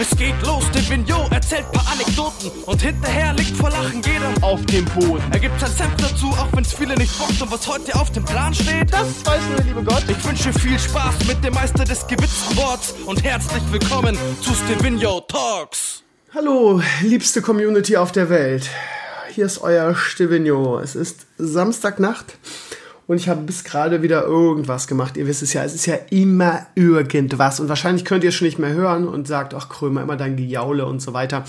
Es geht los, der Vignot erzählt paar Anekdoten und hinterher liegt vor Lachen jeder auf dem Boden. Er gibt sein Senf dazu, auch wenn's viele nicht bockt und was heute auf dem Plan steht. Das weiß nur der liebe Gott. Ich wünsche viel Spaß mit dem Meister des gewitzten Worts und herzlich willkommen zu Stevino Talks. Hallo, liebste Community auf der Welt. Hier ist euer Stevino. Es ist Samstagnacht und ich habe bis gerade wieder irgendwas gemacht. Ihr wisst es ja, es ist ja immer irgendwas. Und wahrscheinlich könnt ihr es schon nicht mehr hören und sagt, ach Krömer, immer dein Gejaule und so weiter.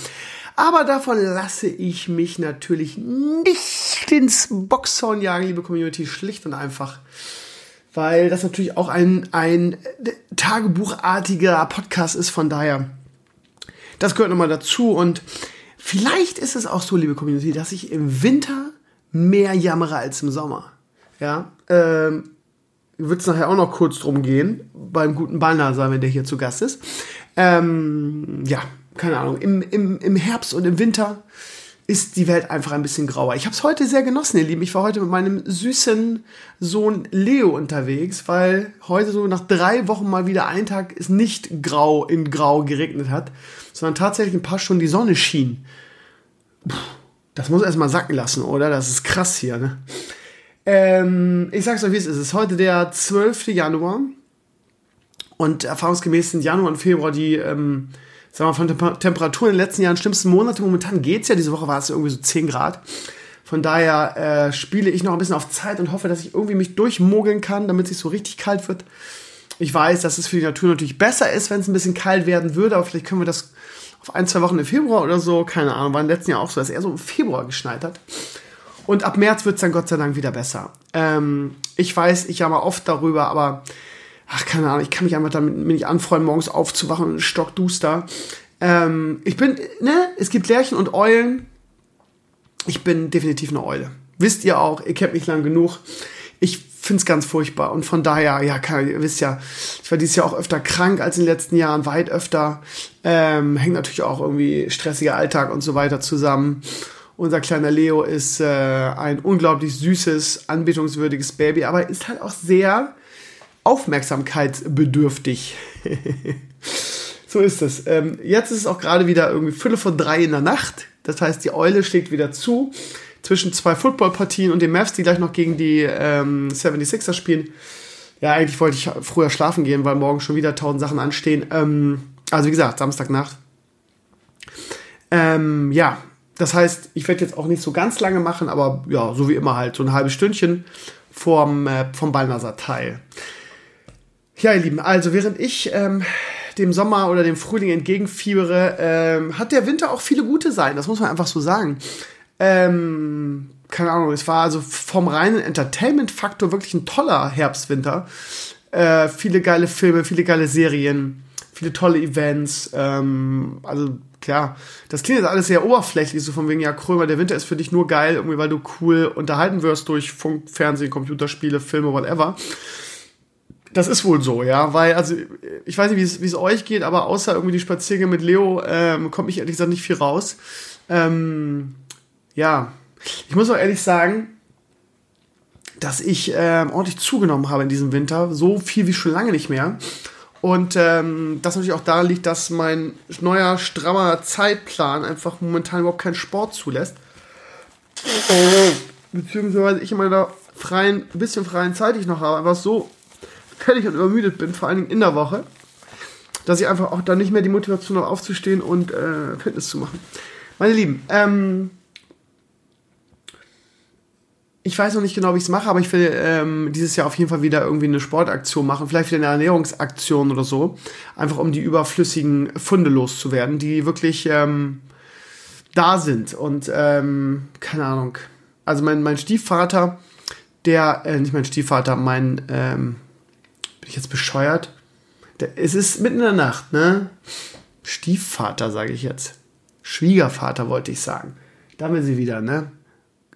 Aber davon lasse ich mich natürlich nicht ins Boxhorn jagen, liebe Community, schlicht und einfach. Weil das natürlich auch ein, ein tagebuchartiger Podcast ist, von daher. Das gehört nochmal dazu und vielleicht ist es auch so, liebe Community, dass ich im Winter mehr jammere als im Sommer. Ja, ähm, wird es nachher auch noch kurz drum gehen, beim guten Balnasar, wenn der hier zu Gast ist. Ähm, ja, keine Ahnung, im, im, im Herbst und im Winter ist die Welt einfach ein bisschen grauer. Ich habe es heute sehr genossen, ihr Lieben. Ich war heute mit meinem süßen Sohn Leo unterwegs, weil heute so nach drei Wochen mal wieder ein Tag es nicht grau in grau geregnet hat, sondern tatsächlich ein paar Stunden die Sonne schien. Puh, das muss erstmal sacken lassen, oder? Das ist krass hier, ne? Ähm, ich sag's euch, wie es ist. Es ist heute der 12. Januar. Und erfahrungsgemäß sind Januar und Februar die, ähm, sagen wir, von Temper Temperaturen in den letzten Jahren schlimmsten Monate. Momentan geht's ja. Diese Woche war es irgendwie so 10 Grad. Von daher äh, spiele ich noch ein bisschen auf Zeit und hoffe, dass ich irgendwie mich durchmogeln kann, damit es nicht so richtig kalt wird. Ich weiß, dass es für die Natur natürlich besser ist, wenn es ein bisschen kalt werden würde, aber vielleicht können wir das auf ein, zwei Wochen im Februar oder so, keine Ahnung, war im letzten Jahr auch so, dass er so im Februar geschneit hat. Und ab März wird es dann Gott sei Dank wieder besser. Ähm, ich weiß, ich jammer oft darüber, aber ach, keine Ahnung, ich kann mich einfach damit nicht anfreuen, morgens aufzuwachen und stockduster. Ähm, ich bin, ne, es gibt Lerchen und Eulen. Ich bin definitiv eine Eule. Wisst ihr auch, ihr kennt mich lang genug. Ich finde es ganz furchtbar. Und von daher, ja, kann, ihr wisst ja, ich war dieses Jahr auch öfter krank als in den letzten Jahren, weit öfter. Ähm, hängt natürlich auch irgendwie stressiger Alltag und so weiter zusammen. Unser kleiner Leo ist äh, ein unglaublich süßes, anbetungswürdiges Baby, aber ist halt auch sehr aufmerksamkeitsbedürftig. so ist es. Ähm, jetzt ist es auch gerade wieder irgendwie Fülle von drei in der Nacht. Das heißt, die Eule schlägt wieder zu zwischen zwei Footballpartien und den Mavs, die gleich noch gegen die ähm, 76er spielen. Ja, eigentlich wollte ich früher schlafen gehen, weil morgen schon wieder tausend Sachen anstehen. Ähm, also wie gesagt, Samstagnacht. Ähm, ja, das heißt, ich werde jetzt auch nicht so ganz lange machen, aber ja, so wie immer halt, so ein halbes Stündchen vom, äh, vom Ballnasser Teil. Ja, ihr Lieben, also während ich ähm, dem Sommer oder dem Frühling entgegenfiebere, ähm, hat der Winter auch viele gute Seiten, das muss man einfach so sagen. Ähm, keine Ahnung, es war also vom reinen Entertainment-Faktor wirklich ein toller Herbst-Winter. Äh, viele geile Filme, viele geile Serien, viele tolle Events. Ähm, also klar, das klingt jetzt alles sehr oberflächlich, so von wegen, ja, Krömer, der Winter ist für dich nur geil, irgendwie, weil du cool unterhalten wirst durch Funk, Fernsehen, Computerspiele, Filme, whatever. Das ist wohl so, ja, weil, also, ich weiß nicht, wie es euch geht, aber außer irgendwie die Spaziergänge mit Leo, ähm, komme ich ehrlich gesagt nicht viel raus. Ähm, ja, ich muss auch ehrlich sagen, dass ich ähm, ordentlich zugenommen habe in diesem Winter. So viel wie schon lange nicht mehr. Und ähm, das natürlich auch daran liegt, dass mein neuer, strammer Zeitplan einfach momentan überhaupt keinen Sport zulässt. Beziehungsweise ich in meiner freien, bisschen freien Zeit, die ich noch habe, einfach so fertig und übermüdet bin, vor allen Dingen in der Woche, dass ich einfach auch dann nicht mehr die Motivation habe, aufzustehen und äh, Fitness zu machen. Meine Lieben, ähm, ich weiß noch nicht genau, wie ich es mache, aber ich will ähm, dieses Jahr auf jeden Fall wieder irgendwie eine Sportaktion machen, vielleicht wieder eine Ernährungsaktion oder so, einfach um die überflüssigen Funde loszuwerden, die wirklich ähm, da sind. Und ähm, keine Ahnung. Also mein, mein Stiefvater, der, äh, nicht mein Stiefvater, mein, ähm, bin ich jetzt bescheuert? Der, es ist mitten in der Nacht, ne? Stiefvater, sage ich jetzt. Schwiegervater wollte ich sagen. Da haben wir sie wieder, ne?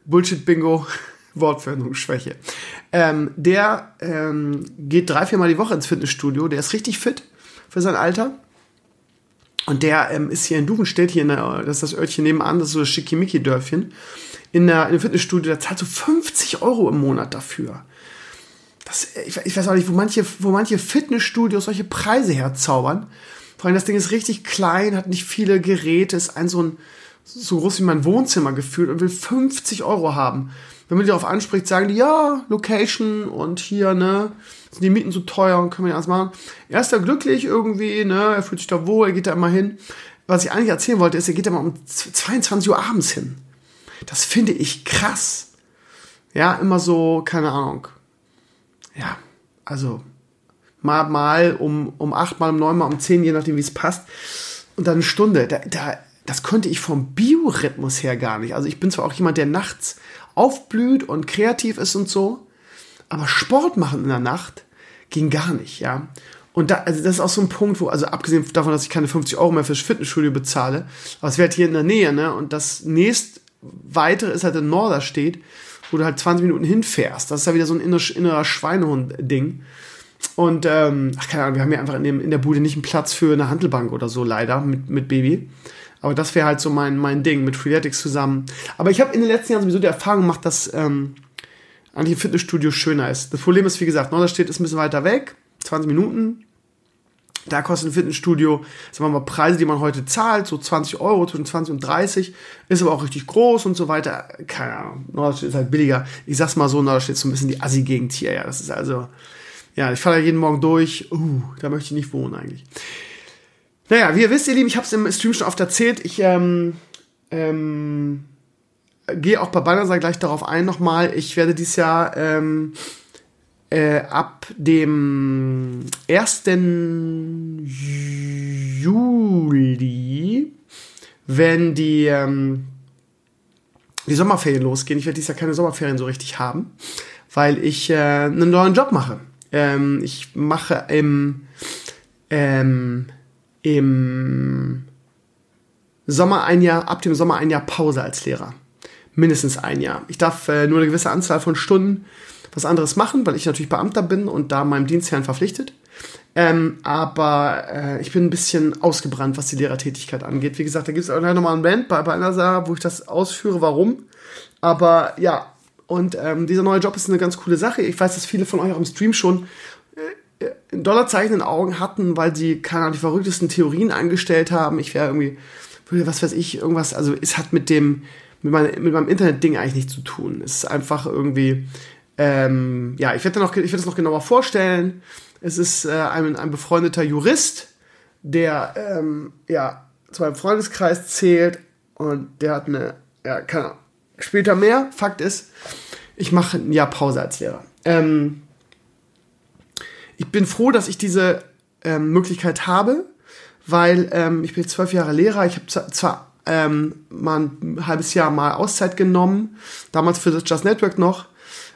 Bullshit-Bingo. Wortfindungsschwäche. Ähm, der ähm, geht drei, viermal die Woche ins Fitnessstudio. Der ist richtig fit für sein Alter. Und der ähm, ist hier in Duvenstedt, hier in der, das ist das Örtchen nebenan, das ist so das Schickimicki-Dörfchen, in, der, in einem Fitnessstudio, der zahlt so 50 Euro im Monat dafür. Das, ich, ich weiß auch nicht, wo manche, wo manche Fitnessstudios solche Preise herzaubern. Vor allem das Ding ist richtig klein, hat nicht viele Geräte, ist ein so ein so groß wie mein Wohnzimmer gefühlt und will 50 Euro haben. Wenn man die darauf anspricht, sagen die, ja, Location und hier, ne, sind die Mieten so teuer und können wir alles machen. Er ist da glücklich irgendwie, ne, er fühlt sich da wohl, er geht da immer hin. Was ich eigentlich erzählen wollte, ist, er geht da mal um 22 Uhr abends hin. Das finde ich krass. Ja, immer so, keine Ahnung. Ja, also mal, mal um, um acht, mal um neun, mal um zehn, je nachdem, wie es passt. Und dann eine Stunde. Da, da, das konnte ich vom Biorhythmus her gar nicht. Also ich bin zwar auch jemand, der nachts aufblüht und kreativ ist und so, aber Sport machen in der Nacht ging gar nicht, ja. Und da, also das ist auch so ein Punkt, wo, also abgesehen davon, dass ich keine 50 Euro mehr fürs Fitnessstudio bezahle, aber es wäre halt hier in der Nähe, ne? Und das nächst weitere ist halt in Norderstedt, wo du halt 20 Minuten hinfährst. Das ist ja wieder so ein innerer Schweinehund-Ding. Und, ähm, ach, keine Ahnung, wir haben ja einfach in, dem, in der Bude nicht einen Platz für eine Handelbank oder so, leider, mit, mit Baby. Aber das wäre halt so mein, mein Ding, mit Freeletics zusammen. Aber ich habe in den letzten Jahren sowieso die Erfahrung gemacht, dass ähm, eigentlich ein Fitnessstudio schöner ist. Das Problem ist, wie gesagt, Norderstedt ist ein bisschen weiter weg, 20 Minuten. Da kostet ein Fitnessstudio, sagen wir mal, Preise, die man heute zahlt, so 20 Euro, zwischen 20 und 30, ist aber auch richtig groß und so weiter. Keine Ahnung, Norderstedt ist halt billiger. Ich sag's mal so, Norderstedt ist so ein bisschen die Assi-Gegend hier, ja. Das ist also, ja, ich fahre da jeden Morgen durch. Uh, da möchte ich nicht wohnen eigentlich. Naja, wie ihr wisst, ihr Lieben, ich habe es im Stream schon oft erzählt. Ich ähm, ähm, gehe auch bei Bannerser gleich darauf ein nochmal. Ich werde dieses Jahr ähm, äh, ab dem 1. Juli, wenn die, ähm, die Sommerferien losgehen, ich werde dieses Jahr keine Sommerferien so richtig haben, weil ich äh, einen neuen Job mache. Ähm, ich mache im, ähm, im Sommer ein Jahr, ab dem Sommer ein Jahr Pause als Lehrer. Mindestens ein Jahr. Ich darf äh, nur eine gewisse Anzahl von Stunden was anderes machen, weil ich natürlich Beamter bin und da meinem Dienstherrn verpflichtet. Ähm, aber äh, ich bin ein bisschen ausgebrannt, was die Lehrertätigkeit angeht. Wie gesagt, da gibt es auch nochmal einen Band bei, bei einer Sache, wo ich das ausführe, warum. Aber ja, und ähm, dieser neue Job ist eine ganz coole Sache. Ich weiß, dass viele von euch auch im Stream schon äh, ein Dollarzeichen in den Augen hatten, weil sie, keine Ahnung, die verrücktesten Theorien eingestellt haben. Ich wäre irgendwie, was weiß ich, irgendwas, also es hat mit dem, mit, mein, mit meinem Internet-Ding eigentlich nichts zu tun. Es ist einfach irgendwie, ähm, ja, ich werde das noch genauer vorstellen. Es ist äh, ein, ein befreundeter Jurist, der, ähm, ja, zu meinem Freundeskreis zählt und der hat eine, ja, keine Ahnung, später mehr. Fakt ist, ich mache ein Jahr Pause als Lehrer. Ähm, ich bin froh, dass ich diese ähm, Möglichkeit habe, weil ähm, ich bin zwölf Jahre Lehrer. Ich habe zwar ähm, mal ein halbes Jahr mal Auszeit genommen, damals für das Just Network noch,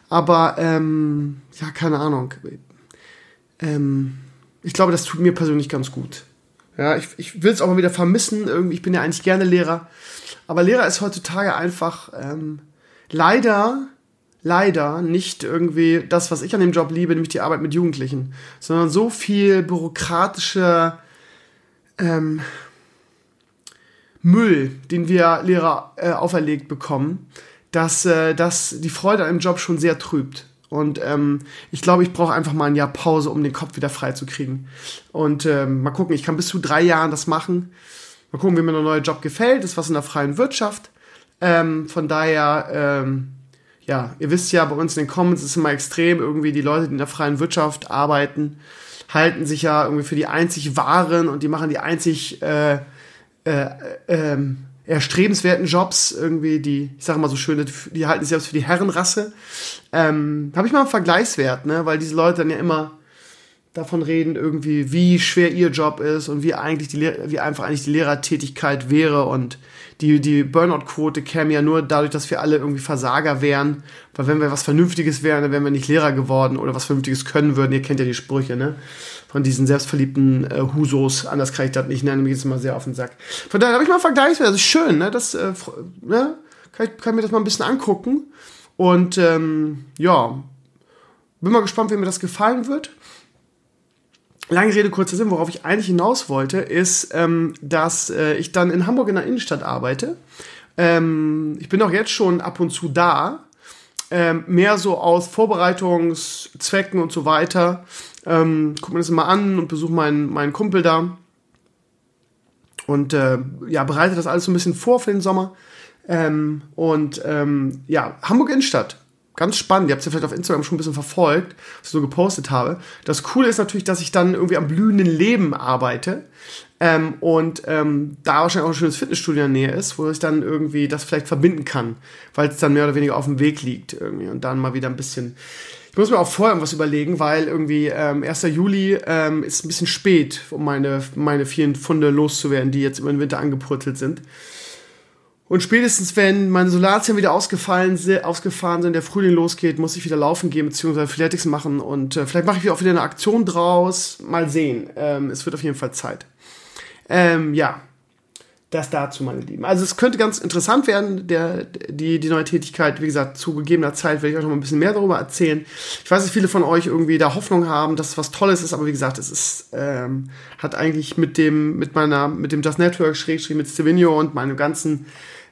aber ähm, ja, keine Ahnung. Ähm, ich glaube, das tut mir persönlich ganz gut. Ja, ich, ich will es auch mal wieder vermissen. Irgendwie, ich bin ja eigentlich gerne Lehrer. Aber Lehrer ist heutzutage einfach ähm, leider leider nicht irgendwie das, was ich an dem Job liebe, nämlich die Arbeit mit Jugendlichen, sondern so viel bürokratische ähm, Müll, den wir Lehrer äh, auferlegt bekommen, dass äh, das die Freude an dem Job schon sehr trübt. Und ähm, ich glaube, ich brauche einfach mal ein Jahr Pause, um den Kopf wieder frei zu kriegen. Und ähm, mal gucken, ich kann bis zu drei Jahren das machen. Mal gucken, wie mir der neue Job gefällt. Ist was in der freien Wirtschaft. Ähm, von daher ähm, ja, ihr wisst ja, bei uns in den Comments ist immer extrem, irgendwie die Leute, die in der freien Wirtschaft arbeiten, halten sich ja irgendwie für die einzig wahren und die machen die einzig äh, äh, äh, erstrebenswerten Jobs, irgendwie die, ich sage mal so schön, die halten sich selbst für die Herrenrasse. Ähm, Habe ich mal einen Vergleichswert, ne? weil diese Leute dann ja immer davon reden, irgendwie, wie schwer ihr Job ist und wie eigentlich die wie einfach eigentlich die Lehrertätigkeit wäre und die, die Burnout-Quote käme ja nur dadurch, dass wir alle irgendwie Versager wären. Weil wenn wir was Vernünftiges wären, dann wären wir nicht Lehrer geworden oder was Vernünftiges können würden. Ihr kennt ja die Sprüche, ne? Von diesen selbstverliebten äh, Husos. Anders kann ich das nicht nennen, mir geht es immer sehr auf den Sack. Von daher habe ich mal Vergleichswert. Das ist schön, ne? Das, äh, ne? Kann ich kann mir das mal ein bisschen angucken. Und ähm, ja, bin mal gespannt, wie mir das gefallen wird lange Rede, kurzer Sinn, worauf ich eigentlich hinaus wollte, ist, ähm, dass äh, ich dann in Hamburg in der Innenstadt arbeite. Ähm, ich bin auch jetzt schon ab und zu da. Ähm, mehr so aus Vorbereitungszwecken und so weiter. Ähm, guck mir das immer an und besuche meinen, meinen Kumpel da. und äh, ja, bereite das alles so ein bisschen vor für den Sommer. Ähm, und ähm, ja, Hamburg Innenstadt. Ganz spannend. Ihr habt es ja vielleicht auf Instagram schon ein bisschen verfolgt, was ich so gepostet habe. Das Coole ist natürlich, dass ich dann irgendwie am blühenden Leben arbeite. Ähm, und ähm, da wahrscheinlich auch ein schönes Fitnessstudio in der Nähe ist, wo ich dann irgendwie das vielleicht verbinden kann, weil es dann mehr oder weniger auf dem Weg liegt irgendwie und dann mal wieder ein bisschen. Ich muss mir auch vorher irgendwas überlegen, weil irgendwie ähm, 1. Juli ähm, ist ein bisschen spät, um meine, meine vielen Funde loszuwerden, die jetzt über den Winter angepurzelt sind. Und spätestens, wenn meine Solarzellen wieder ausgefallen, ausgefahren sind, der Frühling losgeht, muss ich wieder laufen gehen, beziehungsweise Freeletics machen. Und äh, vielleicht mache ich auch wieder eine Aktion draus. Mal sehen. Ähm, es wird auf jeden Fall Zeit. Ähm, ja, das dazu, meine Lieben. Also es könnte ganz interessant werden, der, die, die neue Tätigkeit. Wie gesagt, zu gegebener Zeit werde ich euch noch mal ein bisschen mehr darüber erzählen. Ich weiß, dass viele von euch irgendwie da Hoffnung haben, dass es was Tolles ist, aber wie gesagt, es ist, ähm, hat eigentlich mit dem, mit meiner, mit dem Just Network, Schrägstrich mit Stevino und meinem ganzen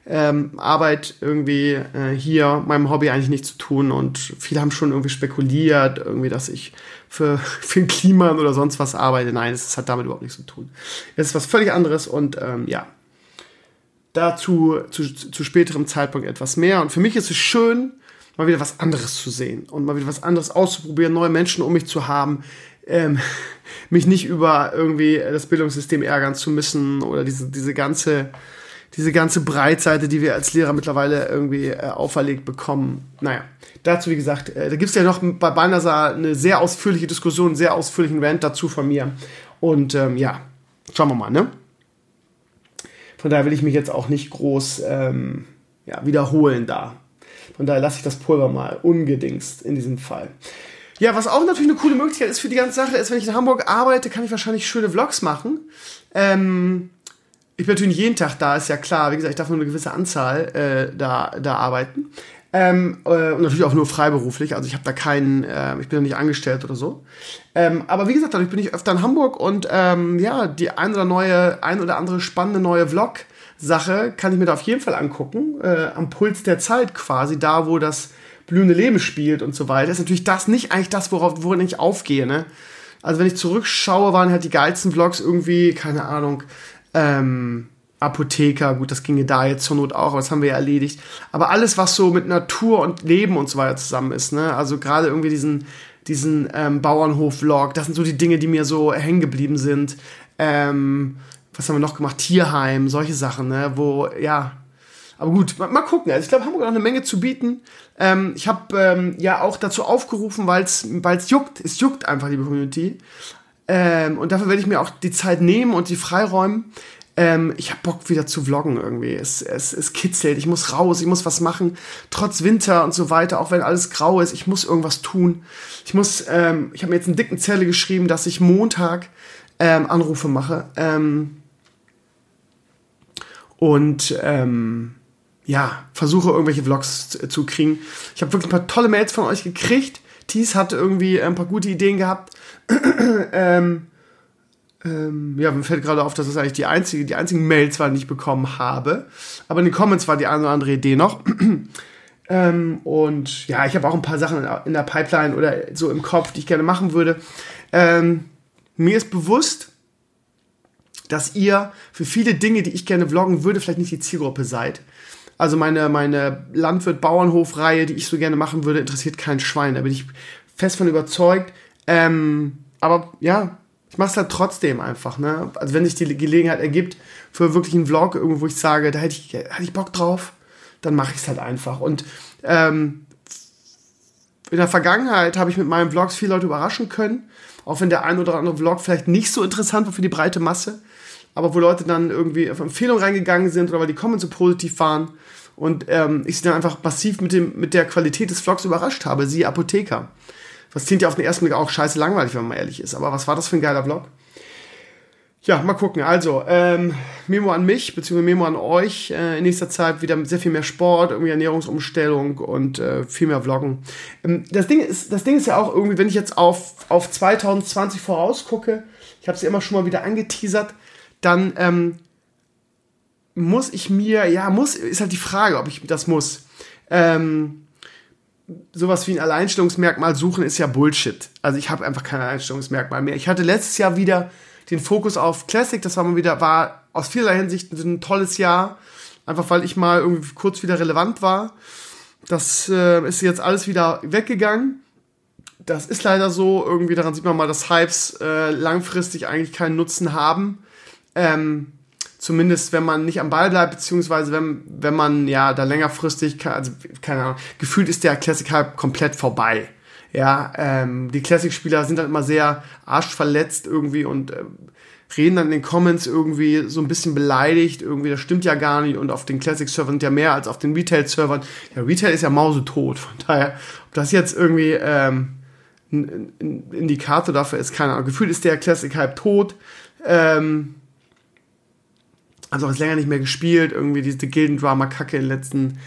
ähm, Arbeit irgendwie äh, hier, meinem Hobby eigentlich nichts zu tun. Und viele haben schon irgendwie spekuliert, irgendwie, dass ich für, für Klima oder sonst was arbeite. Nein, es hat damit überhaupt nichts zu tun. Es ist was völlig anderes und ähm, ja, dazu zu, zu späterem Zeitpunkt etwas mehr. Und für mich ist es schön, mal wieder was anderes zu sehen und mal wieder was anderes auszuprobieren, neue Menschen um mich zu haben, ähm, mich nicht über irgendwie das Bildungssystem ärgern zu müssen oder diese, diese ganze diese ganze Breitseite, die wir als Lehrer mittlerweile irgendwie äh, auferlegt bekommen. Naja, dazu wie gesagt, äh, da gibt es ja noch bei Banasa eine sehr ausführliche Diskussion, einen sehr ausführlichen Rant dazu von mir. Und ähm, ja, schauen wir mal, ne? Von daher will ich mich jetzt auch nicht groß ähm, ja, wiederholen da. Von daher lasse ich das Pulver mal ungedingst in diesem Fall. Ja, was auch natürlich eine coole Möglichkeit ist für die ganze Sache, ist, wenn ich in Hamburg arbeite, kann ich wahrscheinlich schöne Vlogs machen. Ähm, ich bin natürlich jeden Tag da, ist ja klar. Wie gesagt, ich darf nur eine gewisse Anzahl äh, da, da arbeiten. Ähm, äh, und natürlich auch nur freiberuflich. Also ich habe da keinen, äh, ich bin da nicht angestellt oder so. Ähm, aber wie gesagt, dadurch bin ich öfter in Hamburg und ähm, ja, die ein oder neue, ein oder andere spannende neue Vlog-Sache kann ich mir da auf jeden Fall angucken. Äh, am Puls der Zeit quasi, da wo das blühende Leben spielt und so weiter. Ist natürlich das nicht eigentlich das, worauf, worin ich aufgehe, ne? Also wenn ich zurückschaue, waren halt die geilsten Vlogs irgendwie, keine Ahnung, ähm, Apotheker, gut, das ginge da jetzt zur Not auch, aber das haben wir ja erledigt. Aber alles, was so mit Natur und Leben und so weiter zusammen ist, ne? Also gerade irgendwie diesen, diesen ähm, Bauernhof-Vlog, das sind so die Dinge, die mir so hängen geblieben sind. Ähm, was haben wir noch gemacht? Tierheim, solche Sachen, ne? Wo, ja. Aber gut, mal, mal gucken. Also ich glaube, Hamburg hat noch eine Menge zu bieten. Ähm, ich habe ähm, ja auch dazu aufgerufen, weil es juckt. Es juckt einfach, liebe Community. Ähm, und dafür werde ich mir auch die Zeit nehmen und die freiräumen. Ähm, ich habe Bock wieder zu vloggen irgendwie. Es, es, es kitzelt, ich muss raus, ich muss was machen. Trotz Winter und so weiter, auch wenn alles grau ist, ich muss irgendwas tun. Ich muss, ähm, ich habe mir jetzt einen dicken Zelle geschrieben, dass ich Montag ähm, Anrufe mache. Ähm, und ähm, ja, versuche irgendwelche Vlogs zu, zu kriegen. Ich habe wirklich ein paar tolle Mails von euch gekriegt. Thies hat irgendwie ein paar gute Ideen gehabt. Ähm, ähm, ja, mir fällt gerade auf, dass das eigentlich die einzige, die einzigen Mails war, die ich bekommen habe. Aber in den Comments war die eine oder andere Idee noch. ähm, und ja, ich habe auch ein paar Sachen in der Pipeline oder so im Kopf, die ich gerne machen würde. Ähm, mir ist bewusst, dass ihr für viele Dinge, die ich gerne vloggen würde, vielleicht nicht die Zielgruppe seid. Also meine, meine Landwirt-Bauernhof-Reihe, die ich so gerne machen würde, interessiert kein Schwein. Da bin ich fest von überzeugt. Ähm, aber ja, ich mache es halt trotzdem einfach. Ne? Also wenn sich die Gelegenheit ergibt für wirklich einen Vlog, irgendwo, wo ich sage, da hätte ich, hätte ich Bock drauf, dann mache ich es halt einfach. Und ähm, in der Vergangenheit habe ich mit meinen Vlogs viele Leute überraschen können. Auch wenn der ein oder andere Vlog vielleicht nicht so interessant war für die breite Masse. Aber wo Leute dann irgendwie auf Empfehlungen reingegangen sind oder weil die Comments so positiv waren und ähm, ich sie dann einfach massiv mit, dem, mit der Qualität des Vlogs überrascht habe, siehe Apotheker. Das klingt ja auf den ersten Blick auch scheiße langweilig, wenn man ehrlich ist. Aber was war das für ein geiler Vlog? Ja, mal gucken. Also, ähm, Memo an mich, beziehungsweise Memo an euch. Äh, in nächster Zeit wieder sehr viel mehr Sport, irgendwie Ernährungsumstellung und äh, viel mehr Vloggen. Ähm, das, Ding ist, das Ding ist ja auch irgendwie, wenn ich jetzt auf, auf 2020 vorausgucke, ich habe es ja immer schon mal wieder angeteasert, dann ähm, muss ich mir, ja, muss, ist halt die Frage, ob ich das muss. Ähm, sowas wie ein Alleinstellungsmerkmal suchen ist ja Bullshit. Also ich habe einfach kein Alleinstellungsmerkmal mehr. Ich hatte letztes Jahr wieder den Fokus auf Classic, das war mal wieder, war aus vielerlei Hinsicht ein tolles Jahr. Einfach weil ich mal irgendwie kurz wieder relevant war. Das äh, ist jetzt alles wieder weggegangen. Das ist leider so. Irgendwie daran sieht man mal, dass Hypes äh, langfristig eigentlich keinen Nutzen haben. Ähm, zumindest wenn man nicht am Ball bleibt, beziehungsweise wenn, wenn man ja da längerfristig, also keine Ahnung, gefühlt ist der Classic Hype komplett vorbei. Ja, ähm, die Classic-Spieler sind dann immer sehr arschverletzt irgendwie und äh, reden dann in den Comments irgendwie so ein bisschen beleidigt, irgendwie, das stimmt ja gar nicht und auf den Classic-Servern sind ja mehr als auf den Retail-Servern. Ja, Retail ist ja mausetot, von daher, ob das jetzt irgendwie ähm, ein, Indikator dafür ist, keine Ahnung. Gefühlt ist der Classic-Hype tot. Ähm, also auch jetzt länger nicht mehr gespielt, irgendwie diese Gildendrama-Kacke in den letzten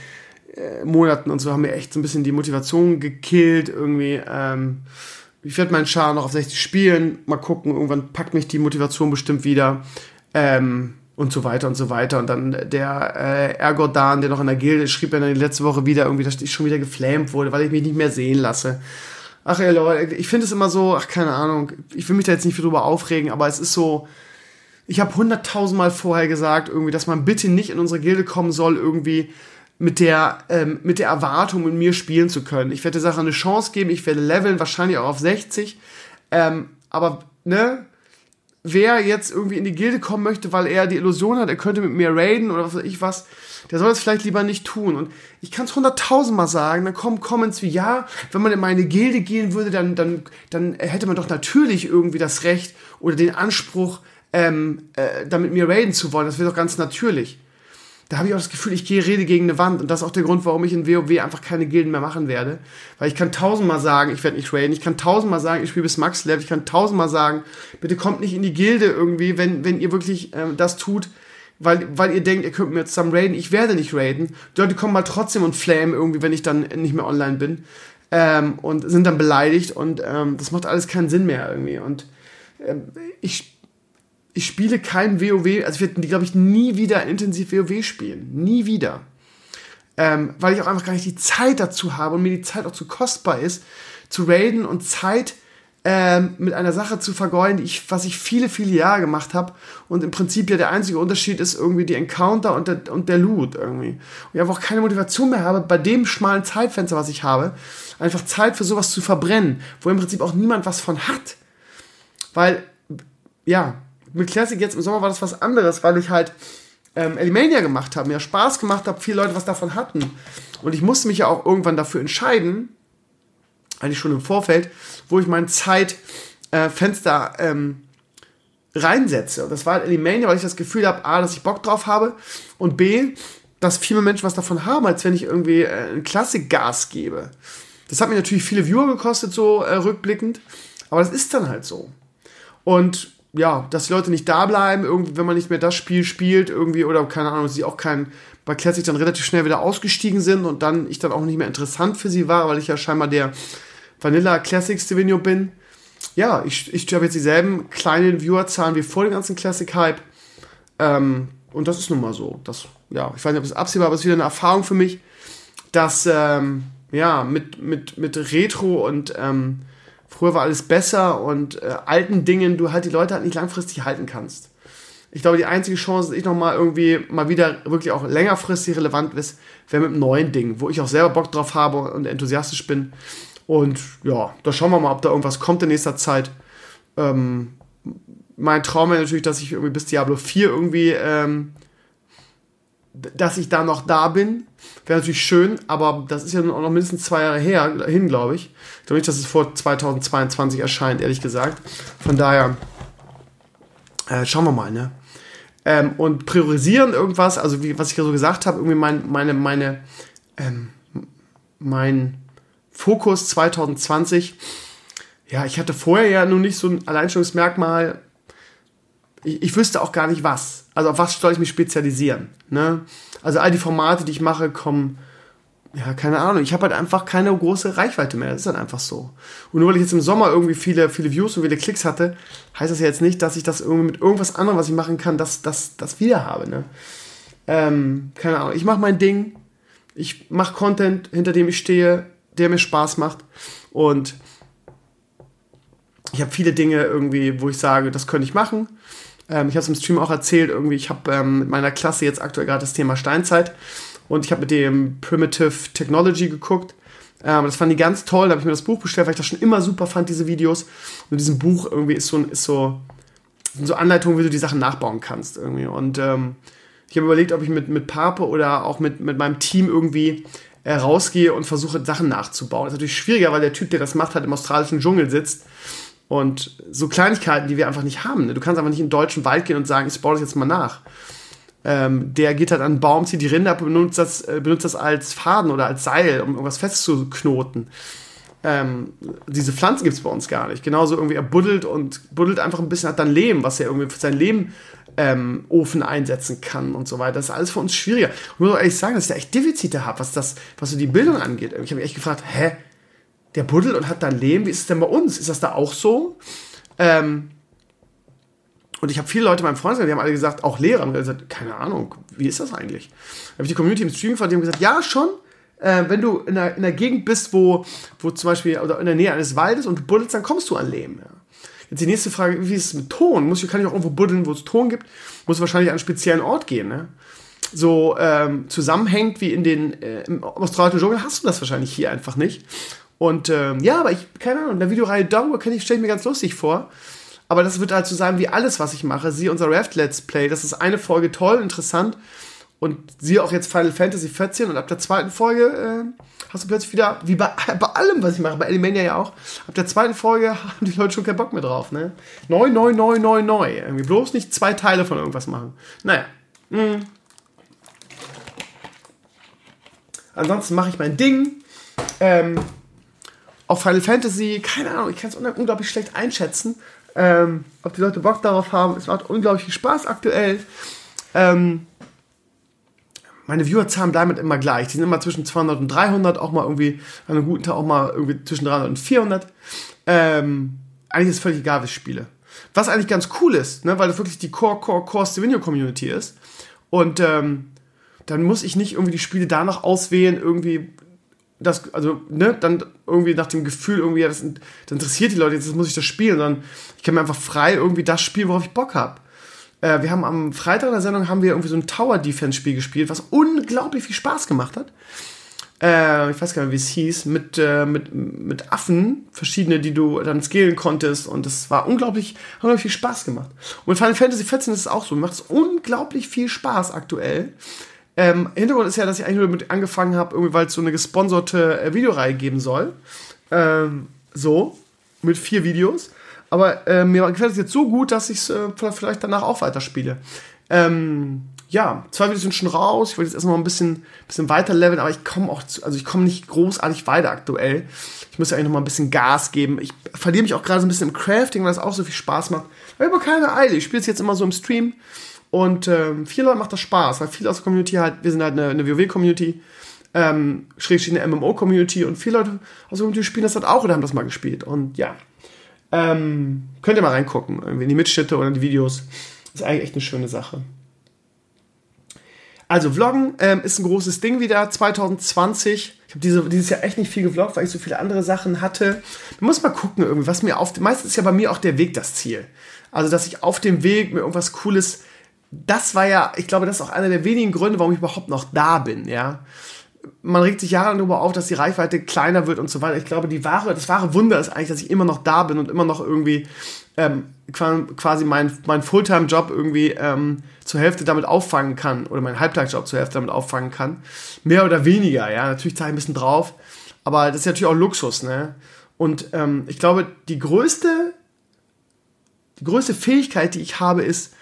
äh, Monaten und so haben mir echt so ein bisschen die Motivation gekillt, irgendwie. Ähm, ich werde meinen Char noch auf 60 spielen, mal gucken, irgendwann packt mich die Motivation bestimmt wieder. Ähm, und so weiter und so weiter. Und dann der äh, Ergodan, der noch in der Gilde schrieb ja dann letzte Woche wieder irgendwie, dass ich schon wieder geflamed wurde, weil ich mich nicht mehr sehen lasse. Ach ey Leute, ich finde es immer so, ach keine Ahnung, ich will mich da jetzt nicht viel drüber aufregen, aber es ist so, ich habe hunderttausendmal vorher gesagt, irgendwie, dass man bitte nicht in unsere Gilde kommen soll, irgendwie mit der, ähm, mit der Erwartung, mit mir spielen zu können. Ich werde der Sache eine Chance geben, ich werde leveln, wahrscheinlich auch auf 60. Ähm, aber, ne, wer jetzt irgendwie in die Gilde kommen möchte, weil er die Illusion hat, er könnte mit mir raiden oder was weiß ich was, der soll es vielleicht lieber nicht tun. Und ich kann es hunderttausendmal sagen, dann kommen Comments wie, ja, wenn man in meine Gilde gehen würde, dann, dann, dann hätte man doch natürlich irgendwie das Recht oder den Anspruch, ähm, äh, damit mir raiden zu wollen. Das wäre doch ganz natürlich da habe ich auch das Gefühl, ich gehe Rede gegen eine Wand. Und das ist auch der Grund, warum ich in WoW einfach keine Gilden mehr machen werde. Weil ich kann tausendmal sagen, ich werde nicht raiden. Ich kann tausendmal sagen, ich spiele bis Max-Level. Ich kann tausendmal sagen, bitte kommt nicht in die Gilde irgendwie, wenn, wenn ihr wirklich ähm, das tut, weil, weil ihr denkt, ihr könnt mir zusammen raiden. Ich werde nicht raiden. Die Leute kommen mal trotzdem und flamen irgendwie, wenn ich dann nicht mehr online bin. Ähm, und sind dann beleidigt. Und ähm, das macht alles keinen Sinn mehr irgendwie. Und ähm, ich ich spiele kein WoW, also ich werde, glaube ich, nie wieder intensiv WoW spielen. Nie wieder. Ähm, weil ich auch einfach gar nicht die Zeit dazu habe und mir die Zeit auch zu kostbar ist, zu raiden und Zeit ähm, mit einer Sache zu vergeuden, ich, was ich viele, viele Jahre gemacht habe. Und im Prinzip ja der einzige Unterschied ist irgendwie die Encounter und der, und der Loot irgendwie. Und ich einfach auch keine Motivation mehr habe, bei dem schmalen Zeitfenster, was ich habe, einfach Zeit für sowas zu verbrennen, wo im Prinzip auch niemand was von hat. Weil, ja, mit Classic jetzt im Sommer war das was anderes, weil ich halt ähm, Elimania gemacht habe, mir Spaß gemacht habe, viele Leute was davon hatten. Und ich musste mich ja auch irgendwann dafür entscheiden, eigentlich schon im Vorfeld, wo ich mein Zeitfenster äh, ähm, reinsetze. Und das war halt Elimania, weil ich das Gefühl habe, A, dass ich Bock drauf habe und B, dass viel mehr Menschen was davon haben, als wenn ich irgendwie äh, ein Klassik-Gas gebe. Das hat mir natürlich viele Viewer gekostet, so äh, rückblickend, aber das ist dann halt so. Und ja, dass die Leute nicht da bleiben, irgendwie, wenn man nicht mehr das Spiel spielt, irgendwie, oder keine Ahnung, sie auch kein, bei Classic dann relativ schnell wieder ausgestiegen sind und dann ich dann auch nicht mehr interessant für sie war, weil ich ja scheinbar der Vanilla Classic Stevino bin. Ja, ich, ich habe jetzt dieselben kleinen Viewerzahlen wie vor dem ganzen Classic Hype. Ähm, und das ist nun mal so. Das, ja, ich weiß nicht, ob es absehbar, aber es ist wieder eine Erfahrung für mich, dass, ähm, ja, mit, mit, mit Retro und, ähm, früher war alles besser und äh, alten Dingen du halt die Leute halt nicht langfristig halten kannst. Ich glaube, die einzige Chance, dass ich nochmal irgendwie mal wieder wirklich auch längerfristig relevant ist, wäre mit einem neuen Ding, wo ich auch selber Bock drauf habe und enthusiastisch bin. Und ja, da schauen wir mal, ob da irgendwas kommt in nächster Zeit. Ähm, mein Traum wäre natürlich, dass ich irgendwie bis Diablo 4 irgendwie ähm, dass ich da noch da bin. Wäre natürlich schön, aber das ist ja auch noch mindestens zwei Jahre her, hin, glaube ich. Ich glaube nicht, dass es vor 2022 erscheint, ehrlich gesagt. Von daher, äh, schauen wir mal, ne? Ähm, und priorisieren irgendwas, also wie, was ich ja so gesagt habe, irgendwie mein, meine, meine, ähm, mein Fokus 2020. Ja, ich hatte vorher ja nun nicht so ein Alleinstellungsmerkmal. Ich, ich wüsste auch gar nicht was also auf was soll ich mich spezialisieren? Ne? Also all die Formate, die ich mache, kommen, ja, keine Ahnung, ich habe halt einfach keine große Reichweite mehr. Das ist halt einfach so. Und nur weil ich jetzt im Sommer irgendwie viele, viele Views und viele Klicks hatte, heißt das ja jetzt nicht, dass ich das irgendwie mit irgendwas anderem, was ich machen kann, das, das, das wieder habe. Ne? Ähm, keine Ahnung, ich mache mein Ding, ich mache Content, hinter dem ich stehe, der mir Spaß macht und ich habe viele Dinge irgendwie, wo ich sage, das könnte ich machen Ähm, ich habe es im Stream auch erzählt, irgendwie, ich habe ähm, mit meiner Klasse jetzt aktuell gerade das Thema Steinzeit und ich habe mit dem Primitive Technology geguckt. Ähm, das fand ich ganz toll, da habe ich mir das Buch bestellt, weil ich das schon immer super fand, diese Videos. Und in diesem Buch irgendwie ist so, ist so, sind so Anleitungen, wie du die Sachen nachbauen kannst irgendwie. Und ähm, ich habe überlegt, ob ich mit, mit Pape oder auch mit, mit meinem Team irgendwie äh, rausgehe und versuche, Sachen nachzubauen. Das ist natürlich schwieriger, weil der Typ, der das macht, halt im australischen Dschungel sitzt. Und so Kleinigkeiten, die wir einfach nicht haben. Ne? Du kannst einfach nicht in den deutschen Wald gehen und sagen, ich baue das jetzt mal nach. Ähm, der geht halt an einen Baum, zieht die Rinde ab und benutzt das, äh, benutzt das als Faden oder als Seil, um irgendwas festzuknoten. Ähm, diese Pflanzen gibt es bei uns gar nicht. Genauso irgendwie er buddelt und buddelt einfach ein bisschen, hat dann Lehm, was er irgendwie für sein Leben ähm, Ofen einsetzen kann und so weiter. Das ist alles für uns schwieriger. Und ich muss auch ehrlich sagen, dass ich da echt Defizite habe, was was so die Bildung angeht. Ich habe mich echt gefragt, hä, der buddelt und hat dann Lehm, wie ist es denn bei uns? Ist das da auch so? Ähm, und ich habe viele Leute in meinem Freundeskreis, die haben alle gesagt, auch Lehrer, haben gesagt, keine Ahnung, wie ist das eigentlich? Da habe ich die Community im Stream gefragt, die haben gesagt, ja, schon, äh, wenn du in einer, in einer Gegend bist, wo, wo zum Beispiel, oder in der Nähe eines Waldes und du buddelst, dann kommst du an Lehm. Ja. Jetzt die nächste Frage, wie ist es mit Ton? Muss ich, kann ich auch irgendwo buddeln, wo es Ton gibt? Muss wahrscheinlich an einen speziellen Ort gehen, ne? So ähm, zusammenhängt wie in den äh, im australischen Dschungel hast du das wahrscheinlich hier einfach nicht. Und ähm, ja, aber ich, keine Ahnung, in der Videoreihe Downward ich, stelle ich mir ganz lustig vor. Aber das wird halt so sein wie alles, was ich mache. Siehe unser Raft Let's Play. Das ist eine Folge toll, interessant. Und siehe auch jetzt Final Fantasy 14 und ab der zweiten Folge äh, hast du plötzlich wieder, wie bei, bei allem, was ich mache, bei Elimania ja auch, ab der zweiten Folge haben die Leute schon keinen Bock mehr drauf, ne? Neu, neu, neu, neu, neu. Irgendwie bloß nicht zwei Teile von irgendwas machen. Naja. Mh. Ansonsten mache ich mein Ding. Ähm, auf Final Fantasy, keine Ahnung, ich kann es unglaublich schlecht einschätzen, ähm, ob die Leute Bock darauf haben. Es macht unglaublich viel Spaß aktuell. Ähm, meine Viewerzahlen bleiben immer gleich. Die sind immer zwischen 200 und 300, auch mal irgendwie an einem guten Tag auch mal irgendwie zwischen 300 und 400. Ähm, eigentlich ist es völlig egal, wie ich spiele. Was eigentlich ganz cool ist, ne, weil das wirklich die Core, Core, Core Stevenio Community ist. Und ähm, dann muss ich nicht irgendwie die Spiele danach auswählen, irgendwie das, also, ne, dann irgendwie nach dem Gefühl, irgendwie, ja, das, das interessiert die Leute, jetzt muss ich das spielen, sondern ich kann mir einfach frei irgendwie das spielen, worauf ich Bock habe. Äh, wir haben am Freitag in der Sendung haben wir irgendwie so ein Tower Defense Spiel gespielt, was unglaublich viel Spaß gemacht hat. Äh, ich weiß gar nicht, wie es hieß, mit, äh, mit, mit Affen, verschiedene, die du dann scalen konntest und das war unglaublich, unglaublich viel Spaß gemacht. Und Final Fantasy 14 ist es auch so, macht es unglaublich viel Spaß aktuell. Ähm, Hintergrund ist ja, dass ich eigentlich nur damit angefangen habe, irgendwie, weil es so eine gesponserte äh, Videoreihe geben soll. Ähm, so, mit vier Videos. Aber äh, mir gefällt es jetzt so gut, dass ich es äh, vielleicht danach auch weiterspiele. Ähm, ja, zwei Videos sind schon raus. Ich wollte jetzt erstmal ein bisschen, bisschen weiter leveln, aber ich komme auch, zu, also ich komme nicht großartig weiter aktuell. Ich muss ja eigentlich noch mal ein bisschen Gas geben. Ich verliere mich auch gerade so ein bisschen im Crafting, weil es auch so viel Spaß macht. Aber ich habe keine Eile. Ich spiele es jetzt immer so im Stream. Und ähm, vielen Leuten macht das Spaß, weil viele aus der Community halt, wir sind halt eine, eine WoW-Community, ähm, schrägstrich eine MMO-Community und viele Leute aus der Community spielen das halt auch oder haben das mal gespielt. Und ja, ähm, könnt ihr mal reingucken, irgendwie in die Mitschnitte oder in die Videos. Ist eigentlich echt eine schöne Sache. Also Vloggen ähm, ist ein großes Ding wieder 2020. Ich habe diese, dieses Jahr echt nicht viel gevloggt, weil ich so viele andere Sachen hatte. Man muss mal gucken, irgendwie, was mir auf. Meistens ist ja bei mir auch der Weg das Ziel. Also, dass ich auf dem Weg mir irgendwas Cooles. Das war ja, ich glaube, das ist auch einer der wenigen Gründe, warum ich überhaupt noch da bin, ja man regt sich jahrelang darüber auf, dass die Reichweite kleiner wird und so weiter. Ich glaube, die wahre, das wahre Wunder ist eigentlich, dass ich immer noch da bin und immer noch irgendwie ähm, quasi meinen mein Fulltime-Job irgendwie ähm, zur Hälfte damit auffangen kann oder meinen Halbtagsjob zur Hälfte damit auffangen kann. Mehr oder weniger, ja. Natürlich zahle ich ein bisschen drauf, aber das ist natürlich auch Luxus, ne? Und ähm, ich glaube, die größte, die größte Fähigkeit, die ich habe, ist,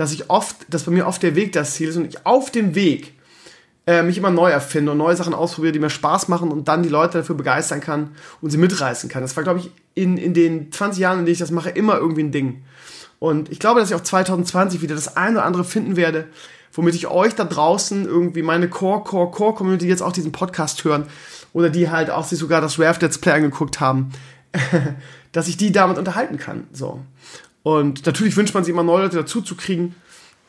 dass ich oft, dass bei mir oft der Weg das Ziel ist und ich auf dem Weg äh, mich immer neu erfinde und neue Sachen ausprobiere, die mir Spaß machen und dann die Leute dafür begeistern kann und sie mitreißen kann. Das war, glaube ich, in, in den 20 Jahren, in denen ich das mache, immer irgendwie ein Ding. Und ich glaube, dass ich auch 2020 wieder das eine oder andere finden werde, womit ich euch da draußen irgendwie meine Core, Core, Core Community jetzt auch diesen Podcast hören oder die halt auch sich sogar das Raft Let's Play angeguckt haben, dass ich die damit unterhalten kann. So. Und natürlich wünscht man sich immer neue Leute dazu zu kriegen.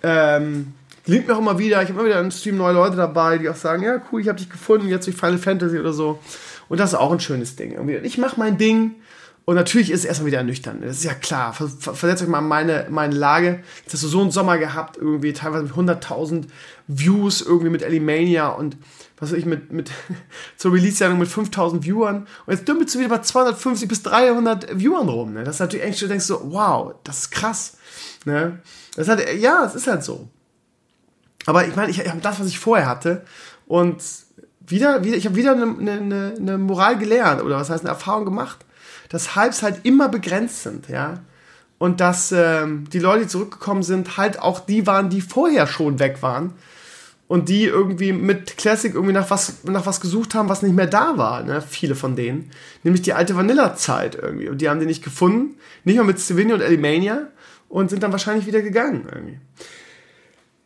Ähm, Gelingt mir auch immer wieder. Ich habe immer wieder im Stream neue Leute dabei, die auch sagen, ja cool, ich habe dich gefunden, jetzt durch Final Fantasy oder so. Und das ist auch ein schönes Ding. Ich mache mein Ding Und natürlich ist es erstmal wieder ernüchternd. Das ist ja klar. Versetzt euch mal in meine, meine Lage. Jetzt hast du so einen Sommer gehabt, irgendwie teilweise mit 100.000 Views, irgendwie mit Alimania und was weiß ich, mit, mit zur Release-Sendung mit 5.000 Viewern. Und jetzt dümpelst du wieder bei 250 bis 300 Viewern rum. Ne? Das ist natürlich eigentlich, du denkst so, wow, das ist krass. Ne? Das ist halt, ja, es ist halt so. Aber ich meine, ich habe das, was ich vorher hatte. Und wieder, wieder ich habe wieder eine, eine, eine Moral gelernt oder was heißt eine Erfahrung gemacht, dass Hypes halt immer begrenzt sind, ja. Und dass ähm, die Leute, die zurückgekommen sind, halt auch die waren, die vorher schon weg waren und die irgendwie mit Classic irgendwie nach was, nach was gesucht haben, was nicht mehr da war, ne? viele von denen. Nämlich die alte Vanilla-Zeit irgendwie. Und die haben die nicht gefunden, nicht mal mit Stevenio und Elimania und sind dann wahrscheinlich wieder gegangen irgendwie.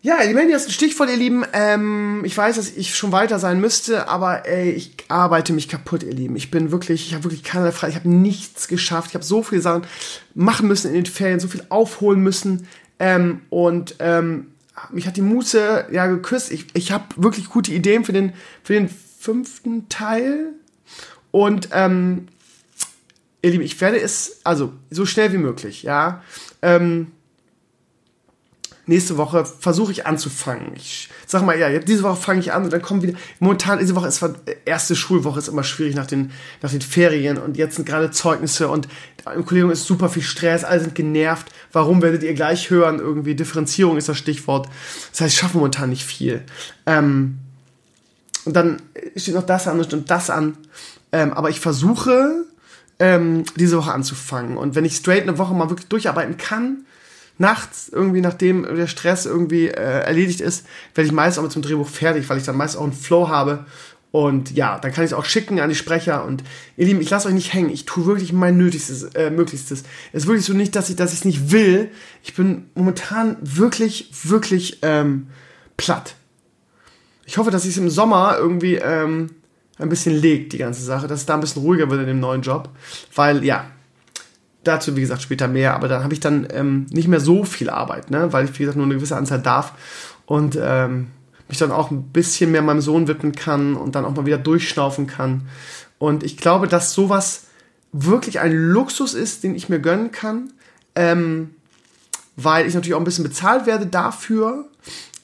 Ja, Elimania ist ein Stichwort, ihr Lieben. Ähm, ich weiß, dass ich schon weiter sein müsste, aber ey, ich arbeite mich kaputt, ihr Lieben. Ich bin wirklich, ich habe wirklich keinerlei Frei. Ich habe nichts geschafft. Ich habe so viele Sachen machen müssen in den Ferien, so viel aufholen müssen. Ähm, und ähm, mich hat die Muße ja geküsst. Ich, ich habe wirklich gute Ideen für den, für den fünften Teil. Und ähm, ihr Lieben, ich werde es, also so schnell wie möglich, ja. Ähm, nächste Woche versuche ich anzufangen. Ich sag mal, ja, diese Woche fange ich an und dann kommen wieder. Momentan, diese Woche ist erste Schulwoche, ist immer schwierig nach den, nach den Ferien und jetzt sind gerade Zeugnisse und im Kollegium ist super viel Stress, alle sind genervt. Warum werdet ihr gleich hören? Irgendwie Differenzierung ist das Stichwort. Das heißt, ich schaffe momentan nicht viel. Ähm, und dann steht noch das an und das an. Ähm, aber ich versuche, ähm, diese Woche anzufangen. Und wenn ich straight eine Woche mal wirklich durcharbeiten kann, nachts irgendwie, nachdem der Stress irgendwie äh, erledigt ist, werde ich meist auch mit dem Drehbuch fertig, weil ich dann meist auch einen Flow habe. Und ja, dann kann ich es auch schicken an die Sprecher. Und ihr Lieben, ich lasse euch nicht hängen. Ich tue wirklich mein Nötigstes, äh, Möglichstes. Es ist wirklich so nicht, dass ich dass es nicht will. Ich bin momentan wirklich, wirklich ähm, platt. Ich hoffe, dass ich es im Sommer irgendwie ähm, ein bisschen legt, die ganze Sache, dass es da ein bisschen ruhiger wird in dem neuen Job. Weil, ja, Dazu, wie gesagt, später mehr, aber dann habe ich dann ähm, nicht mehr so viel Arbeit, ne? weil ich, wie gesagt, nur eine gewisse Anzahl darf und ähm, mich dann auch ein bisschen mehr meinem Sohn widmen kann und dann auch mal wieder durchschnaufen kann. Und ich glaube, dass sowas wirklich ein Luxus ist, den ich mir gönnen kann, ähm, weil ich natürlich auch ein bisschen bezahlt werde dafür.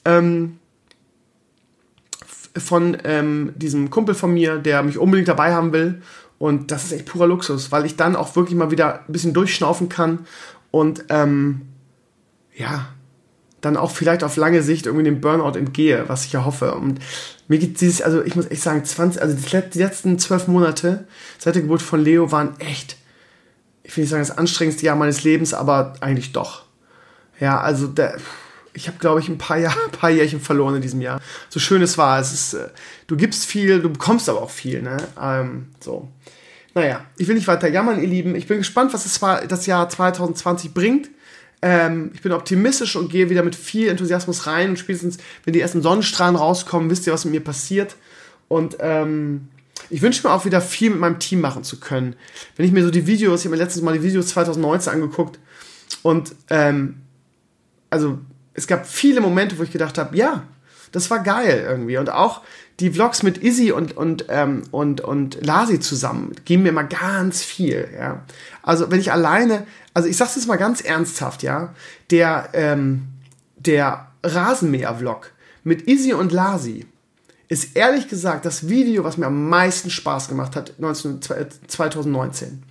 Ähm, von ähm, diesem Kumpel von mir, der mich unbedingt dabei haben will und das ist echt purer Luxus, weil ich dann auch wirklich mal wieder ein bisschen durchschnaufen kann und ähm, ja, dann auch vielleicht auf lange Sicht irgendwie dem Burnout entgehe, was ich ja hoffe. Und mir geht dieses, also ich muss echt sagen, 20, also die letzten zwölf Monate seit der Geburt von Leo waren echt, ich will nicht sagen, das anstrengendste Jahr meines Lebens, aber eigentlich doch. Ja, also der, ich habe, glaube ich, ein paar, Jahr, ein paar Jährchen verloren in diesem Jahr. So schön es war. Es ist, äh, du gibst viel, du bekommst aber auch viel. Ne? Ähm, so. Naja, ich will nicht weiter jammern, ihr Lieben. Ich bin gespannt, was das, das Jahr 2020 bringt. Ähm, ich bin optimistisch und gehe wieder mit viel Enthusiasmus rein. Und spätestens, wenn die ersten Sonnenstrahlen rauskommen, wisst ihr, was mit mir passiert. Und ähm, ich wünsche mir auch wieder viel mit meinem Team machen zu können. Wenn ich mir so die Videos, ich habe mir letztens mal die Videos 2019 angeguckt und ähm, also es gab viele Momente, wo ich gedacht habe, ja, das war geil irgendwie. Und auch die Vlogs mit Izzy und, und, ähm, und, und Lasi zusammen geben mir mal ganz viel, ja. Also wenn ich alleine, also ich sag's jetzt mal ganz ernsthaft, ja, der, ähm, der Rasenmäher-Vlog mit Izzy und Lasi ist ehrlich gesagt das Video, was mir am meisten Spaß gemacht hat 19, 2019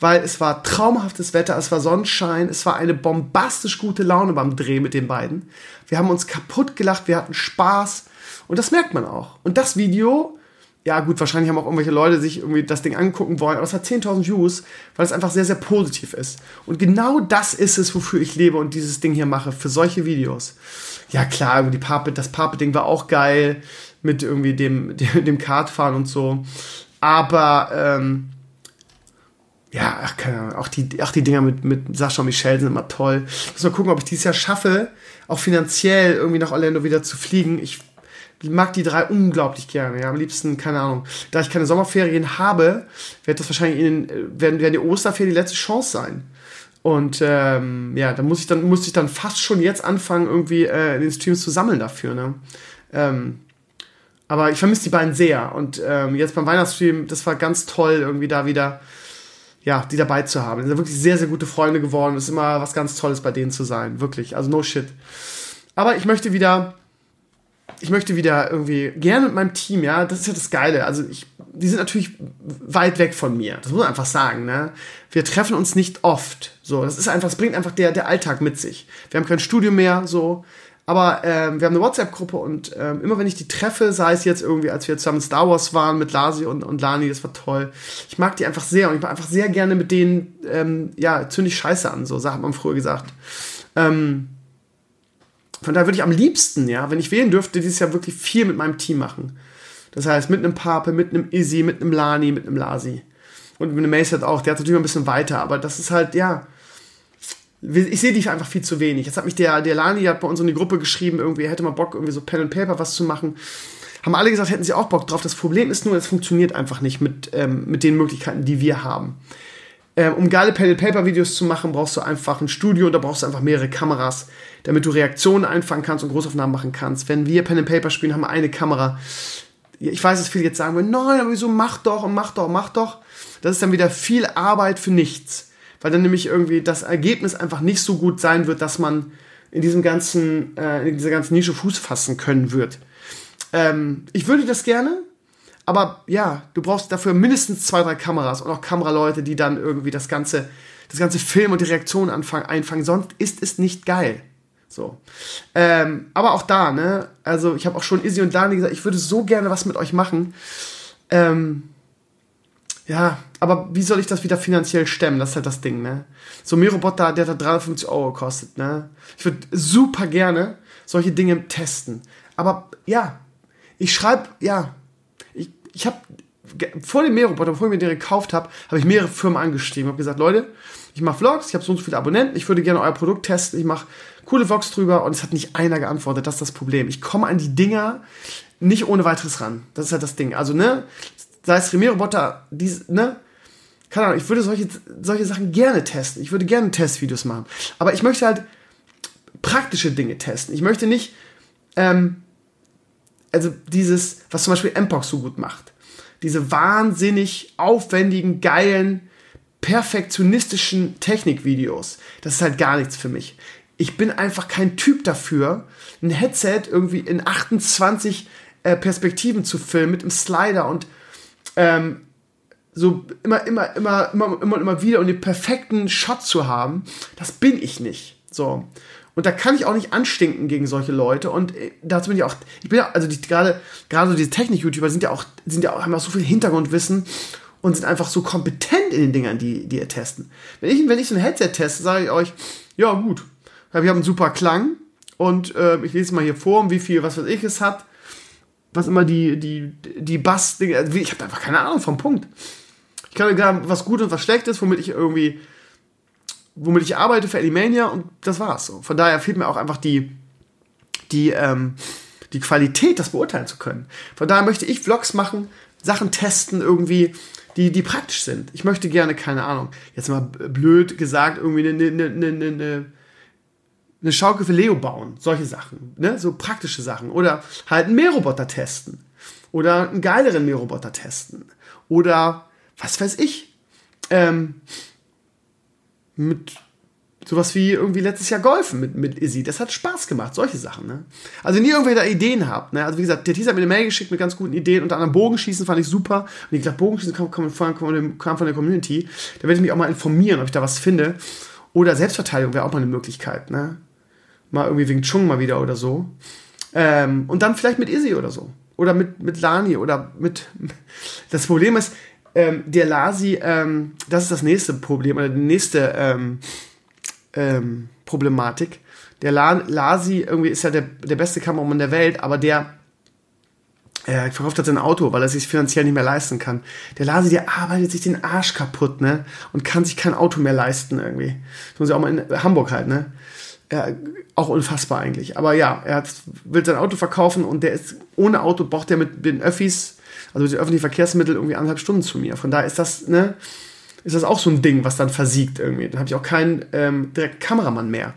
weil es war traumhaftes Wetter, es war Sonnenschein, es war eine bombastisch gute Laune beim Dreh mit den beiden. Wir haben uns kaputt gelacht, wir hatten Spaß und das merkt man auch. Und das Video, ja gut, wahrscheinlich haben auch irgendwelche Leute sich irgendwie das Ding angucken wollen, aber es hat 10.000 Views, weil es einfach sehr, sehr positiv ist. Und genau das ist es, wofür ich lebe und dieses Ding hier mache, für solche Videos. Ja klar, die Pape, das Pape-Ding war auch geil, mit irgendwie dem, dem, dem Kartfahren und so. Aber ähm, ja, ach, keine Ahnung, auch die, auch die Dinger mit, mit Sascha und Michelle sind immer toll. Muss mal gucken, ob ich dieses Jahr schaffe, auch finanziell irgendwie nach Orlando wieder zu fliegen. Ich mag die drei unglaublich gerne. Ja, am liebsten, keine Ahnung. Da ich keine Sommerferien habe, wird das wahrscheinlich in, werden, werden die Osterferien die letzte Chance sein. Und ähm, ja, da muss ich dann, muss ich dann fast schon jetzt anfangen, irgendwie äh, in den Streams zu sammeln dafür. Ne? Ähm, aber ich vermisse die beiden sehr. Und ähm, jetzt beim Weihnachtsstream, das war ganz toll, irgendwie da wieder ja, die dabei zu haben. Die sind wirklich sehr, sehr gute Freunde geworden. Es ist immer was ganz Tolles bei denen zu sein. Wirklich. Also no shit. Aber ich möchte wieder, ich möchte wieder irgendwie gerne mit meinem Team, ja, das ist ja das Geile. Also ich, die sind natürlich weit weg von mir. Das muss man einfach sagen, ne? Wir treffen uns nicht oft. So, das ist einfach, es bringt einfach der, der Alltag mit sich. Wir haben kein Studio mehr, so. Aber ähm, wir haben eine WhatsApp-Gruppe und ähm, immer wenn ich die treffe, sei es jetzt irgendwie, als wir zusammen Star Wars waren mit Lasi und, und Lani, das war toll. Ich mag die einfach sehr und ich mag einfach sehr gerne mit denen, ähm, ja, zündig Scheiße an, so hat man früher gesagt. Ähm, von daher würde ich am liebsten, ja, wenn ich wählen dürfte, dieses Jahr wirklich viel mit meinem Team machen. Das heißt, mit einem Pape, mit einem Izzy, mit einem Lani, mit einem Lasi. Und mit einem Mace auch, der hat natürlich ein bisschen weiter, aber das ist halt, ja, ich sehe die einfach viel zu wenig. Jetzt hat mich der, der Lani hat bei uns in die Gruppe geschrieben, irgendwie hätte mal Bock, irgendwie so Pen and Paper was zu machen. Haben alle gesagt, hätten sie auch Bock drauf. Das Problem ist nur, es funktioniert einfach nicht mit, ähm, mit den Möglichkeiten, die wir haben. Ähm, um geile Pen and Paper Videos zu machen, brauchst du einfach ein Studio und da brauchst du einfach mehrere Kameras, damit du Reaktionen einfangen kannst und Großaufnahmen machen kannst. Wenn wir Pen and Paper spielen, haben wir eine Kamera. Ich weiß, dass viele jetzt sagen, nein, aber wieso mach doch und mach doch, mach doch. Das ist dann wieder viel Arbeit für nichts weil dann nämlich irgendwie das Ergebnis einfach nicht so gut sein wird, dass man in diesem ganzen, äh, in dieser ganzen Nische Fuß fassen können wird. Ähm, ich würde das gerne, aber ja, du brauchst dafür mindestens zwei, drei Kameras und auch Kameraleute, die dann irgendwie das ganze, das ganze Film und die Reaktion anfangen, einfangen. Sonst ist es nicht geil. So. Ähm, aber auch da, ne? Also ich habe auch schon Izzy und Dani gesagt, ich würde so gerne was mit euch machen. Ähm, ja, aber wie soll ich das wieder finanziell stemmen? Das ist halt das Ding, ne? So ein Miroboter, der hat 350 Euro gekostet, ne? Ich würde super gerne solche Dinge testen. Aber ja, ich schreibe, ja, ich, habe vor dem Meeroboter, bevor ich mir den gekauft habe, habe ich mehrere Firmen angeschrieben, habe gesagt, Leute, ich mache Vlogs, ich habe so und so viele Abonnenten, ich würde gerne euer Produkt testen, ich mache coole Vlogs drüber und es hat nicht einer geantwortet, das ist das Problem. Ich komme an die Dinger nicht ohne weiteres ran. Das ist halt das Ding. Also, ne, sei es Remiro-Roboter, ne? Keine Ahnung, ich würde solche, solche Sachen gerne testen. Ich würde gerne Testvideos machen. Aber ich möchte halt praktische Dinge testen. Ich möchte nicht, ähm, also dieses, was zum Beispiel Mpox so gut macht. Diese wahnsinnig aufwendigen, geilen, perfektionistischen Technikvideos. Das ist halt gar nichts für mich. Ich bin einfach kein Typ dafür, ein Headset irgendwie in 28 äh, Perspektiven zu filmen mit einem Slider und ähm, so immer, immer, immer, immer, immer, immer wieder und den perfekten Shot zu haben, das bin ich nicht. So. Und da kann ich auch nicht anstinken gegen solche Leute. Und äh, dazu bin ich auch, ich bin ja, also die, gerade, gerade so diese Technik-YouTuber sind ja auch, sind ja auch, haben auch so viel Hintergrundwissen und sind einfach so kompetent in den Dingern, die, die ihr testen. Wenn ich, wenn ich so ein Headset teste, sage ich euch, ja, gut. Wir haben einen super Klang und äh, ich lese mal hier vor, wie viel, was weiß ich, es hat was immer die, die, die Bass-Dinge, also ich habe einfach keine Ahnung vom Punkt. Ich kann gar was gut und was schlecht ist, womit ich irgendwie, womit ich arbeite für Elimania und das war's. Von daher fehlt mir auch einfach die, die, ähm, die Qualität, das beurteilen zu können. Von daher möchte ich Vlogs machen, Sachen testen irgendwie, die, die praktisch sind. Ich möchte gerne, keine Ahnung, jetzt mal blöd gesagt, irgendwie eine, eine, eine, eine eine Schaukel für Leo bauen, solche Sachen, ne? so praktische Sachen. Oder halt einen Mähroboter testen. Oder einen geileren Mähroboter testen. Oder was weiß ich. Ähm, mit sowas wie irgendwie letztes Jahr golfen mit, mit Izzy. Das hat Spaß gemacht, solche Sachen. Ne? Also wenn ihr irgendwelche Ideen habt, ne? also wie gesagt, der Teaser hat mir eine Mail geschickt mit ganz guten Ideen. Unter anderem Bogenschießen fand ich super. Und ich glaube, Bogenschießen kam, kam, kam, kam von der Community. Da werde ich mich auch mal informieren, ob ich da was finde. Oder Selbstverteidigung wäre auch mal eine Möglichkeit. Ne? Mal irgendwie wegen Chung mal wieder oder so. Ähm, und dann vielleicht mit Izzy oder so. Oder mit, mit Lani oder mit. Das Problem ist, ähm, der Lasi, ähm, das ist das nächste Problem oder die nächste ähm, ähm, Problematik. Der La Lasi irgendwie ist ja der, der beste Kameramann der Welt, aber der äh, verkauft hat sein Auto, weil er sich finanziell nicht mehr leisten kann. Der Lasi, der arbeitet sich den Arsch kaputt, ne? Und kann sich kein Auto mehr leisten irgendwie. Das muss ja auch mal in Hamburg halt, ne? ja, auch unfassbar eigentlich. Aber ja, er hat, will sein Auto verkaufen und der ist ohne Auto braucht er mit den Öffis, also mit den öffentlichen Verkehrsmitteln irgendwie anderthalb Stunden zu mir. Von daher ist das, ne, ist das auch so ein Ding, was dann versiegt irgendwie. Dann habe ich auch keinen ähm, direkten Kameramann mehr.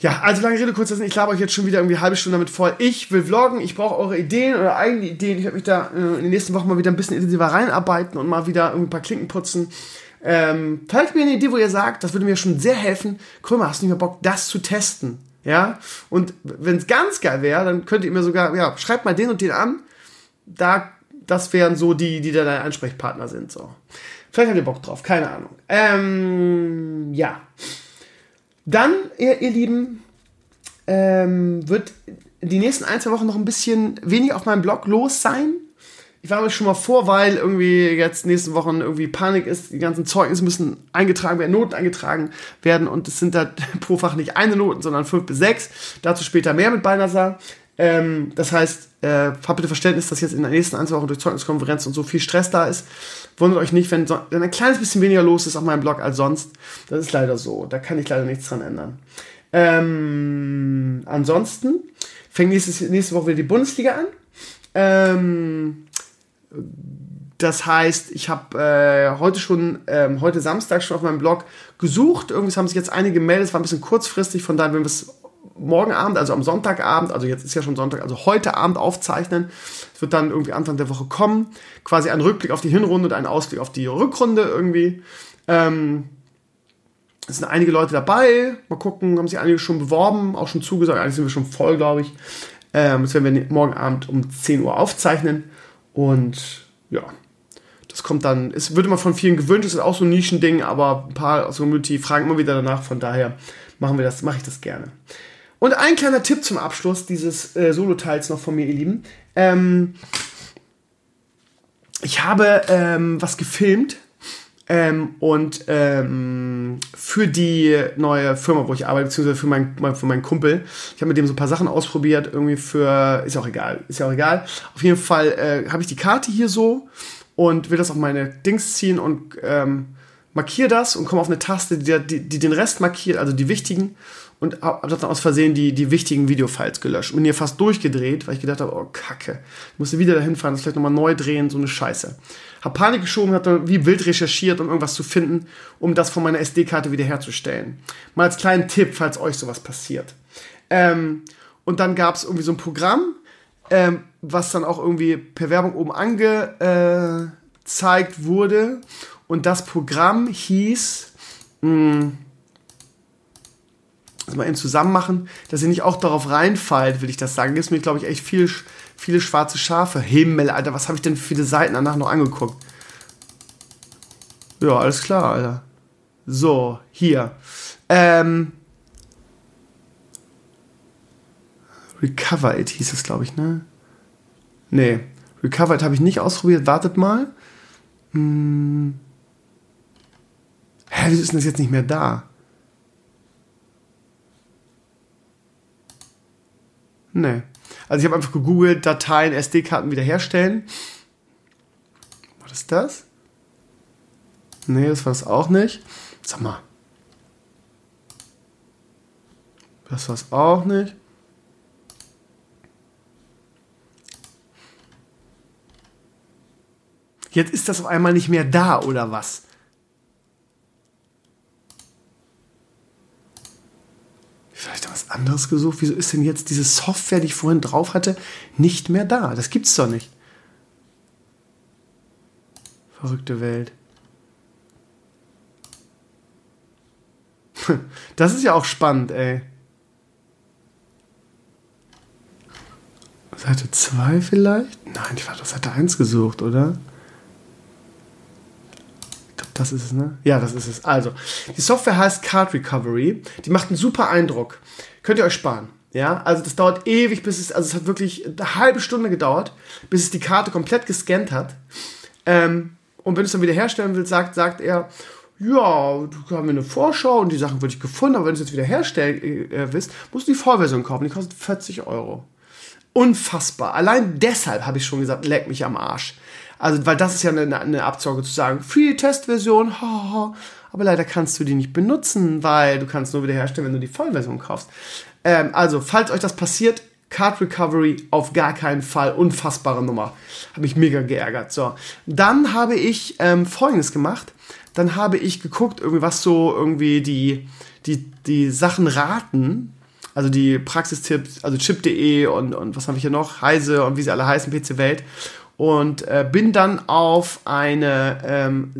Ja, also lange Rede, Sinn. Ich glaube euch jetzt schon wieder irgendwie eine halbe Stunde damit voll. Ich will vloggen, ich brauche eure Ideen oder eigene Ideen. Ich werde mich da äh, in den nächsten Wochen mal wieder ein bisschen intensiver reinarbeiten und mal wieder irgendwie ein paar Klinken putzen. Ähm, teilt mir eine Idee, wo ihr sagt, das würde mir schon sehr helfen. Krömer, hast du nicht mehr Bock, das zu testen? Ja, und wenn es ganz geil wäre, dann könnt ihr mir sogar, ja, schreibt mal den und den an. Da, das wären so die, die da deine Ansprechpartner sind. So. Vielleicht habt ihr Bock drauf, keine Ahnung. Ähm, ja. Dann, ihr, ihr Lieben, ähm, wird die nächsten ein, zwei Wochen noch ein bisschen weniger auf meinem Blog los sein. Ich war mir schon mal vor, weil irgendwie jetzt nächsten Wochen irgendwie Panik ist, die ganzen Zeugnisse müssen eingetragen werden, Noten eingetragen werden und es sind da pro Fach nicht eine Noten, sondern fünf bis sechs. Dazu später mehr mit Balnasar. Ähm, das heißt, äh, habt bitte Verständnis, dass jetzt in den nächsten ein, zwei Wochen durch Zeugniskonferenz und so viel Stress da ist. Wundert euch nicht, wenn, so, wenn ein kleines bisschen weniger los ist auf meinem Blog als sonst. Das ist leider so. Da kann ich leider nichts dran ändern. Ähm, ansonsten fängt nächstes, nächste Woche wieder die Bundesliga an. Ähm, das heißt, ich habe äh, heute schon, ähm, heute Samstag schon auf meinem Blog gesucht. Irgendwie haben sich jetzt einige gemeldet, es war ein bisschen kurzfristig, von daher, wenn wir es morgen Abend, also am Sonntagabend, also jetzt ist ja schon Sonntag, also heute Abend aufzeichnen. Es wird dann irgendwie Anfang der Woche kommen. Quasi ein Rückblick auf die Hinrunde und ein Ausblick auf die Rückrunde irgendwie. Ähm, es sind einige Leute dabei. Mal gucken, haben sich einige schon beworben, auch schon zugesagt. Eigentlich sind wir schon voll, glaube ich. Ähm, das werden wir morgen Abend um 10 Uhr aufzeichnen. Und ja, das kommt dann, es wird immer von vielen gewünscht, es ist auch so ein Nischending, aber ein paar aus der Community fragen immer wieder danach, von daher machen wir das, mache ich das gerne. Und ein kleiner Tipp zum Abschluss dieses äh, Solo-Teils noch von mir, ihr Lieben. Ähm, ich habe ähm, was gefilmt ähm, und ähm, für die neue Firma, wo ich arbeite, beziehungsweise für, mein, für meinen Kumpel. Ich habe mit dem so ein paar Sachen ausprobiert, irgendwie für, ist ja auch egal, ist ja auch egal. Auf jeden Fall äh, habe ich die Karte hier so und will das auf meine Dings ziehen und ähm, markiere das und komme auf eine Taste, die, die, die den Rest markiert, also die wichtigen und habe dann aus Versehen die, die wichtigen Videofiles gelöscht. Bin hier fast durchgedreht, weil ich gedacht habe, oh Kacke, ich musste wieder dahin fahren, das vielleicht nochmal neu drehen, so eine Scheiße. Hab Panik geschoben, hab dann wie wild recherchiert, um irgendwas zu finden, um das von meiner SD-Karte wiederherzustellen. Mal als kleinen Tipp, falls euch sowas passiert. Ähm, und dann gab es irgendwie so ein Programm, ähm, was dann auch irgendwie per Werbung oben angezeigt wurde. Und das Programm hieß, mh, das mal eben zusammen machen, dass ihr nicht auch darauf reinfallt, will ich das sagen. Gibt mir, glaube ich, echt viel, viele schwarze Schafe. Himmel, Alter, was habe ich denn für viele Seiten danach noch angeguckt? Ja, alles klar, Alter. So, hier. Ähm, Recover It hieß es, glaube ich, ne? Nee, Recover It habe ich nicht ausprobiert. Wartet mal. Hm. Hä, wieso ist denn das jetzt nicht mehr da? Nee. Also ich habe einfach gegoogelt, Dateien, SD-Karten wiederherstellen. War das das? Nee, das war es auch nicht. Sag mal. Das war es auch nicht. Jetzt ist das auf einmal nicht mehr da, oder was? vielleicht was anderes gesucht. Wieso ist denn jetzt diese Software, die ich vorhin drauf hatte, nicht mehr da? Das gibt's doch nicht. Verrückte Welt. Das ist ja auch spannend, ey. Seite 2 vielleicht? Nein, ich war doch Seite 1 gesucht, oder? Das ist es, ne? Ja, das ist es. Also, die Software heißt Card Recovery. Die macht einen super Eindruck. Könnt ihr euch sparen. Ja, also das dauert ewig, bis es, also es hat wirklich eine halbe Stunde gedauert, bis es die Karte komplett gescannt hat. Ähm, und wenn du es dann wieder herstellen willst, sagt, sagt er, ja, du hast mir eine Vorschau und die Sachen würde ich gefunden, aber wenn du es jetzt wieder herstellen äh, willst, musst du die Vollversion kaufen. Die kostet 40 Euro. Unfassbar. Allein deshalb habe ich schon gesagt, leck mich am Arsch. Also, weil das ist ja eine, eine Abzocke zu sagen, Free Testversion, haha, aber leider kannst du die nicht benutzen, weil du kannst nur wieder herstellen, wenn du die Vollversion kaufst. Ähm, also, falls euch das passiert, Card Recovery auf gar keinen Fall. Unfassbare Nummer. Habe mich mega geärgert. So. Dann habe ich ähm, folgendes gemacht. Dann habe ich geguckt, irgendwie was so irgendwie die, die, die Sachen raten. Also die Praxistipps, also chip.de und, und was habe ich hier noch? Heise und wie sie alle heißen, PC Welt. Und äh, bin dann auf eine, ähm,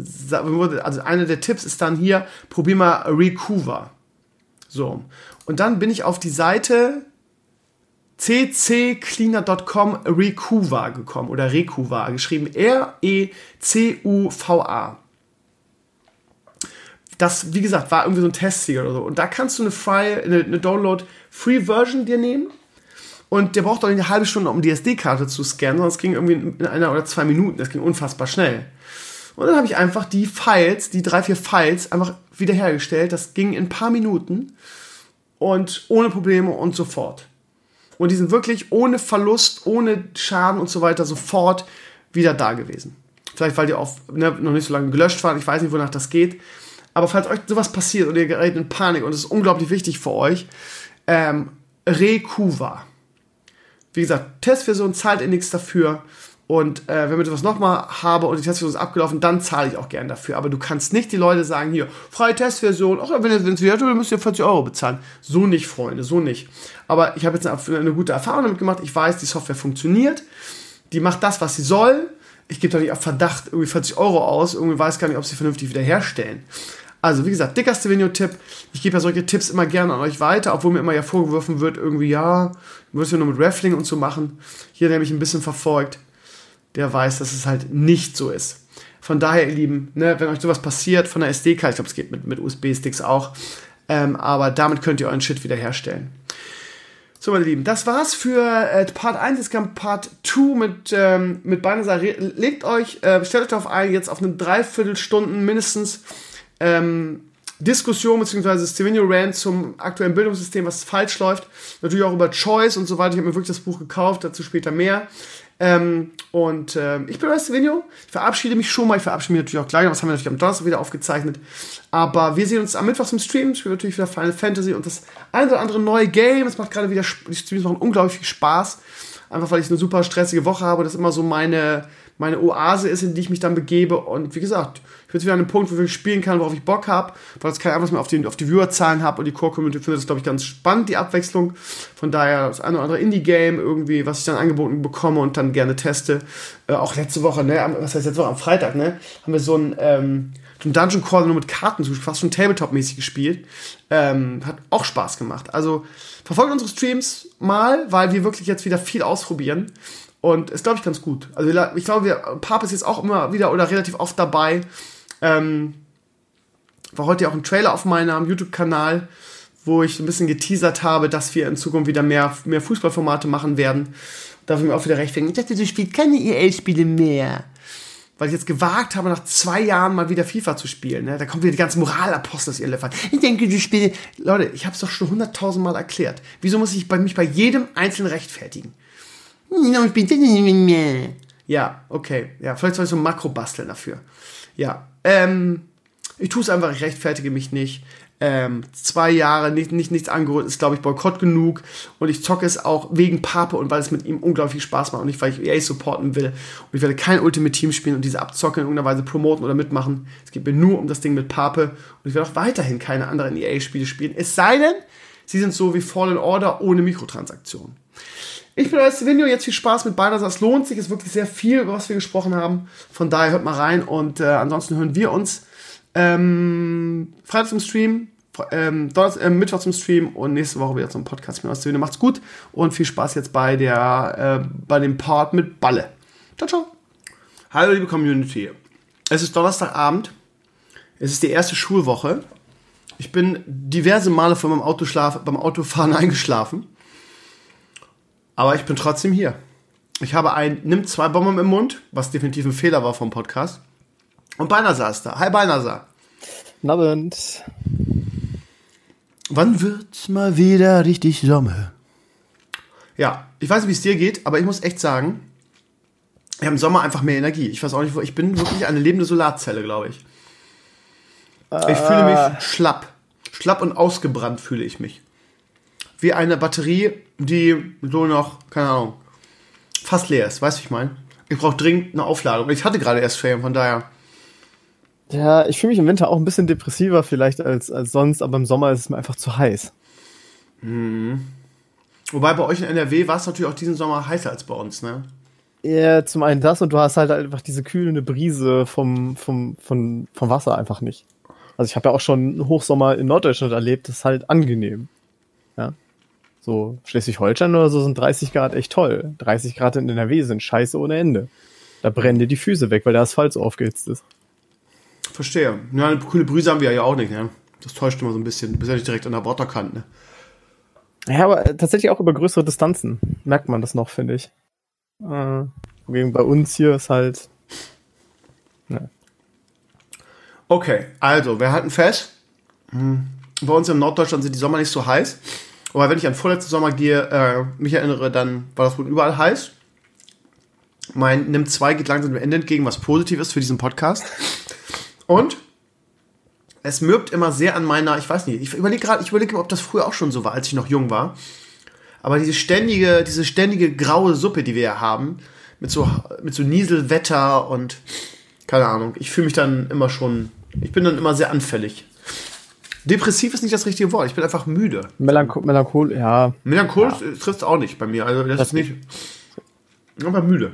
also einer der Tipps ist dann hier, probier mal Recover. So. Und dann bin ich auf die Seite cccleaner.com Recuva gekommen oder Recuva, geschrieben R-E-C-U-V-A. Das, wie gesagt, war irgendwie so ein Testsieger oder so. Und da kannst du eine, eine, eine Download-Free-Version dir nehmen. Und der braucht doch eine halbe Stunde, um die SD-Karte zu scannen, sondern es ging irgendwie in einer oder zwei Minuten. Das ging unfassbar schnell. Und dann habe ich einfach die Files, die drei, vier Files, einfach wiederhergestellt. Das ging in ein paar Minuten und ohne Probleme und sofort. Und die sind wirklich ohne Verlust, ohne Schaden und so weiter sofort wieder da gewesen. Vielleicht, weil die auch ne, noch nicht so lange gelöscht waren. Ich weiß nicht, wonach das geht. Aber falls euch sowas passiert und ihr gerät in Panik und es ist unglaublich wichtig für euch, ähm, Rekuva. Wie gesagt, Testversion zahlt ihr nichts dafür. Und äh, wenn ich sowas nochmal habe und die Testversion ist abgelaufen, dann zahle ich auch gern dafür. Aber du kannst nicht die Leute sagen, hier, freie Testversion, ach, wenn es wieder tut, müsst ihr 40 Euro bezahlen. So nicht, Freunde, so nicht. Aber ich habe jetzt eine, eine, gute Erfahrung damit gemacht. Ich weiß, die Software funktioniert. Die macht das, was sie soll. Ich gebe doch nicht auf Verdacht irgendwie 40 Euro aus. Irgendwie weiß gar nicht, ob sie vernünftig wiederherstellen. Also, wie gesagt, dicker Stevenio-Tipp. Ich gebe ja solche Tipps immer gerne an euch weiter, obwohl mir immer ja vorgeworfen wird, irgendwie, ja, musst ja nur mit Raffling und so machen. Hier, der mich ein bisschen verfolgt der weiß, dass es halt nicht so ist. Von daher, ihr Lieben, ne, wenn euch sowas passiert von der SD-Karte, ich glaube, es geht mit, mit USB-Sticks auch, ähm, aber damit könnt ihr euren Shit wiederherstellen. So, meine Lieben, das war's für äh, Part 1. Jetzt kam Part 2 mit, ähm, mit Banasa. Legt euch, äh, stellt euch darauf ein, jetzt auf eine Dreiviertelstunden mindestens ähm, Diskussion bzw. Stevenio Rand zum aktuellen Bildungssystem, was falsch läuft. Natürlich auch über Choice und so weiter. Ich habe mir wirklich das Buch gekauft, dazu später mehr. Ähm, und ähm, ich bin Stevenio. Ich verabschiede mich schon mal. Ich verabschiede mich natürlich auch gleich. Das haben wir natürlich am Donnerstag wieder aufgezeichnet. Aber wir sehen uns am Mittwoch im Stream. Ich spiele natürlich wieder Final Fantasy und das ein oder andere neue Game. Es macht gerade wieder, die Streams machen unglaublich viel Spaß. Einfach weil ich eine super stressige Woche habe. Das ist immer so meine, meine Oase ist, in die ich mich dann begebe. Und wie gesagt, ich bin jetzt wieder an einem Punkt, wo ich spielen kann, worauf ich Bock habe, weil es kein Einfluss mehr auf die, auf die Viewerzahlen habe und die Core-Community findet das, glaube ich, ganz spannend, die Abwechslung. Von daher das eine oder andere Indie-Game irgendwie, was ich dann angeboten bekomme und dann gerne teste. Äh, auch letzte Woche, ne, was heißt letzte Woche, am Freitag, ne, haben wir so ein, ähm, so ein Dungeon Call nur mit Karten, fast schon Tabletop-mäßig gespielt. Ähm, hat auch Spaß gemacht. Also verfolgt unsere Streams mal, weil wir wirklich jetzt wieder viel ausprobieren. Und ist, glaube ich, ganz gut. Also ich glaube, wir, Pap ist jetzt auch immer wieder oder relativ oft dabei. Ähm, war heute auch ein Trailer auf meinem YouTube-Kanal, wo ich ein bisschen geteasert habe, dass wir in Zukunft wieder mehr, mehr Fußballformate machen werden. Da will ich mir auch wieder recht Ich dachte, du spielst keine EA-Spiele mehr. Weil ich jetzt gewagt habe, nach zwei Jahren mal wieder FIFA zu spielen. Ne? Da kommt wieder die ganze Moralapostel aus ihr Elefant. Ich denke, du spielst. Leute, ich habe es doch schon hunderttausend Mal erklärt. Wieso muss ich mich bei jedem Einzelnen rechtfertigen? Ja, okay. Ja, vielleicht soll ich so ein Makro basteln dafür. Ja, ähm, ich tue es einfach, ich rechtfertige mich nicht. Ähm, zwei Jahre, nicht, nicht nichts angerührt, ist, glaube ich, Boykott genug. Und ich zocke es auch wegen Pape und weil es mit ihm unglaublich viel Spaß macht und nicht, weil ich EA supporten will. Und ich werde kein Ultimate Team spielen und diese Abzocke in irgendeiner Weise promoten oder mitmachen. Es geht mir nur um das Ding mit Pape. Und ich werde auch weiterhin keine anderen EA-Spiele spielen. Es sei denn, sie sind so wie Fallen Order ohne Mikrotransaktionen. Ich bin euer Stevenio, jetzt viel Spaß mit beiden. Es lohnt sich, es ist wirklich sehr viel, über was wir gesprochen haben. Von daher hört mal rein und äh, ansonsten hören wir uns ähm, Freitag im Stream, ähm, Donnerstag, äh, Mittwoch zum Stream und nächste Woche wieder zum Podcast. Ich bin euer Stevenio, macht's gut und viel Spaß jetzt bei der, äh, bei dem Part mit Balle. Ciao, ciao. Hallo liebe Community. Es ist Donnerstagabend. Es ist die erste Schulwoche. Ich bin diverse Male von meinem Autoschlaf, beim Autofahren eingeschlafen. Aber ich bin trotzdem hier. Ich habe ein, nimm zwei Bomben im Mund, was definitiv ein Fehler war vom Podcast. Und Beinasar ist da. Hi. Guten Abend. Wann wird's mal wieder richtig Sommer? Ja, ich weiß nicht, wie es dir geht, aber ich muss echt sagen, ich habe im Sommer einfach mehr Energie. Ich weiß auch nicht, wo ich bin wirklich eine lebende Solarzelle, glaube ich. Ich fühle mich ah. schlapp. Schlapp und ausgebrannt fühle ich mich wie eine Batterie, die so noch, keine Ahnung, fast leer ist. Weißt du, ich meine? Ich brauche dringend eine Aufladung. Ich hatte gerade erst Ferien, von daher. Ja, ich fühle mich im Winter auch ein bisschen depressiver vielleicht als, als sonst, aber im Sommer ist es mir einfach zu heiß. Wobei bei euch in NRW war es natürlich auch diesen Sommer heißer als bei uns, ne? Ja, zum einen das und du hast halt einfach diese kühlende Brise vom, vom, vom, vom Wasser einfach nicht. Also ich habe ja auch schon einen Hochsommer in Norddeutschland erlebt, das ist halt angenehm. So Schleswig-Holstein oder so sind 30 Grad echt toll. 30 Grad in NRW sind scheiße ohne Ende. Da brennen dir die Füße weg, weil der Asphalt so aufgehitzt ist. Verstehe. Ja, eine coole Brüse haben wir ja auch nicht, ne? Das täuscht immer so ein bisschen. Du bist ja nicht direkt an der Waterkant, ne? Ja, aber äh, tatsächlich auch über größere Distanzen merkt man das noch, finde ich. Äh, wogegen bei uns hier ist halt. Ne. Okay, also, wir halten fest, hm, bei uns in Norddeutschland sind die Sommer nicht so heiß. Aber wenn ich an vorletzten Sommer gehe, äh, mich erinnere, dann war das wohl überall heiß. Mein Nimm 2 geht langsam dem Ende entgegen, was positiv ist für diesen Podcast. Und es mürbt immer sehr an meiner, ich weiß nicht, ich überlege gerade, ich überlege, ob das früher auch schon so war, als ich noch jung war. Aber diese ständige, diese ständige graue Suppe, die wir ja haben, mit so, mit so Nieselwetter und keine Ahnung, ich fühle mich dann immer schon, ich bin dann immer sehr anfällig. Depressiv ist nicht das richtige Wort, ich bin einfach müde. Melancho Melanchol, ja. Melancholisch trifft auch nicht bei mir, also das, Das ist nicht, aber müde.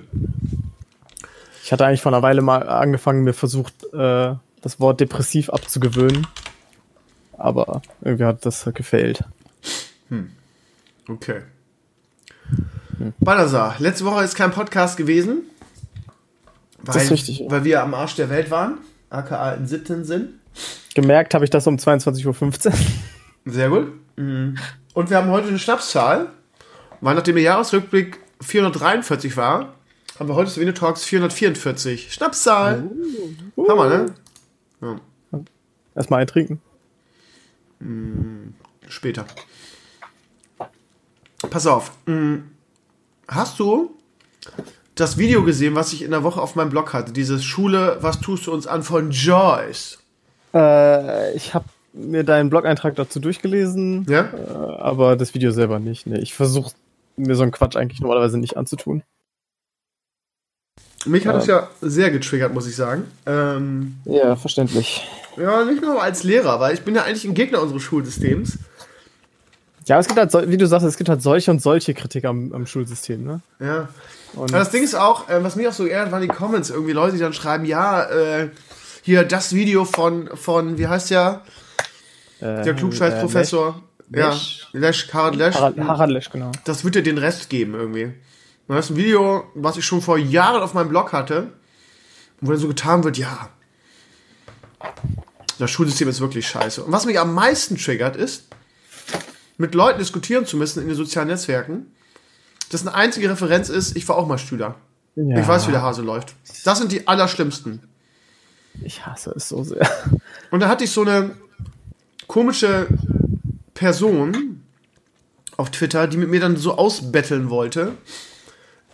Ich hatte eigentlich vor einer Weile mal angefangen, mir versucht, äh, das Wort depressiv abzugewöhnen. Aber irgendwie hat das gefailt. Okay. Balthasar, letzte Woche ist kein Podcast gewesen. Weil, Das ist richtig, ja. Weil wir am Arsch der Welt waren, aka in Sitten sind. Gemerkt habe ich das um 22.15 Uhr. Sehr gut. Mhm. Und wir haben heute eine Schnapszahl. Weil nachdem der Jahresrückblick 443 war, haben wir heute Savine Talks 444. Schnapszahl. Hammer, ne? Erstmal eintrinken. Später. Pass auf. mm, Hast du das Video gesehen, was ich in der Woche auf meinem Blog hatte? Dieses Schule, was tust du uns an von Joyce? Äh, ich habe mir deinen Blog-Eintrag dazu durchgelesen, Ja? äh, aber das Video selber nicht. Nee, ich versuche mir so einen Quatsch eigentlich normalerweise nicht anzutun. Mich hat Ja. das ja sehr getriggert, muss ich sagen. Ähm, Ja, verständlich. ja, nicht nur als Lehrer, weil ich bin ja eigentlich ein Gegner unseres Schulsystems. Ja, aber es gibt halt, wie du sagst, es gibt halt solche und solche Kritik am, am Schulsystem, ne? Ja. Und Aber das Ding ist auch, äh, was mich auch so ärgert, waren die Comments. Irgendwie Leute, die dann schreiben, ja, äh, hier das Video von, von wie heißt der? äh, Der Klugscheißprofessor. ja, Lesch? Lesch, Harald Lesch. Harald, Harald Lesch, genau. Das wird dir den Rest geben irgendwie. Und das ist ein Video, was ich schon vor Jahren auf meinem Blog hatte, wo dann so getan wird, ja, das Schulsystem ist wirklich scheiße. Und was mich am meisten triggert, ist, mit Leuten diskutieren zu müssen in den sozialen Netzwerken, dass eine einzige Referenz ist, ich war auch mal Schüler. Ja. Ich weiß, wie der Hase läuft. Das sind die allerschlimmsten. Ich hasse es so sehr. Und da hatte ich so eine komische Person auf Twitter, die mit mir dann so ausbetteln wollte.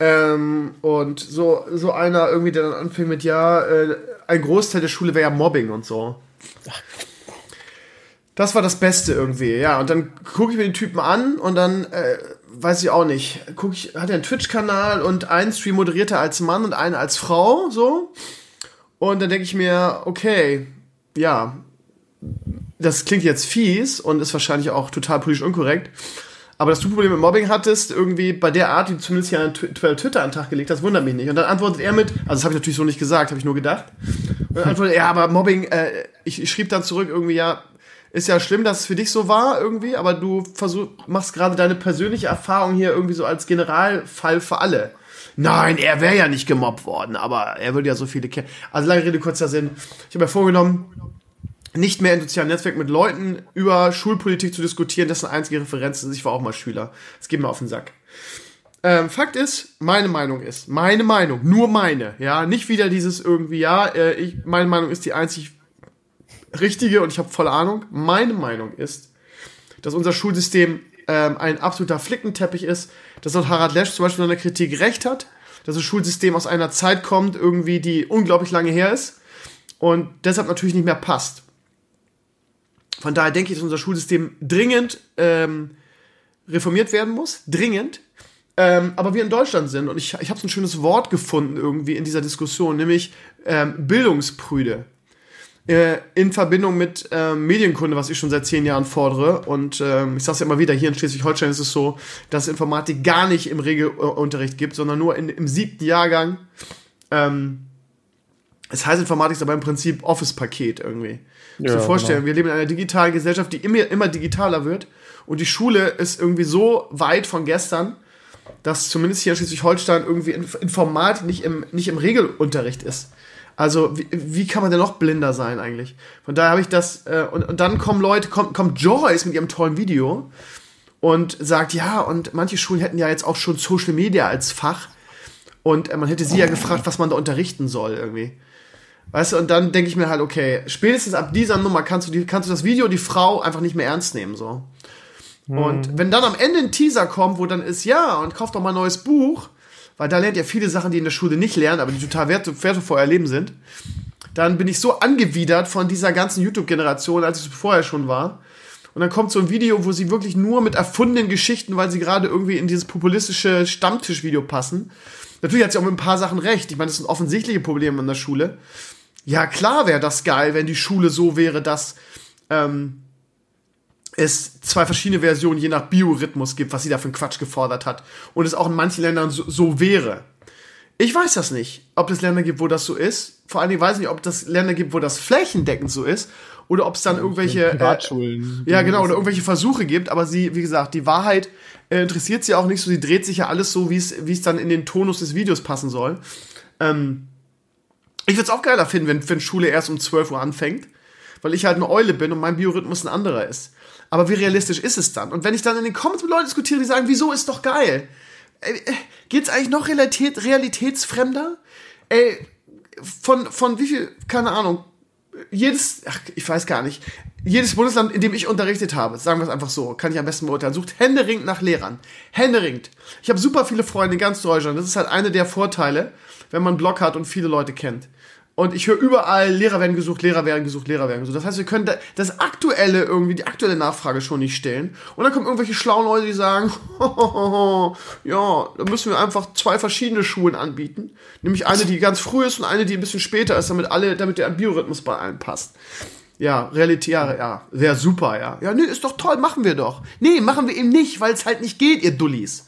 Ähm, und so, so einer irgendwie, der dann anfing mit, ja, äh, ein Großteil der Schule wäre ja Mobbing und so. Das war das Beste irgendwie, ja. Und dann gucke ich mir den Typen an und dann, äh, weiß ich auch nicht, guck ich, hat er einen Twitch-Kanal und einen Stream moderiert er als Mann und einen als Frau, so. Und dann denke ich mir, okay, ja, das klingt jetzt fies und ist wahrscheinlich auch total politisch unkorrekt. Aber dass du Probleme mit Mobbing hattest, irgendwie bei der Art, die du zumindest ja an Tw- Twitter an den Tag gelegt hast, wundert mich nicht. Und dann antwortet er mit, also das habe ich natürlich so nicht gesagt, habe ich nur gedacht. Und dann antwortet er, ja, aber Mobbing, äh, ich, ich schrieb dann zurück irgendwie, ja, ist ja schlimm, dass es für dich so war irgendwie, aber du versuch, machst gerade deine persönliche Erfahrung hier irgendwie so als Generalfall für alle. Nein, er wäre ja nicht gemobbt worden, aber er würde ja so viele kennen. Also lange Rede, kurzer Sinn. Ich habe mir vorgenommen, nicht mehr in sozialen Netzwerken mit Leuten über Schulpolitik zu diskutieren, dessen einzige Referenz ist, ich war auch mal Schüler. Das geht mir auf den Sack. Ähm, Fakt ist, meine Meinung ist, meine Meinung, nur meine, ja, nicht wieder dieses irgendwie, ja, äh, ich, meine Meinung ist die einzig richtige und ich habe volle Ahnung. Meine Meinung ist, dass unser Schulsystem ähm, ein absoluter Flickenteppich ist, dass auch Harald Lesch zum Beispiel in der Kritik recht hat, dass das Schulsystem aus einer Zeit kommt, irgendwie, die unglaublich lange her ist und deshalb natürlich nicht mehr passt. Von daher denke ich, dass unser Schulsystem dringend ähm, reformiert werden muss. Dringend. Ähm, aber wir in Deutschland sind, und ich, ich habe so ein schönes Wort gefunden irgendwie in dieser Diskussion, nämlich ähm, Bildungsprüde. Äh, in Verbindung mit äh, Medienkunde, was ich schon seit zehn Jahren fordere. Und ähm, ich sage es ja immer wieder, hier in Schleswig-Holstein ist es so, dass Informatik gar nicht im Regelunterricht gibt, sondern nur in, im siebten Jahrgang. Ähm, es heißt Informatik ist aber im Prinzip Office-Paket irgendwie. Ja, so vorstellen, genau. wir leben in einer digitalen Gesellschaft, die immer, immer digitaler wird. Und die Schule ist irgendwie so weit von gestern, dass zumindest hier in Schleswig-Holstein irgendwie Informatik nicht im, nicht im Regelunterricht ist. Also, wie, wie kann man denn noch blinder sein eigentlich? Von daher habe ich das, äh, und, und dann kommen Leute, kommt, kommt Joyce mit ihrem tollen Video und sagt, ja, und manche Schulen hätten ja jetzt auch schon Social Media als Fach. Und äh, man hätte sie ja gefragt, was man da unterrichten soll irgendwie. Weißt du, und dann denke ich mir halt, okay, spätestens ab dieser Nummer kannst du, die, kannst du das Video, die Frau einfach nicht mehr ernst nehmen, so. Mhm. Und wenn dann am Ende ein Teaser kommt, wo dann ist, ja, und kauft doch mal ein neues Buch, weil da lernt ihr viele Sachen, die in der Schule nicht lernen, aber die total wertvoll für euer Leben sind. Dann bin ich so angewidert von dieser ganzen YouTube-Generation, als es vorher schon war. Und dann kommt so ein Video, wo sie wirklich nur mit erfundenen Geschichten, weil sie gerade irgendwie in dieses populistische Stammtischvideo passen. Natürlich hat sie auch mit ein paar Sachen recht. Ich meine, das sind offensichtliche Probleme in der Schule. Ja, klar wäre das geil, wenn die Schule so wäre, dass ähm, es zwei verschiedene Versionen je nach Biorhythmus gibt, was sie da für einen Quatsch gefordert hat. Und es auch in manchen Ländern so, so wäre. Ich weiß das nicht, ob es Länder gibt, wo das so ist. Vor allen Dingen weiß ich nicht, ob es Länder gibt, wo das flächendeckend so ist. Oder ob es dann irgendwelche. Privatschulen. Äh, ja, genau, oder irgendwelche Versuche gibt. Aber sie, wie gesagt, die Wahrheit äh, interessiert sie auch nicht so. Sie dreht sich ja alles so, wie es dann in den Tonus des Videos passen soll. Ähm, ich würde es auch geiler finden, wenn, wenn Schule erst um 12 Uhr anfängt. Weil ich halt eine Eule bin und mein Biorhythmus ein anderer ist. Aber wie realistisch ist es dann? Und wenn ich dann in den Comments mit Leuten diskutiere, die sagen, wieso ist doch geil? Äh, geht's eigentlich noch Realität, realitätsfremder? Ey, von, von wie viel, keine Ahnung, jedes, ach, ich weiß gar nicht, jedes Bundesland, in dem ich unterrichtet habe, sagen wir es einfach so, kann ich am besten beurteilen, sucht händeringend nach Lehrern. Händeringend. Ich habe super viele Freunde in ganz Deutschland. Das ist halt einer der Vorteile, wenn man einen Blog hat und viele Leute kennt. Und ich höre überall, Lehrer werden gesucht, Lehrer werden gesucht, Lehrer werden gesucht. Das heißt, wir können das aktuelle irgendwie, die aktuelle Nachfrage schon nicht stellen. Und dann kommen irgendwelche schlauen Leute, die sagen, ja, da müssen wir einfach zwei verschiedene Schulen anbieten. Nämlich eine, die ganz früh ist und eine, die ein bisschen später ist, damit alle, damit der Biorhythmus bei allen passt. Ja, Realität, ja, sehr super, ja. Ja, nee, ist doch toll, machen wir doch. Nee, machen wir eben nicht, weil es halt nicht geht, ihr Dullis.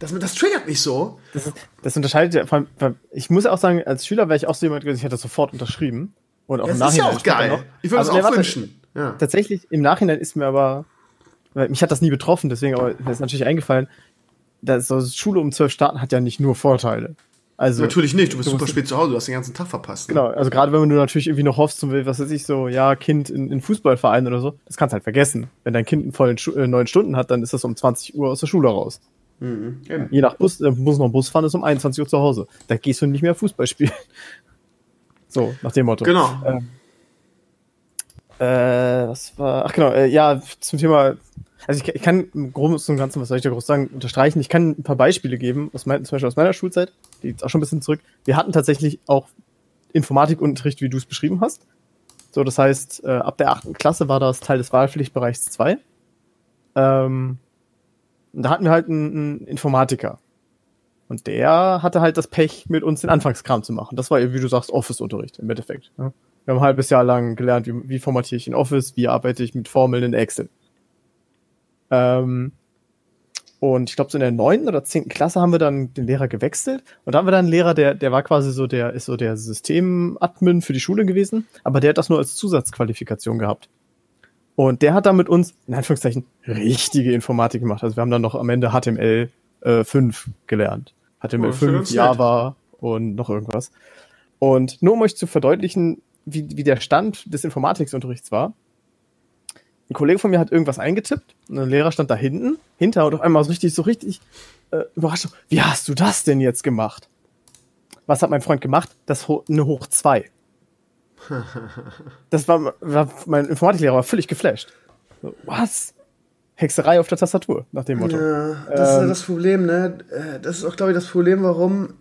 Das, das triggert mich so. Das, das unterscheidet ja, vor allem, ich muss auch sagen, als Schüler wäre ich auch so jemand gewesen, ich hätte das sofort unterschrieben. Und auch ja, im das Nachhinein. ist ja auch geil. Noch. Ich würde es auch wünschen. Ja. Tatsächlich, im Nachhinein ist mir aber, mich hat das nie betroffen, deswegen, aber mir ist natürlich eingefallen, dass so Schule um zwölf starten hat ja nicht nur Vorteile. Also, natürlich nicht, du bist du super spät zu Hause, du hast den ganzen Tag verpasst. Ne? Genau, also gerade wenn du natürlich irgendwie noch hoffst, zum was weiß ich, so, ja, Kind in, in Fußballverein oder so, das kannst du halt vergessen. Wenn dein Kind einen vollen äh, neun Stunden hat, dann ist das um 20 Uhr aus der Schule raus. Mhm. Je nach Bus, äh, muss noch Bus fahren, ist um 21 Uhr zu Hause. Da gehst du nicht mehr Fußball spielen. so, nach dem Motto. Genau. Ähm, äh, was war, ach genau, äh, ja, zum Thema, also ich, ich kann im Großen und Ganzen, was soll ich da groß sagen, unterstreichen. Ich kann ein paar Beispiele geben, aus mein, zum Beispiel aus meiner Schulzeit, die liegt auch schon ein bisschen zurück. Wir hatten tatsächlich auch Informatikunterricht, wie du es beschrieben hast. So, das heißt, äh, ab der achten Klasse war das Teil des Wahlpflichtbereichs 2. Ähm, und da hatten wir halt einen, einen Informatiker. Und der hatte halt das Pech, mit uns den Anfangskram zu machen. Das war, wie du sagst, Office-Unterricht im Endeffekt. Ja. Wir haben ein halbes Jahr lang gelernt, wie, wie formatiere ich in Office, wie arbeite ich mit Formeln in Excel. Ähm, und ich glaube, so in der neunten oder zehnten Klasse haben wir dann den Lehrer gewechselt. Und da haben wir dann einen Lehrer, der, der war quasi so der, ist so der Systemadmin für die Schule gewesen, aber der hat das nur als Zusatzqualifikation gehabt. Und der hat dann mit uns, in Anführungszeichen, richtige Informatik gemacht. Also wir haben dann noch am Ende HTML äh, 5 gelernt. HTML oh, 5, Java und noch irgendwas. Und nur um euch zu verdeutlichen, wie, wie der Stand des Informatikunterrichts war. Ein Kollege von mir hat irgendwas eingetippt und ein Lehrer stand da hinten, hinter und auf einmal so richtig, so richtig äh, überrascht. Wie hast du das denn jetzt gemacht? Was hat mein Freund gemacht? Das ho eine Hoch 2 das war, war mein Informatiklehrer war völlig geflasht. So, was? Hexerei auf der Tastatur, nach dem Motto. Ja, das ähm, ist ja das Problem, ne? Äh, das ist auch, glaube ich, das Problem, warum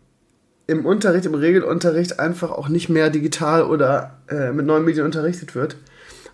im Unterricht, im Regelunterricht einfach auch nicht mehr digital oder äh, mit neuen Medien unterrichtet wird.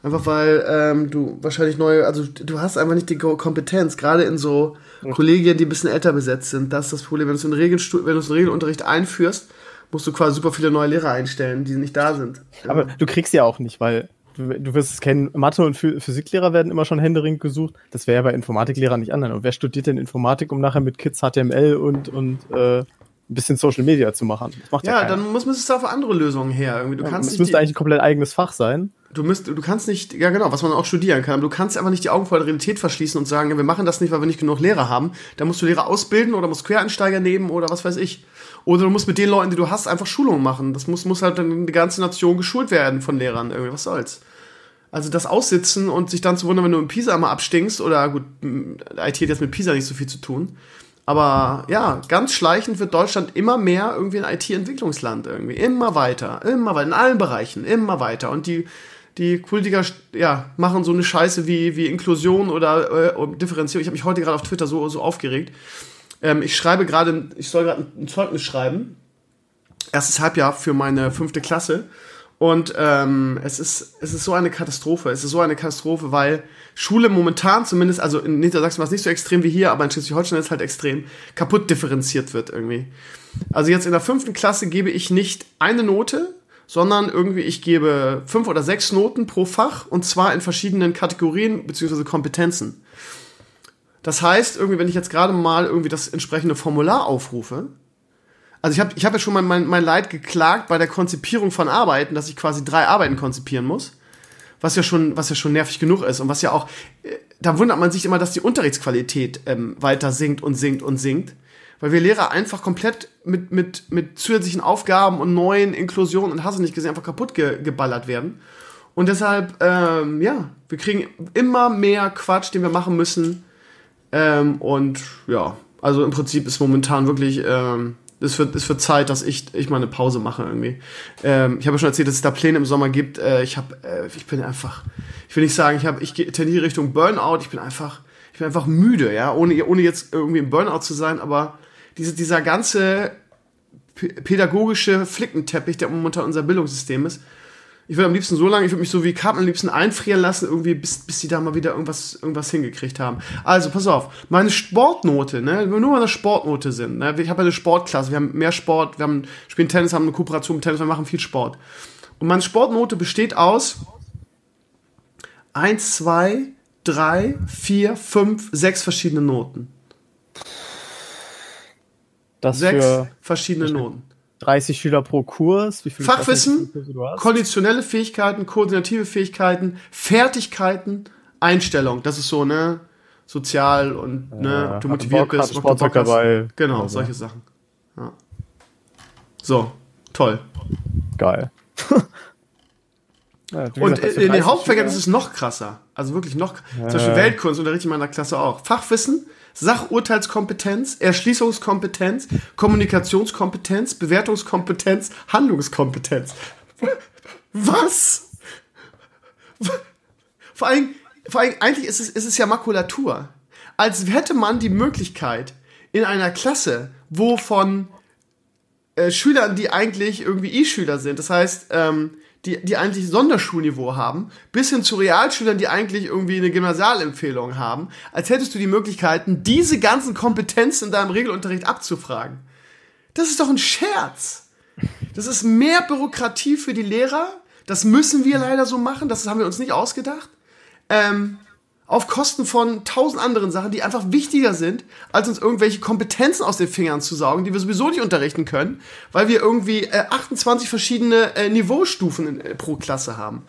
Einfach weil ähm, du wahrscheinlich neue, also du hast einfach nicht die Kompetenz, gerade in so Kollegien, die ein bisschen älter besetzt sind. Das ist das Problem. Wenn du es in, Regel, wenn du es in Regelunterricht einführst, musst du quasi super viele neue Lehrer einstellen, die nicht da sind. Aber du kriegst ja auch nicht, weil du, du wirst es kennen, Mathe- und Phy- Physiklehrer werden immer schon händeringend gesucht. Das wäre ja bei Informatiklehrern nicht anders. Und wer studiert denn Informatik, um nachher mit Kids HTML und, und äh, ein bisschen Social Media zu machen? Ja, Ja, dann muss, muss es da für andere Lösungen her. Irgendwie. Du kannst es müsste eigentlich ein komplett eigenes Fach sein. du, müsst, du kannst nicht, ja genau, was man auch studieren kann, aber du kannst einfach nicht die Augen vor der Realität verschließen und sagen, ja, wir machen das nicht, weil wir nicht genug Lehrer haben. Da musst du Lehrer ausbilden oder musst Quereinsteiger nehmen oder was weiß ich. Oder du musst mit den Leuten, die du hast, einfach Schulungen machen. Das muss, muss halt dann die ganze Nation geschult werden von Lehrern. Irgendwie, was soll's. Also das Aussitzen und sich dann zu wundern, wenn du in Pisa mal abstinkst, oder gut, m, IT hat jetzt mit Pisa nicht so viel zu tun. Aber ja, ganz schleichend wird Deutschland immer mehr irgendwie ein IT-Entwicklungsland irgendwie. Immer weiter, immer weiter, in allen Bereichen, immer weiter. Und die, die Politiker ja, machen so eine Scheiße wie, wie Inklusion oder äh, Differenzierung. Ich habe mich heute gerade auf Twitter so, so aufgeregt. Ähm, ich schreibe gerade, ich soll gerade ein Zeugnis schreiben. Erstes Halbjahr für meine fünfte Klasse. Und ähm, es, ist, es ist so eine Katastrophe. Es ist so eine Katastrophe, weil Schule momentan zumindest, also in Niedersachsen war es nicht so extrem wie hier, aber in Schleswig-Holstein ist halt extrem kaputt differenziert wird irgendwie. Also jetzt in der fünften Klasse gebe ich nicht eine Note, sondern irgendwie ich gebe fünf oder sechs Noten pro Fach und zwar in verschiedenen Kategorien beziehungsweise Kompetenzen. Das heißt, irgendwie, wenn ich jetzt gerade mal irgendwie das entsprechende Formular aufrufe, also ich habe ich hab ja schon mein, mein, mein Leid geklagt bei der Konzipierung von Arbeiten, dass ich quasi drei Arbeiten konzipieren muss, was ja schon, was ja schon nervig genug ist und was ja auch, äh, da wundert man sich immer, dass die Unterrichtsqualität ähm, weiter sinkt und sinkt und sinkt, weil wir Lehrer einfach komplett mit, mit, mit zusätzlichen Aufgaben und neuen Inklusionen und hast du nicht gesehen, einfach kaputt ge geballert werden. Und deshalb, ähm, ja, wir kriegen immer mehr Quatsch, den wir machen müssen. Ähm, und ja, also im Prinzip ist momentan wirklich, ähm, es wird, es wird Zeit, dass ich, ich mal eine Pause mache irgendwie. Ähm, ich habe ja schon erzählt, dass es da Pläne im Sommer gibt. Äh, ich habe, äh, ich bin einfach, ich will nicht sagen, ich habe, ich tendiere Richtung Burnout. Ich bin einfach, ich bin einfach müde, ja, ohne, ohne jetzt irgendwie im Burnout zu sein, aber diese, dieser ganze pädagogische Flickenteppich, der momentan unser Bildungssystem ist. Ich würde am liebsten so lange, ich würde mich so wie Karten am liebsten einfrieren lassen, irgendwie, bis, bis die da mal wieder irgendwas, irgendwas hingekriegt haben. Also, pass auf, meine Sportnote, ne, wenn wir nur mal eine Sportnote sind, ne, ich habe ja eine Sportklasse, wir haben mehr Sport, wir haben, spielen Tennis, haben eine Kooperation mit Tennis, wir machen viel Sport. Und meine Sportnote besteht aus 1, 2, 3, 4, 5, 6 verschiedene Noten. Das Sechs verschiedene Noten. 30 Schüler pro Kurs. Fachwissen, du konditionelle Fähigkeiten, koordinative Fähigkeiten, Fertigkeiten, Einstellung. Das ist so, ne? Sozial und, ne? Ja, Du hatte motiviert Bock, bist. du hast. dabei. Genau, Also. solche Sachen. Ja. So, toll. Geil. Ja, Und gesagt, in den 30 Hauptfächern ist es noch krasser. Also wirklich noch. Zum Beispiel Weltkunst unterrichte ich in meiner Klasse auch. Fachwissen, Sachurteilskompetenz, Erschließungskompetenz, Kommunikationskompetenz, Bewertungskompetenz, Handlungskompetenz. Was? Vor allem, vor allem eigentlich ist es, ist es ja Makulatur. Als hätte man die Möglichkeit, in einer Klasse, wo von äh, Schülern, die eigentlich irgendwie E-Schüler sind, das heißt, ähm, die, die eigentlich Sonderschulniveau haben, bis hin zu Realschülern, die eigentlich irgendwie eine Gymnasialempfehlung haben, als hättest du die Möglichkeiten, diese ganzen Kompetenzen in deinem Regelunterricht abzufragen. Das ist doch ein Scherz. Das ist mehr Bürokratie für die Lehrer. Das müssen wir leider so machen. Das haben wir uns nicht ausgedacht. Ähm, auf Kosten von tausend anderen Sachen, die einfach wichtiger sind, als uns irgendwelche Kompetenzen aus den Fingern zu saugen, die wir sowieso nicht unterrichten können, weil wir irgendwie äh, 28 verschiedene äh, Niveaustufen in, äh, pro Klasse haben.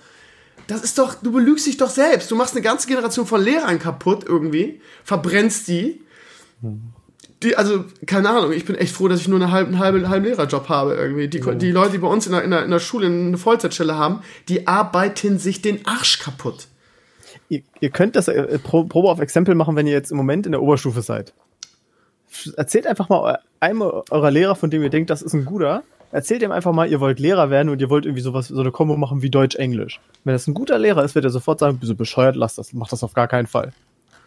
Das ist doch, du belügst dich doch selbst. Du machst eine ganze Generation von Lehrern kaputt irgendwie, verbrennst die. Die, also, keine Ahnung, ich bin echt froh, dass ich nur einen halben, halben Lehrerjob habe irgendwie. Die, die Leute, die bei uns in der, in, der, in der Schule eine Vollzeitstelle haben, die arbeiten sich den Arsch kaputt. Ihr, ihr könnt das äh, Pro, Probe auf Exempel machen, wenn ihr jetzt im Moment in der Oberstufe seid. Erzählt einfach mal einem eurer Lehrer, von dem ihr denkt, das ist ein guter. Erzählt ihm einfach mal, ihr wollt Lehrer werden und ihr wollt irgendwie sowas, so eine Kombo machen wie Deutsch-Englisch. Wenn das ein guter Lehrer ist, wird er sofort sagen, du bescheuert, lass das, mach das auf gar keinen Fall.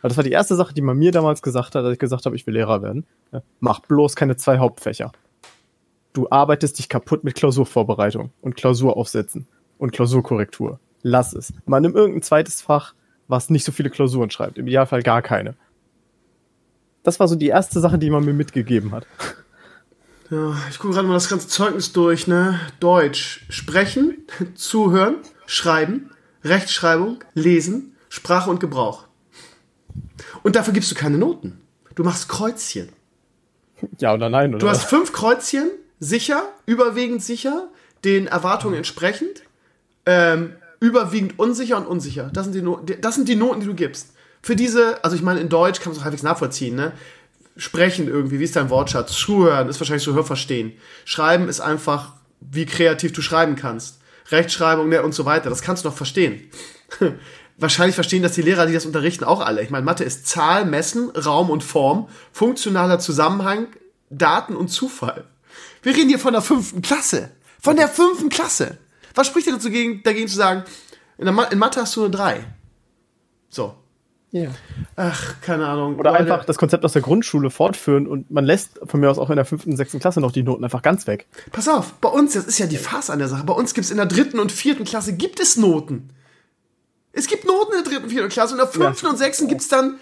Weil das war die erste Sache, die man mir damals gesagt hat, als ich gesagt habe, ich will Lehrer werden. Ja, mach bloß keine zwei Hauptfächer. Du arbeitest dich kaputt mit Klausurvorbereitung und Klausuraufsätzen und Klausurkorrektur. Lass es. Man nimm irgendein zweites Fach, was nicht so viele Klausuren schreibt. Im Idealfall gar keine. Das war so die erste Sache, die man mir mitgegeben hat. Ja, ich gucke gerade mal das ganze Zeugnis durch, ne? Deutsch. Sprechen, zuhören, schreiben, Rechtschreibung, lesen, Sprache und Gebrauch. Und dafür gibst du keine Noten. Du machst Kreuzchen. Ja oder nein, oder? Du hast fünf Kreuzchen, sicher, überwiegend sicher, den Erwartungen entsprechend, ähm, überwiegend unsicher und unsicher. Das sind, die no das sind die Noten, die du gibst. Für diese, also ich meine, in Deutsch kann man es halbwegs nachvollziehen, ne? Sprechen irgendwie, wie ist dein Wortschatz? Zuhören ist wahrscheinlich so Hörverstehen. Schreiben ist einfach, wie kreativ du schreiben kannst. Rechtschreibung ne, und so weiter. Das kannst du doch verstehen. wahrscheinlich verstehen das die Lehrer, die das unterrichten, auch alle. Ich meine, Mathe ist Zahl, Messen, Raum und Form, funktionaler Zusammenhang, Daten und Zufall. Wir reden hier von der fünften Klasse. Von der fünften Klasse. Was spricht dir dazu dagegen, dagegen zu sagen, in, Ma in Mathe hast du nur drei? So. Ja. Ach, keine Ahnung. Oder Leute. einfach das Konzept aus der Grundschule fortführen und man lässt von mir aus auch in der fünften, sechsten Klasse noch die Noten einfach ganz weg. Pass auf, bei uns, das ist ja die Farce an der Sache, bei uns gibt es in der dritten und vierten Klasse gibt es Noten. Es gibt Noten in der dritten und vierten Klasse und in der fünften ja. und sechsten gibt es dann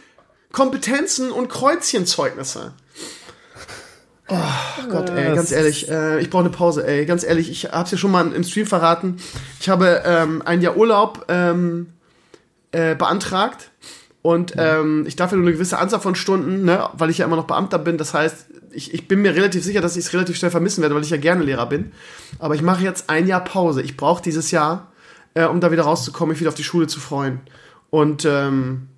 Kompetenzen und Kreuzchenzeugnisse. Oh Gott, ey, ganz ehrlich, äh, ich brauche eine Pause, ey, ganz ehrlich, ich hab's ja schon mal im Stream verraten. Ich habe ähm, ein Jahr Urlaub ähm, äh, beantragt und ähm, ich darf ja nur eine gewisse Anzahl von Stunden, ne, weil ich ja immer noch Beamter bin. Das heißt, ich, ich bin mir relativ sicher, dass ich es relativ schnell vermissen werde, weil ich ja gerne Lehrer bin. Aber ich mache jetzt ein Jahr Pause. Ich brauche dieses Jahr, äh, um da wieder rauszukommen, mich wieder auf die Schule zu freuen. Und ähm,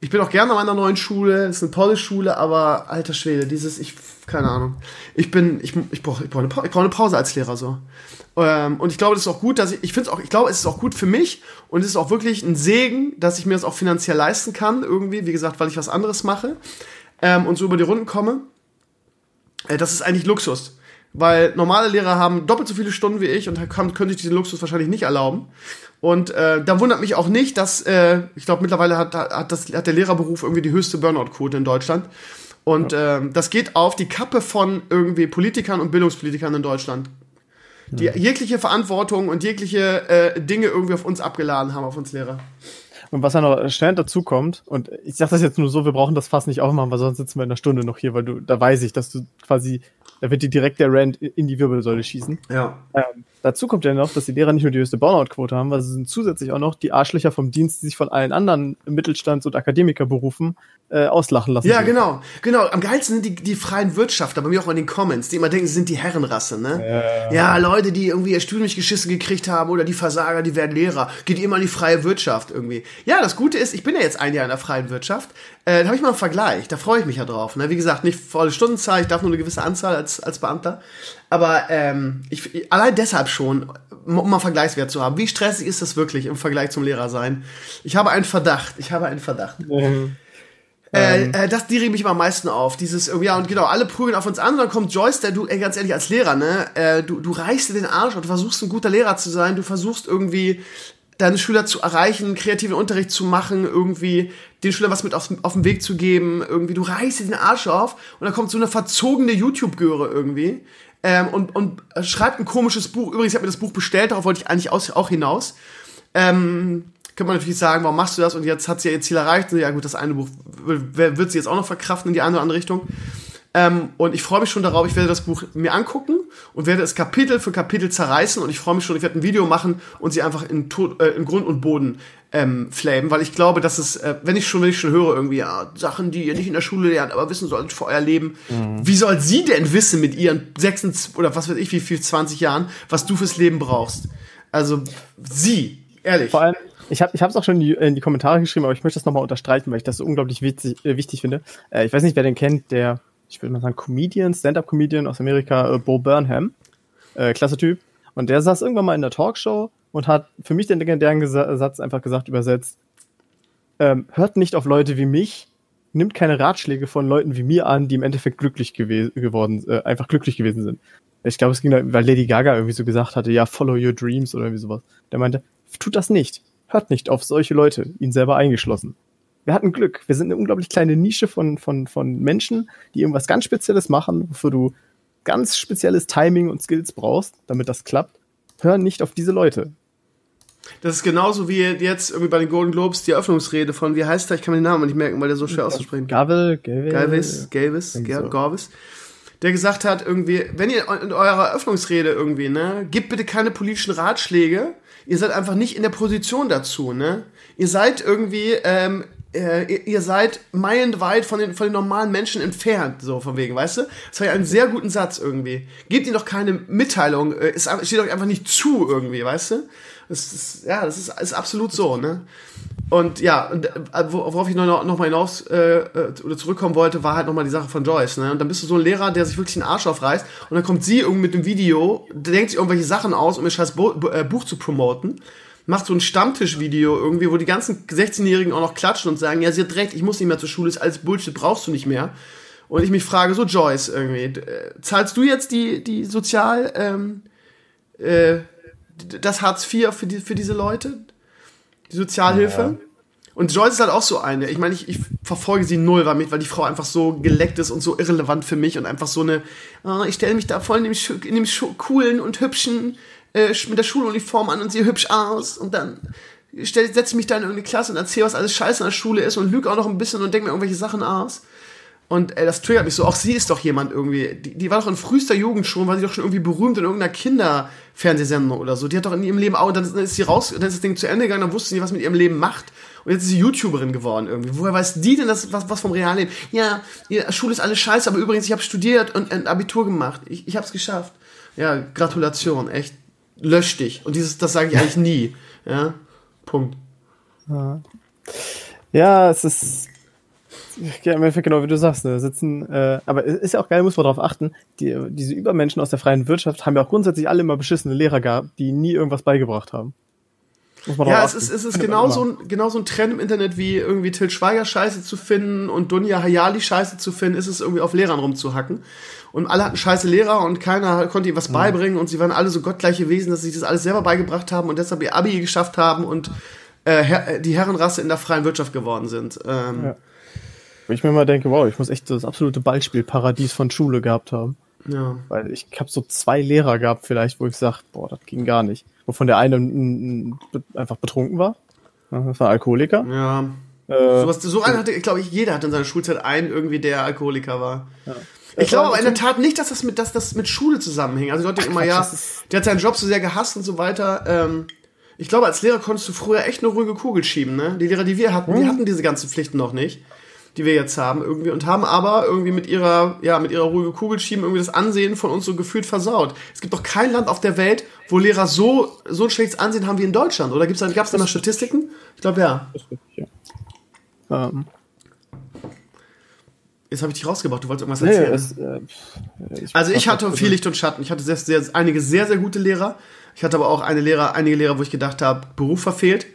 ich bin auch gerne an meiner neuen Schule. Es ist eine tolle Schule, aber alter Schwede, dieses, ich, keine Ahnung. Ich bin, ich, ich brauche ich brauch eine, ich brauch eine Pause als Lehrer so. Ähm, und ich glaube, das ist auch gut, dass ich, ich finde es auch, ich glaube, es ist auch gut für mich und es ist auch wirklich ein Segen, dass ich mir das auch finanziell leisten kann, irgendwie, wie gesagt, weil ich was anderes mache ähm, und so über die Runden komme. Äh, das ist eigentlich Luxus. Weil normale Lehrer haben doppelt so viele Stunden wie ich und kann, könnte ich diesen Luxus wahrscheinlich nicht erlauben. Und äh, da wundert mich auch nicht, dass, äh, ich glaube, mittlerweile hat, hat, das, hat der Lehrerberuf irgendwie die höchste Burnout-Quote in Deutschland. Und ja. äh, das geht auf die Kappe von irgendwie Politikern und Bildungspolitikern in Deutschland die jegliche Verantwortung und jegliche äh, Dinge irgendwie auf uns abgeladen haben, auf uns Lehrer. Und was ja noch schnell dazu kommt, und ich sage das jetzt nur so, wir brauchen das fast nicht aufmachen, weil sonst sitzen wir in einer Stunde noch hier, weil du, da weiß ich, dass du quasi, da wird dir direkt der Rand in die Wirbelsäule schießen. Ja. Ähm, dazu kommt ja noch, dass die Lehrer nicht nur die höchste Burnout-Quote haben, weil sie sind zusätzlich auch noch die Arschlöcher vom Dienst, die sich von allen anderen Mittelstands- und Akademikerberufen äh, auslachen lassen. Ja, genau. Genau. Am geilsten sind die, die freien Wirtschafter, bei mir auch in den Comments, die immer denken, sie sind die Herrenrasse, ne? Ja, ja Leute, die irgendwie ihr Studium nicht geschissen gekriegt haben oder die Versager, die werden Lehrer. Geht immer in die freie Wirtschaft irgendwie. Ja, das Gute ist, ich bin ja jetzt ein Jahr in der freien Wirtschaft. Äh, da habe ich mal einen Vergleich. Da freue ich mich ja drauf. Ne? Wie gesagt, nicht volle Stundenzahl, ich darf nur eine gewisse Anzahl als, als Beamter. Aber ähm, ich, allein deshalb schon, um mal Vergleichswert zu haben. Wie stressig ist das wirklich im Vergleich zum Lehrer sein? Ich habe einen Verdacht. Ich habe einen Verdacht. Mhm. Äh, ähm. äh, das, die regen mich immer am meisten auf. Dieses, ja, und genau, alle prügeln auf uns an und dann kommt Joyce, der du, ey, ganz ehrlich, als Lehrer, ne, äh, du, du reichst dir den Arsch und du versuchst ein guter Lehrer zu sein, du versuchst irgendwie deine Schüler zu erreichen, kreativen Unterricht zu machen, irgendwie den Schülern was mit auf, auf den Weg zu geben, irgendwie, du reißt dir den Arsch auf und dann kommt so eine verzogene YouTube-Göre irgendwie ähm, und, und schreibt ein komisches Buch. Übrigens, ich habe mir das Buch bestellt, darauf wollte ich eigentlich auch hinaus. Ähm, könnte man natürlich sagen, warum machst du das? Und jetzt hat sie ja ihr Ziel erreicht. Und ja gut, das eine Buch wird sie jetzt auch noch verkraften in die eine oder andere Richtung. Ähm, und ich freue mich schon darauf, ich werde das Buch mir angucken und werde es Kapitel für Kapitel zerreißen. Und ich freue mich schon, ich werde ein Video machen und sie einfach in, äh, in Grund und Boden ähm, flamen, weil ich glaube, dass es, äh, wenn ich schon, wenn ich schon höre, irgendwie, ja, Sachen, die ihr nicht in der Schule lernt, aber wissen solltet für euer Leben, mhm. wie soll sie denn wissen mit ihren 26 oder was weiß ich, wie viel, 20 Jahren, was du fürs Leben brauchst? Also, sie, ehrlich. Vor allem, ich habe es auch schon in die, in die, Kommentare geschrieben, aber ich möchte das nochmal unterstreichen, weil ich das so unglaublich witzig, äh, wichtig finde. Äh, ich weiß nicht, wer den kennt, der, ich würde mal sagen, Comedian, Stand-Up-Comedian aus Amerika, äh, Bo Burnham. Äh, klasse Typ. Und der saß irgendwann mal in der Talkshow und hat für mich den legendären Satz einfach gesagt, übersetzt, ähm, hört nicht auf Leute wie mich, nimmt keine Ratschläge von Leuten wie mir an, die im Endeffekt glücklich geworden, äh, einfach glücklich gewesen sind. Ich glaube, es ging da, weil Lady Gaga irgendwie so gesagt hatte, ja, follow your dreams oder irgendwie sowas. Der meinte, tut das nicht. Hört nicht auf solche Leute, ihn selber eingeschlossen. Wir hatten Glück. Wir sind eine unglaublich kleine Nische von, von, von Menschen, die irgendwas ganz Spezielles machen, wofür du ganz spezielles Timing und Skills brauchst, damit das klappt. Hör nicht auf diese Leute. Das ist genauso wie jetzt irgendwie bei den Golden Globes die Eröffnungsrede von, wie heißt der? Ich kann mir den Namen nicht merken, weil der so schwer auszusprechen. Gavel, Gavis, Gavis, Gavis, Gavis. der gesagt hat, irgendwie, wenn ihr in eurer Eröffnungsrede irgendwie, ne, gebt bitte keine politischen Ratschläge. Ihr seid einfach nicht in der Position dazu, ne? Ihr seid irgendwie, ähm, äh, ihr, ihr seid meilenweit von den, von den normalen Menschen entfernt, so von wegen, weißt du? Das war ja ein sehr guten Satz irgendwie. Gebt ihnen doch keine Mitteilung, äh, es steht euch einfach nicht zu irgendwie, weißt du? Das ist, ja, das ist, ist absolut so, ne? Und ja, und, äh, worauf ich noch, noch mal hinaus äh, äh, oder zurückkommen wollte, war halt noch mal die Sache von Joyce. Ne? Und dann bist du so ein Lehrer, der sich wirklich den Arsch aufreißt und dann kommt sie irgendwie mit dem Video, denkt sich irgendwelche Sachen aus, um ihr scheiß Bo äh, Buch zu promoten, macht so ein Stammtischvideo irgendwie, wo die ganzen 16-Jährigen auch noch klatschen und sagen, ja, sie hat recht, ich muss nicht mehr zur Schule, ist alles Bullshit, brauchst du nicht mehr. Und ich mich frage, so Joyce irgendwie, äh, zahlst du jetzt die, die Sozial, ähm, äh, das Hartz IV für, die, für diese Leute? Die Sozialhilfe? Ja. Und Joyce ist halt auch so eine. Ich meine, ich, ich verfolge sie null, weil, weil die Frau einfach so geleckt ist und so irrelevant für mich und einfach so eine, oh, ich stelle mich da voll in dem, in dem coolen und hübschen, äh, mit der Schuluniform an und sehe hübsch aus und dann setze ich mich da in irgendeine Klasse und erzähle, was alles scheiße an der Schule ist und lüge auch noch ein bisschen und denke mir irgendwelche Sachen aus. Und äh, das triggert mich so. Auch sie ist doch jemand irgendwie. Die, die war doch in frühester Jugend schon, war sie doch schon irgendwie berühmt in irgendeiner Kinderfernsehsendung oder so. Die hat doch in ihrem Leben auch, und dann ist sie raus, dann ist das Ding zu Ende gegangen, dann wusste sie, was mit ihrem Leben macht. Und jetzt ist sie YouTuberin geworden irgendwie. Woher weiß die denn das, was, was vom Realleben? Ja, ihre Schule ist alles scheiße, aber übrigens, ich habe studiert und ein Abitur gemacht. Ich, ich habe es geschafft. Ja, Gratulation, echt. Lösch dich. Und dieses, das sage ich eigentlich nie. Ja, Punkt. Ja. ja, es ist ja, im Endeffekt genau wie du sagst, ne, sitzen, äh, aber es ist ja auch geil, muss man darauf achten, die, diese Übermenschen aus der freien Wirtschaft haben ja auch grundsätzlich alle immer beschissene Lehrer gehabt, die nie irgendwas beigebracht haben. ja, es ist, es ist genauso ein, genauso ein Trend im Internet wie irgendwie Till Schweiger Scheiße zu finden und Dunja Hayali Scheiße zu finden, ist es irgendwie auf Lehrern rumzuhacken. Und alle hatten scheiße Lehrer und keiner konnte ihnen was mhm. beibringen und sie waren alle so gottgleiche Wesen, dass sie sich das alles selber beigebracht haben und deshalb ihr Abi geschafft haben und äh, die Herrenrasse in der freien Wirtschaft geworden sind. Ähm, ja. Wo ich mir mal denke, wow, ich muss echt das absolute Ballspielparadies von Schule gehabt haben. Ja. Weil ich habe so zwei Lehrer gehabt vielleicht, wo ich sage, boah, das ging gar nicht. Wovon der eine einfach betrunken war. Das war Alkoholiker. Ja. Äh, so, was, so einen hatte, glaube ich, jeder hat in seiner Schulzeit einen irgendwie, der Alkoholiker war. Ja. Ich glaube aber in der Tat nicht, dass das mit, dass das mit Schule zusammenhängt. Also die Leute immer, ja, der hat seinen Job so sehr gehasst und so weiter. Ähm, ich glaube, als Lehrer konntest du früher echt eine ruhige Kugel schieben, ne? Die Lehrer, die wir hatten, mhm. die hatten diese ganzen Pflichten noch nicht die wir jetzt haben irgendwie und haben aber irgendwie mit ihrer ja mit ihrer ruhige Kugel schieben irgendwie das Ansehen von uns so gefühlt versaut. Es gibt doch kein Land auf der Welt, wo Lehrer so so ein schlechtes Ansehen haben wie in Deutschland. Oder gibt's da gab's da mal Statistiken? Ich glaube ja. ja. Ähm. Jetzt habe ich dich rausgebracht, du wolltest irgendwas erzählen. Nee, es, äh, ich also ich hatte viel Licht und Schatten. Ich hatte sehr, sehr, einige sehr, sehr gute Lehrer. Ich hatte aber auch eine Lehrer, einige Lehrer, wo ich gedacht habe, Beruf verfehlt.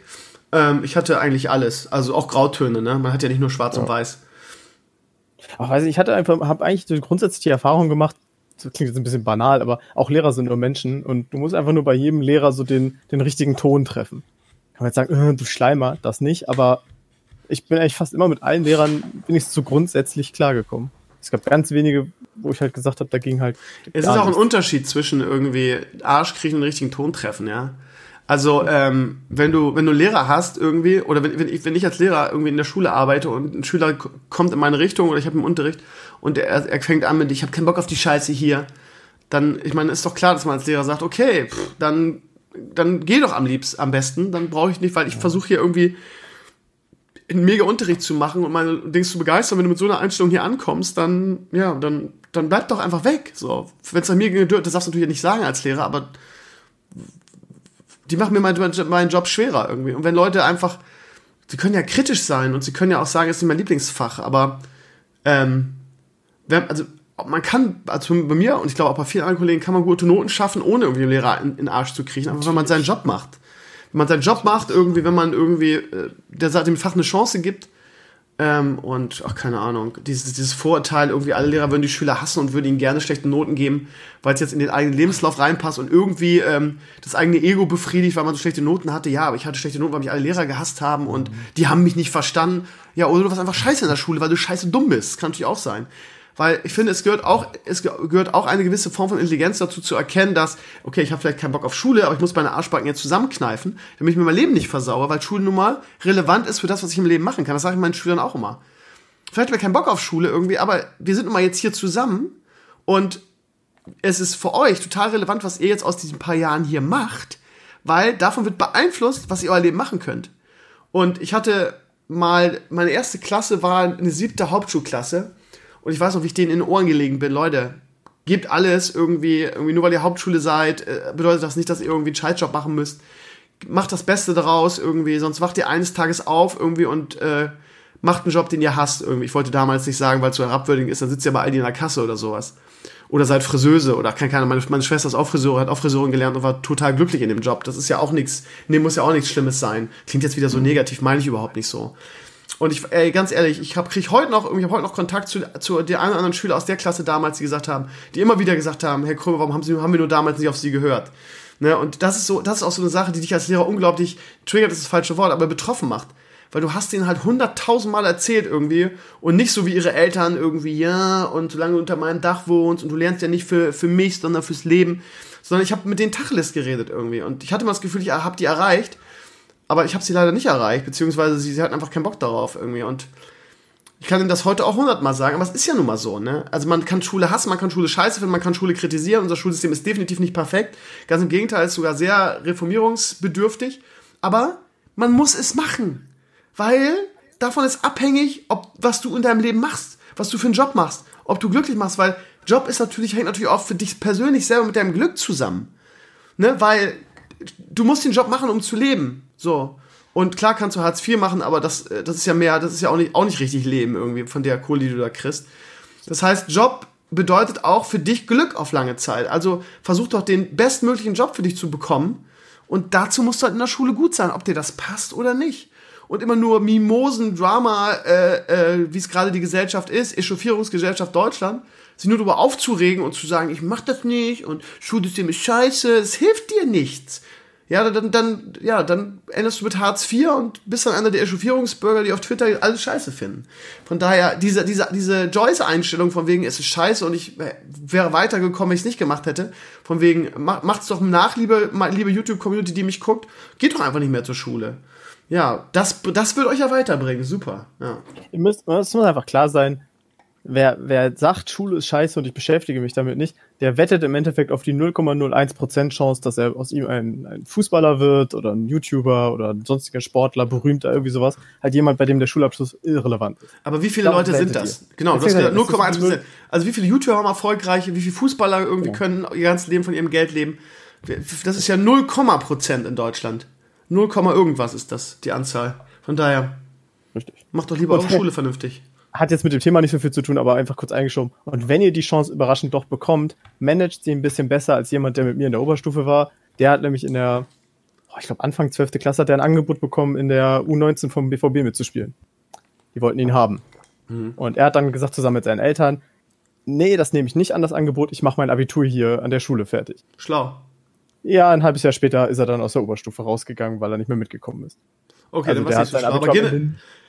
Ähm, ich hatte eigentlich alles, also auch Grautöne, ne? Man hat ja nicht nur schwarz ja. und weiß. Ach, weiß ich, ich hatte einfach, habe eigentlich so grundsätzlich die Erfahrung gemacht, das klingt jetzt ein bisschen banal, aber auch Lehrer sind nur Menschen und du musst einfach nur bei jedem Lehrer so den, den richtigen Ton treffen. Kann man jetzt sagen, äh, du Schleimer, das nicht, aber ich bin eigentlich fast immer mit allen Lehrern bin ich so grundsätzlich klargekommen. Es gab ganz wenige, wo ich halt gesagt habe, da ging halt. Es ist auch nichts. ein Unterschied zwischen irgendwie Arsch kriechen und den richtigen Ton treffen, ja. Also ähm, wenn du wenn du Lehrer hast irgendwie oder wenn, wenn, ich, wenn ich als Lehrer irgendwie in der Schule arbeite und ein Schüler kommt in meine Richtung oder ich habe einen Unterricht und er, er fängt an mit ich habe keinen Bock auf die Scheiße hier, dann ich meine ist doch klar, dass man als Lehrer sagt okay, pff, dann dann geh doch am liebsten am besten, dann brauche ich nicht, weil ich versuche hier irgendwie einen mega Unterricht zu machen und meine Dings zu begeistern, wenn du mit so einer Einstellung hier ankommst, dann ja, dann dann bleib doch einfach weg. So, wenn es an mir geht, das darfst du natürlich nicht sagen als Lehrer, aber die machen mir meinen, meinen Job schwerer irgendwie. Und wenn Leute einfach, sie können ja kritisch sein und sie können ja auch sagen, es ist nicht mein Lieblingsfach, aber ähm, wenn, also man kann, also bei mir und ich glaube auch bei vielen anderen Kollegen kann man gute Noten schaffen, ohne irgendwie einen Lehrer in, in den Arsch zu kriechen, einfach wenn man seinen Job macht. Wenn man seinen Job macht, irgendwie, wenn man irgendwie äh, der dem Fach eine Chance gibt, ähm, und, ach, keine Ahnung, dieses, dieses Vorurteil, irgendwie alle Lehrer würden die Schüler hassen und würden ihnen gerne schlechte Noten geben, weil es jetzt in den eigenen Lebenslauf reinpasst und irgendwie ähm, das eigene Ego befriedigt, weil man so schlechte Noten hatte. Ja, aber ich hatte schlechte Noten, weil mich alle Lehrer gehasst haben und die haben mich nicht verstanden. Ja, oder du warst einfach scheiße in der Schule, weil du scheiße dumm bist. Kann natürlich auch sein. Weil ich finde, es gehört auch, es gehört auch eine gewisse Form von Intelligenz dazu zu erkennen, dass, okay, ich habe vielleicht keinen Bock auf Schule, aber ich muss meine Arschbacken jetzt zusammenkneifen, damit ich mir mein Leben nicht versauere, weil Schule nun mal relevant ist für das, was ich im Leben machen kann. Das sage ich meinen Schülern auch immer. Vielleicht habe ich keinen Bock auf Schule irgendwie, aber wir sind nun mal jetzt hier zusammen Und es ist für euch total relevant, was ihr jetzt aus diesen paar Jahren hier macht, weil davon wird beeinflusst, was ihr euer Leben machen könnt. Und ich hatte mal, meine erste Klasse war eine siebte Hauptschulklasse. Und ich weiß noch, wie ich denen in den Ohren gelegen bin. Leute, gebt alles irgendwie, irgendwie nur weil ihr Hauptschule seid, äh, bedeutet das nicht, dass ihr irgendwie einen Scheißjob machen müsst. Macht das Beste daraus irgendwie, sonst wacht ihr eines Tages auf irgendwie und äh, macht einen Job, den ihr hasst irgendwie. Ich wollte damals nicht sagen, weil es so herabwürdigend ist, dann sitzt ihr bei Aldi in der Kasse oder sowas. Oder seid Friseuse oder kann keiner, meine, meine Schwester ist auch Friseurin, hat auch Friseurin gelernt und war total glücklich in dem Job. Das ist ja auch nichts, nee, muss ja auch nichts Schlimmes sein. Klingt jetzt wieder so negativ, meine ich überhaupt nicht so. Und ich, ey, ganz ehrlich, ich hab, krieg heute noch, ich habe heute noch Kontakt zu, zu den einen oder anderen Schüler aus der Klasse damals, die gesagt haben, die immer wieder gesagt haben, Herr Krömer, warum haben, Sie, haben wir nur damals nicht auf Sie gehört? Ne? Und das ist so, das ist auch so eine Sache, die dich als Lehrer unglaublich triggert, ist das falsche Wort, aber betroffen macht weil du hast denen halt hunderttausendmal erzählt irgendwie und nicht so wie ihre Eltern irgendwie, ja, und solange du unter meinem Dach wohnst und du lernst ja nicht für, für mich, sondern fürs Leben, sondern ich habe mit denen Tacheles geredet irgendwie und ich hatte mal das Gefühl, ich habe die erreicht, aber ich habe sie leider nicht erreicht, beziehungsweise sie, sie hatten einfach keinen Bock darauf irgendwie und ich kann Ihnen das heute auch hundertmal sagen, aber es ist ja nun mal so, ne? Also man kann Schule hassen, man kann Schule scheiße finden, man kann Schule kritisieren. Unser Schulsystem ist definitiv nicht perfekt. Ganz im Gegenteil, ist sogar sehr reformierungsbedürftig. Aber man muss es machen weil davon ist abhängig, ob was du in deinem Leben machst, was du für einen Job machst, ob du glücklich machst, weil Job ist natürlich hängt natürlich auch für dich persönlich selber mit deinem Glück zusammen, ne? Weil du musst den Job machen, um zu leben, so. Und klar kannst du Hartz IV machen, aber das, äh, das ist ja mehr, das ist ja auch nicht, auch nicht richtig Leben irgendwie von der Kohle, die du da kriegst. Das heißt, Job bedeutet auch für dich Glück auf lange Zeit. Also versuch doch den bestmöglichen Job für dich zu bekommen. Und dazu musst du halt in der Schule gut sein, ob dir das passt oder nicht und immer nur Mimosen, Drama, äh, äh, wie es gerade die Gesellschaft ist, Echauffierungsgesellschaft Deutschland, sich nur darüber aufzuregen und zu sagen, ich mach das nicht und Schulsystem ist scheiße, es hilft dir nichts. Ja, dann, dann, ja, dann endest du mit Hartz IV und bist dann einer der Echauffierungsbürger, die auf Twitter alles scheiße finden. Von daher, diese, diese, diese Joyce-Einstellung von wegen, es ist scheiße und ich äh, wäre weitergekommen, wenn ich es nicht gemacht hätte. Von wegen, macht's doch nach, liebe, liebe YouTube-Community, die mich guckt, geht doch einfach nicht mehr zur Schule ja, das, das wird euch ja weiterbringen. Super. Ja. Ihr müsst, es muss einfach klar sein, wer, wer sagt, Schule ist scheiße und ich beschäftige mich damit nicht, der wettet im Endeffekt auf die 0,01% Chance, dass er aus ihm ein, ein Fußballer wird oder ein YouTuber oder ein sonstiger Sportler, berühmter, irgendwie sowas. Halt jemand, bei dem der Schulabschluss irrelevant ist. Aber wie viele Leute sind das? Ihr. Genau, du hast gesagt 0,1%. Also wie viele YouTuber haben erfolgreiche, wie viele Fußballer irgendwie ja. können ihr ganzes Leben von ihrem Geld leben? Das ist ja 0, Prozent in Deutschland. 0, irgendwas ist das, die Anzahl. Von daher, Richtig. macht doch lieber eure Schule vernünftig. Hat jetzt mit dem Thema nicht so viel zu tun, aber einfach kurz eingeschoben. Und wenn ihr die Chance überraschend doch bekommt, managt sie ein bisschen besser als jemand, der mit mir in der Oberstufe war. Der hat nämlich in der, oh, ich glaube Anfang 12. Klasse hat er ein Angebot bekommen, in der U19 vom BVB mitzuspielen. Die wollten ihn haben. Mhm. Und er hat dann gesagt zusammen mit seinen Eltern, nee, das nehme ich nicht an, das Angebot, ich mache mein Abitur hier an der Schule fertig. Schlau. Ja, ein halbes Jahr später ist er dann aus der Oberstufe rausgegangen, weil er nicht mehr mitgekommen ist. Okay, also dann der hat sein, Abitur,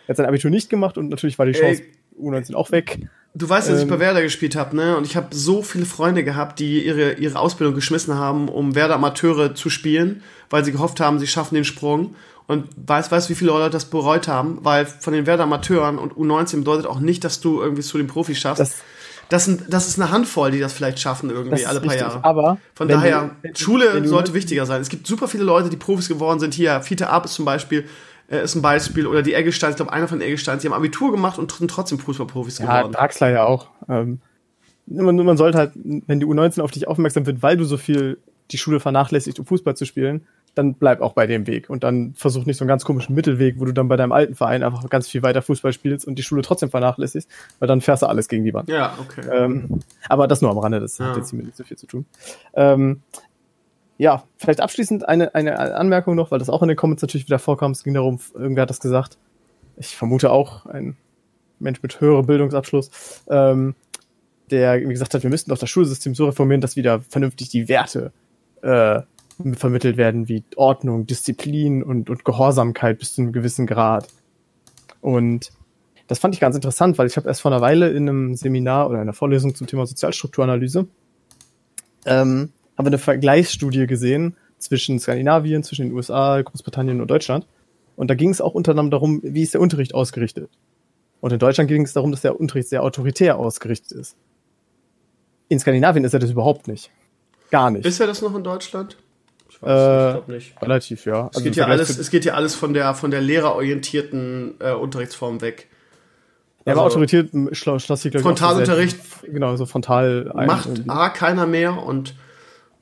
hin, hat sein Abitur nicht gemacht und natürlich war die Chance Ey, U19 auch weg. Du weißt, dass ähm, ich bei Werder gespielt habe, ne? Und ich habe so viele Freunde gehabt, die ihre, ihre Ausbildung geschmissen haben, um Werder Amateure zu spielen, weil sie gehofft haben, sie schaffen den Sprung. Und weißt, weißt, wie viele Leute das bereut haben, weil von den Werder Amateuren und U19 bedeutet auch nicht, dass du irgendwie zu den Profis schaffst. Das, das, sind, das ist eine Handvoll, die das vielleicht schaffen irgendwie alle paar richtig, Jahre. Aber von daher, du, Schule sollte wichtiger sein. Es gibt super viele Leute, die Profis geworden sind. Hier, Fiete Ab ist zum Beispiel äh, ist ein Beispiel. Oder die Eggesteins, ich glaube, einer von den Eggesteins, die haben Abitur gemacht und sind trotzdem Fußballprofis ja, geworden. Draxler ja auch. Ähm, man, man sollte halt, wenn die U19 auf dich aufmerksam wird, weil du so viel die Schule vernachlässigt, um Fußball zu spielen, dann bleib auch bei dem Weg und dann versuch nicht so einen ganz komischen Mittelweg, wo du dann bei deinem alten Verein einfach ganz viel weiter Fußball spielst und die Schule trotzdem vernachlässigst, weil dann fährst du alles gegen die Wand. Ja, okay. Ähm, aber das nur am Rande, das ja. hat jetzt hier nicht so viel zu tun. Ähm, ja, vielleicht abschließend eine, eine Anmerkung noch, weil das auch in den Comments natürlich wieder vorkam. Es ging darum, irgendwer hat das gesagt. Ich vermute auch ein Mensch mit höherem Bildungsabschluss, ähm, der gesagt hat, wir müssten doch das Schulsystem so reformieren, dass wieder vernünftig die Werte äh, vermittelt werden wie Ordnung, Disziplin und, und Gehorsamkeit bis zu einem gewissen Grad. Und das fand ich ganz interessant, weil ich habe erst vor einer Weile in einem Seminar oder einer Vorlesung zum Thema Sozialstrukturanalyse ähm, habe eine Vergleichsstudie gesehen zwischen Skandinavien, zwischen den USA, Großbritannien und Deutschland. Und da ging es auch unter anderem darum, wie ist der Unterricht ausgerichtet. Und in Deutschland ging es darum, dass der Unterricht sehr autoritär ausgerichtet ist in Skandinavien ist er das überhaupt nicht. Gar nicht. Ist er das noch in Deutschland? Ich weiß äh, ich glaube nicht. Relativ, ja. Es, also geht ja alles, es geht ja alles von der, von der lehrerorientierten äh, Unterrichtsform weg. Ja, also, aber autorisiert schloss sich, glaube ich. Frontalunterricht. Genau, so frontal. Macht A keiner mehr und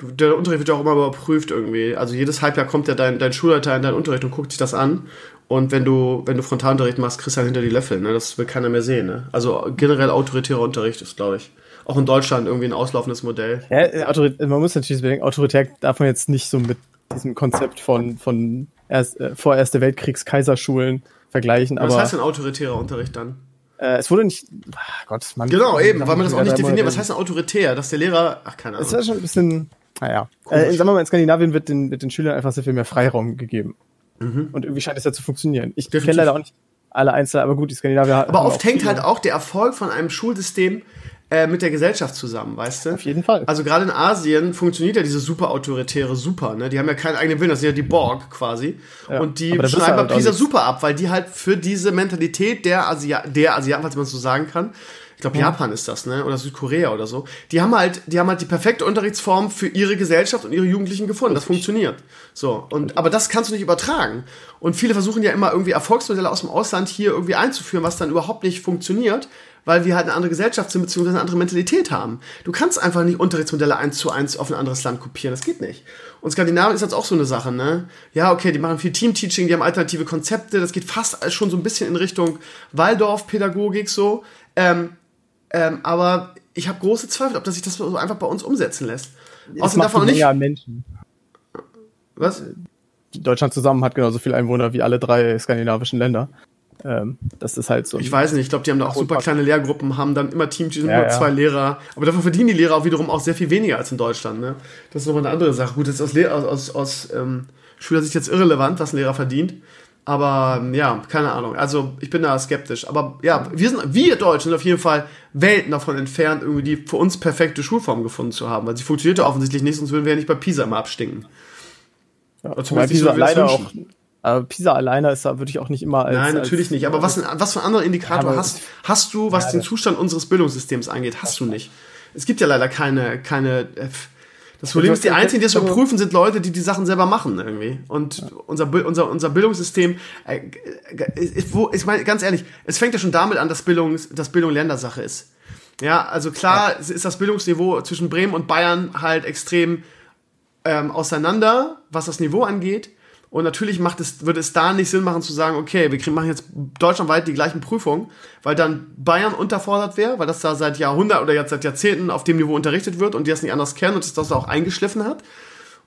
du, der Unterricht wird ja auch immer überprüft irgendwie. Also jedes Halbjahr kommt ja dein, dein Schulleiter in deinen Unterricht und guckt sich das an. Und wenn du, wenn du Frontalunterricht machst, kriegst du halt hinter die Löffel, ne? Das will keiner mehr sehen, ne? Also generell autoritärer Unterricht ist, glaube ich, auch in Deutschland irgendwie ein auslaufendes Modell. Ja, man muss natürlich bedenken, autoritär darf man jetzt nicht so mit diesem Konzept von, von erst, äh, vor Erste Weltkriegs Kaiserschulen vergleichen. Was heißt denn autoritärer Unterricht dann? Äh, es wurde nicht. Ach Gott, man. Genau, eben, weil man das auch nicht definiert. Was heißt denn autoritär? Dass der Lehrer. Ach, keine Ahnung. Es ist schon ein bisschen. Naja. Äh, sagen wir mal, in Skandinavien wird den, wird den Schülern einfach sehr viel mehr Freiraum gegeben. Mhm. Und irgendwie scheint es ja zu funktionieren. Ich kenne leider auch nicht alle Einzelnen, aber gut, die Skandinavier Aber oft hängt halt auch der Erfolg von einem Schulsystem äh, mit der Gesellschaft zusammen, weißt du? Auf jeden Fall. Also gerade in Asien funktioniert ja diese super autoritäre Super, ne? Die haben ja keinen eigenen Willen, das sind ja die Borg quasi. Ja, und die schneiden halt bei Pisa super ab, weil die halt für diese Mentalität der, Asia der Asiaten, falls man so sagen kann, ich glaube, Japan ist das, ne? Oder Südkorea oder so. Die haben halt, die haben halt die perfekte Unterrichtsform für ihre Gesellschaft und ihre Jugendlichen gefunden. Das funktioniert. So. Und, aber das kannst du nicht übertragen. Und viele versuchen ja immer irgendwie Erfolgsmodelle aus dem Ausland hier irgendwie einzuführen, was dann überhaupt nicht funktioniert, weil wir halt eine andere Gesellschaft sind, beziehungsweise eine andere Mentalität haben. Du kannst einfach nicht Unterrichtsmodelle eins zu eins auf ein anderes Land kopieren. Das geht nicht. Und Skandinavien ist jetzt auch so eine Sache, ne? Ja, okay, die machen viel Team-Teaching, die haben alternative Konzepte, das geht fast schon so ein bisschen in Richtung Waldorf-Pädagogik so. Ähm, ähm, aber ich habe große Zweifel, ob das sich das so einfach bei uns umsetzen lässt. Außerdem davon nicht. Menschen. Was? Deutschland zusammen hat genauso viele Einwohner wie alle drei skandinavischen Länder. Ähm, das ist halt so. Ich weiß nicht, ich glaube, die haben da auch super kleine Lehrgruppen, haben dann immer Teams, ja, nur ja. zwei Lehrer. Aber dafür verdienen die Lehrer auch wiederum auch sehr viel weniger als in Deutschland. Ne? Das ist nochmal eine andere Sache. Gut, das ist aus, Lehr aus, aus, aus ähm, Schülersicht jetzt irrelevant, was ein Lehrer verdient. Aber ja, keine Ahnung. Also ich bin da skeptisch. Aber ja, wir sind, wir Deutschen sind auf jeden Fall Welten davon entfernt, irgendwie die für uns perfekte Schulform gefunden zu haben. Weil sie funktionierte offensichtlich nicht, sonst würden wir ja nicht bei Pisa immer abstinken. Ja, Oder zumindest Pisa so, alleine auch. Aber Pisa alleine ist da würde ich auch nicht immer als. Nein, natürlich als, nicht. Aber was, was für andere Indikator ja, hast, hast du, was ja, den Zustand unseres Bildungssystems angeht? Hast du nicht. Es gibt ja leider keine, keine, äh, das Problem ist, die einzigen, die das überprüfen, sind Leute, die die Sachen selber machen irgendwie. Und ja. unser, unser, unser Bildungssystem, äh, ist, wo, ich meine, ganz ehrlich, es fängt ja schon damit an, dass Bildung, dass Bildung Ländersache ist. Ja, also klar ja. ist das Bildungsniveau zwischen Bremen und Bayern halt extrem ähm, auseinander, was das Niveau angeht. Und natürlich macht es, würde es da nicht Sinn machen zu sagen, okay, wir kriegen, machen jetzt deutschlandweit die gleichen Prüfungen, weil dann Bayern unterfordert wäre, weil das da seit Jahrhunderten oder jetzt seit Jahrzehnten auf dem Niveau unterrichtet wird und die das nicht anders kennen und das das auch eingeschliffen hat.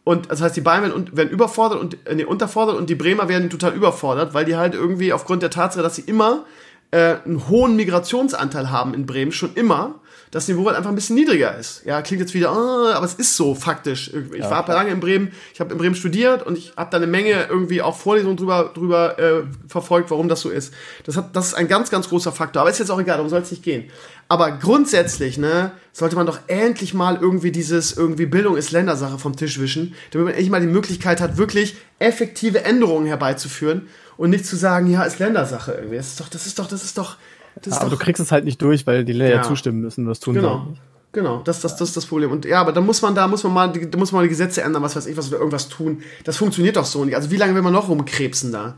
Und das heißt, die Bayern werden, werden überfordert und äh, nee, unterfordert und die Bremer werden total überfordert, weil die halt irgendwie aufgrund der Tatsache, dass sie immer äh, einen hohen Migrationsanteil haben in Bremen, schon immer, das Niveau halt einfach ein bisschen niedriger ist. Ja, klingt jetzt wieder, oh, aber es ist so faktisch. Ich ja, war lange in Bremen, ich habe in Bremen studiert und ich habe da eine Menge irgendwie auch Vorlesungen drüber, drüber äh, verfolgt, warum das so ist. Das, hat, das ist ein ganz, ganz großer Faktor. Aber ist jetzt auch egal, darum soll es nicht gehen. Aber grundsätzlich, ne, sollte man doch endlich mal irgendwie dieses irgendwie Bildung ist Ländersache vom Tisch wischen, damit man endlich mal die Möglichkeit hat, wirklich effektive Änderungen herbeizuführen und nicht zu sagen, ja, ist Ländersache irgendwie. Das ist doch, das ist doch, das ist doch, das aber du kriegst es halt nicht durch, weil die Länder ja. zustimmen müssen, das tun Genau. Sollen. Genau, das, das, das ist das Problem. Und ja, aber da muss man, da muss man mal, da muss man mal die Gesetze ändern, was weiß ich, was oder irgendwas tun. Das funktioniert doch so nicht. Also wie lange will man noch rumkrebsen da?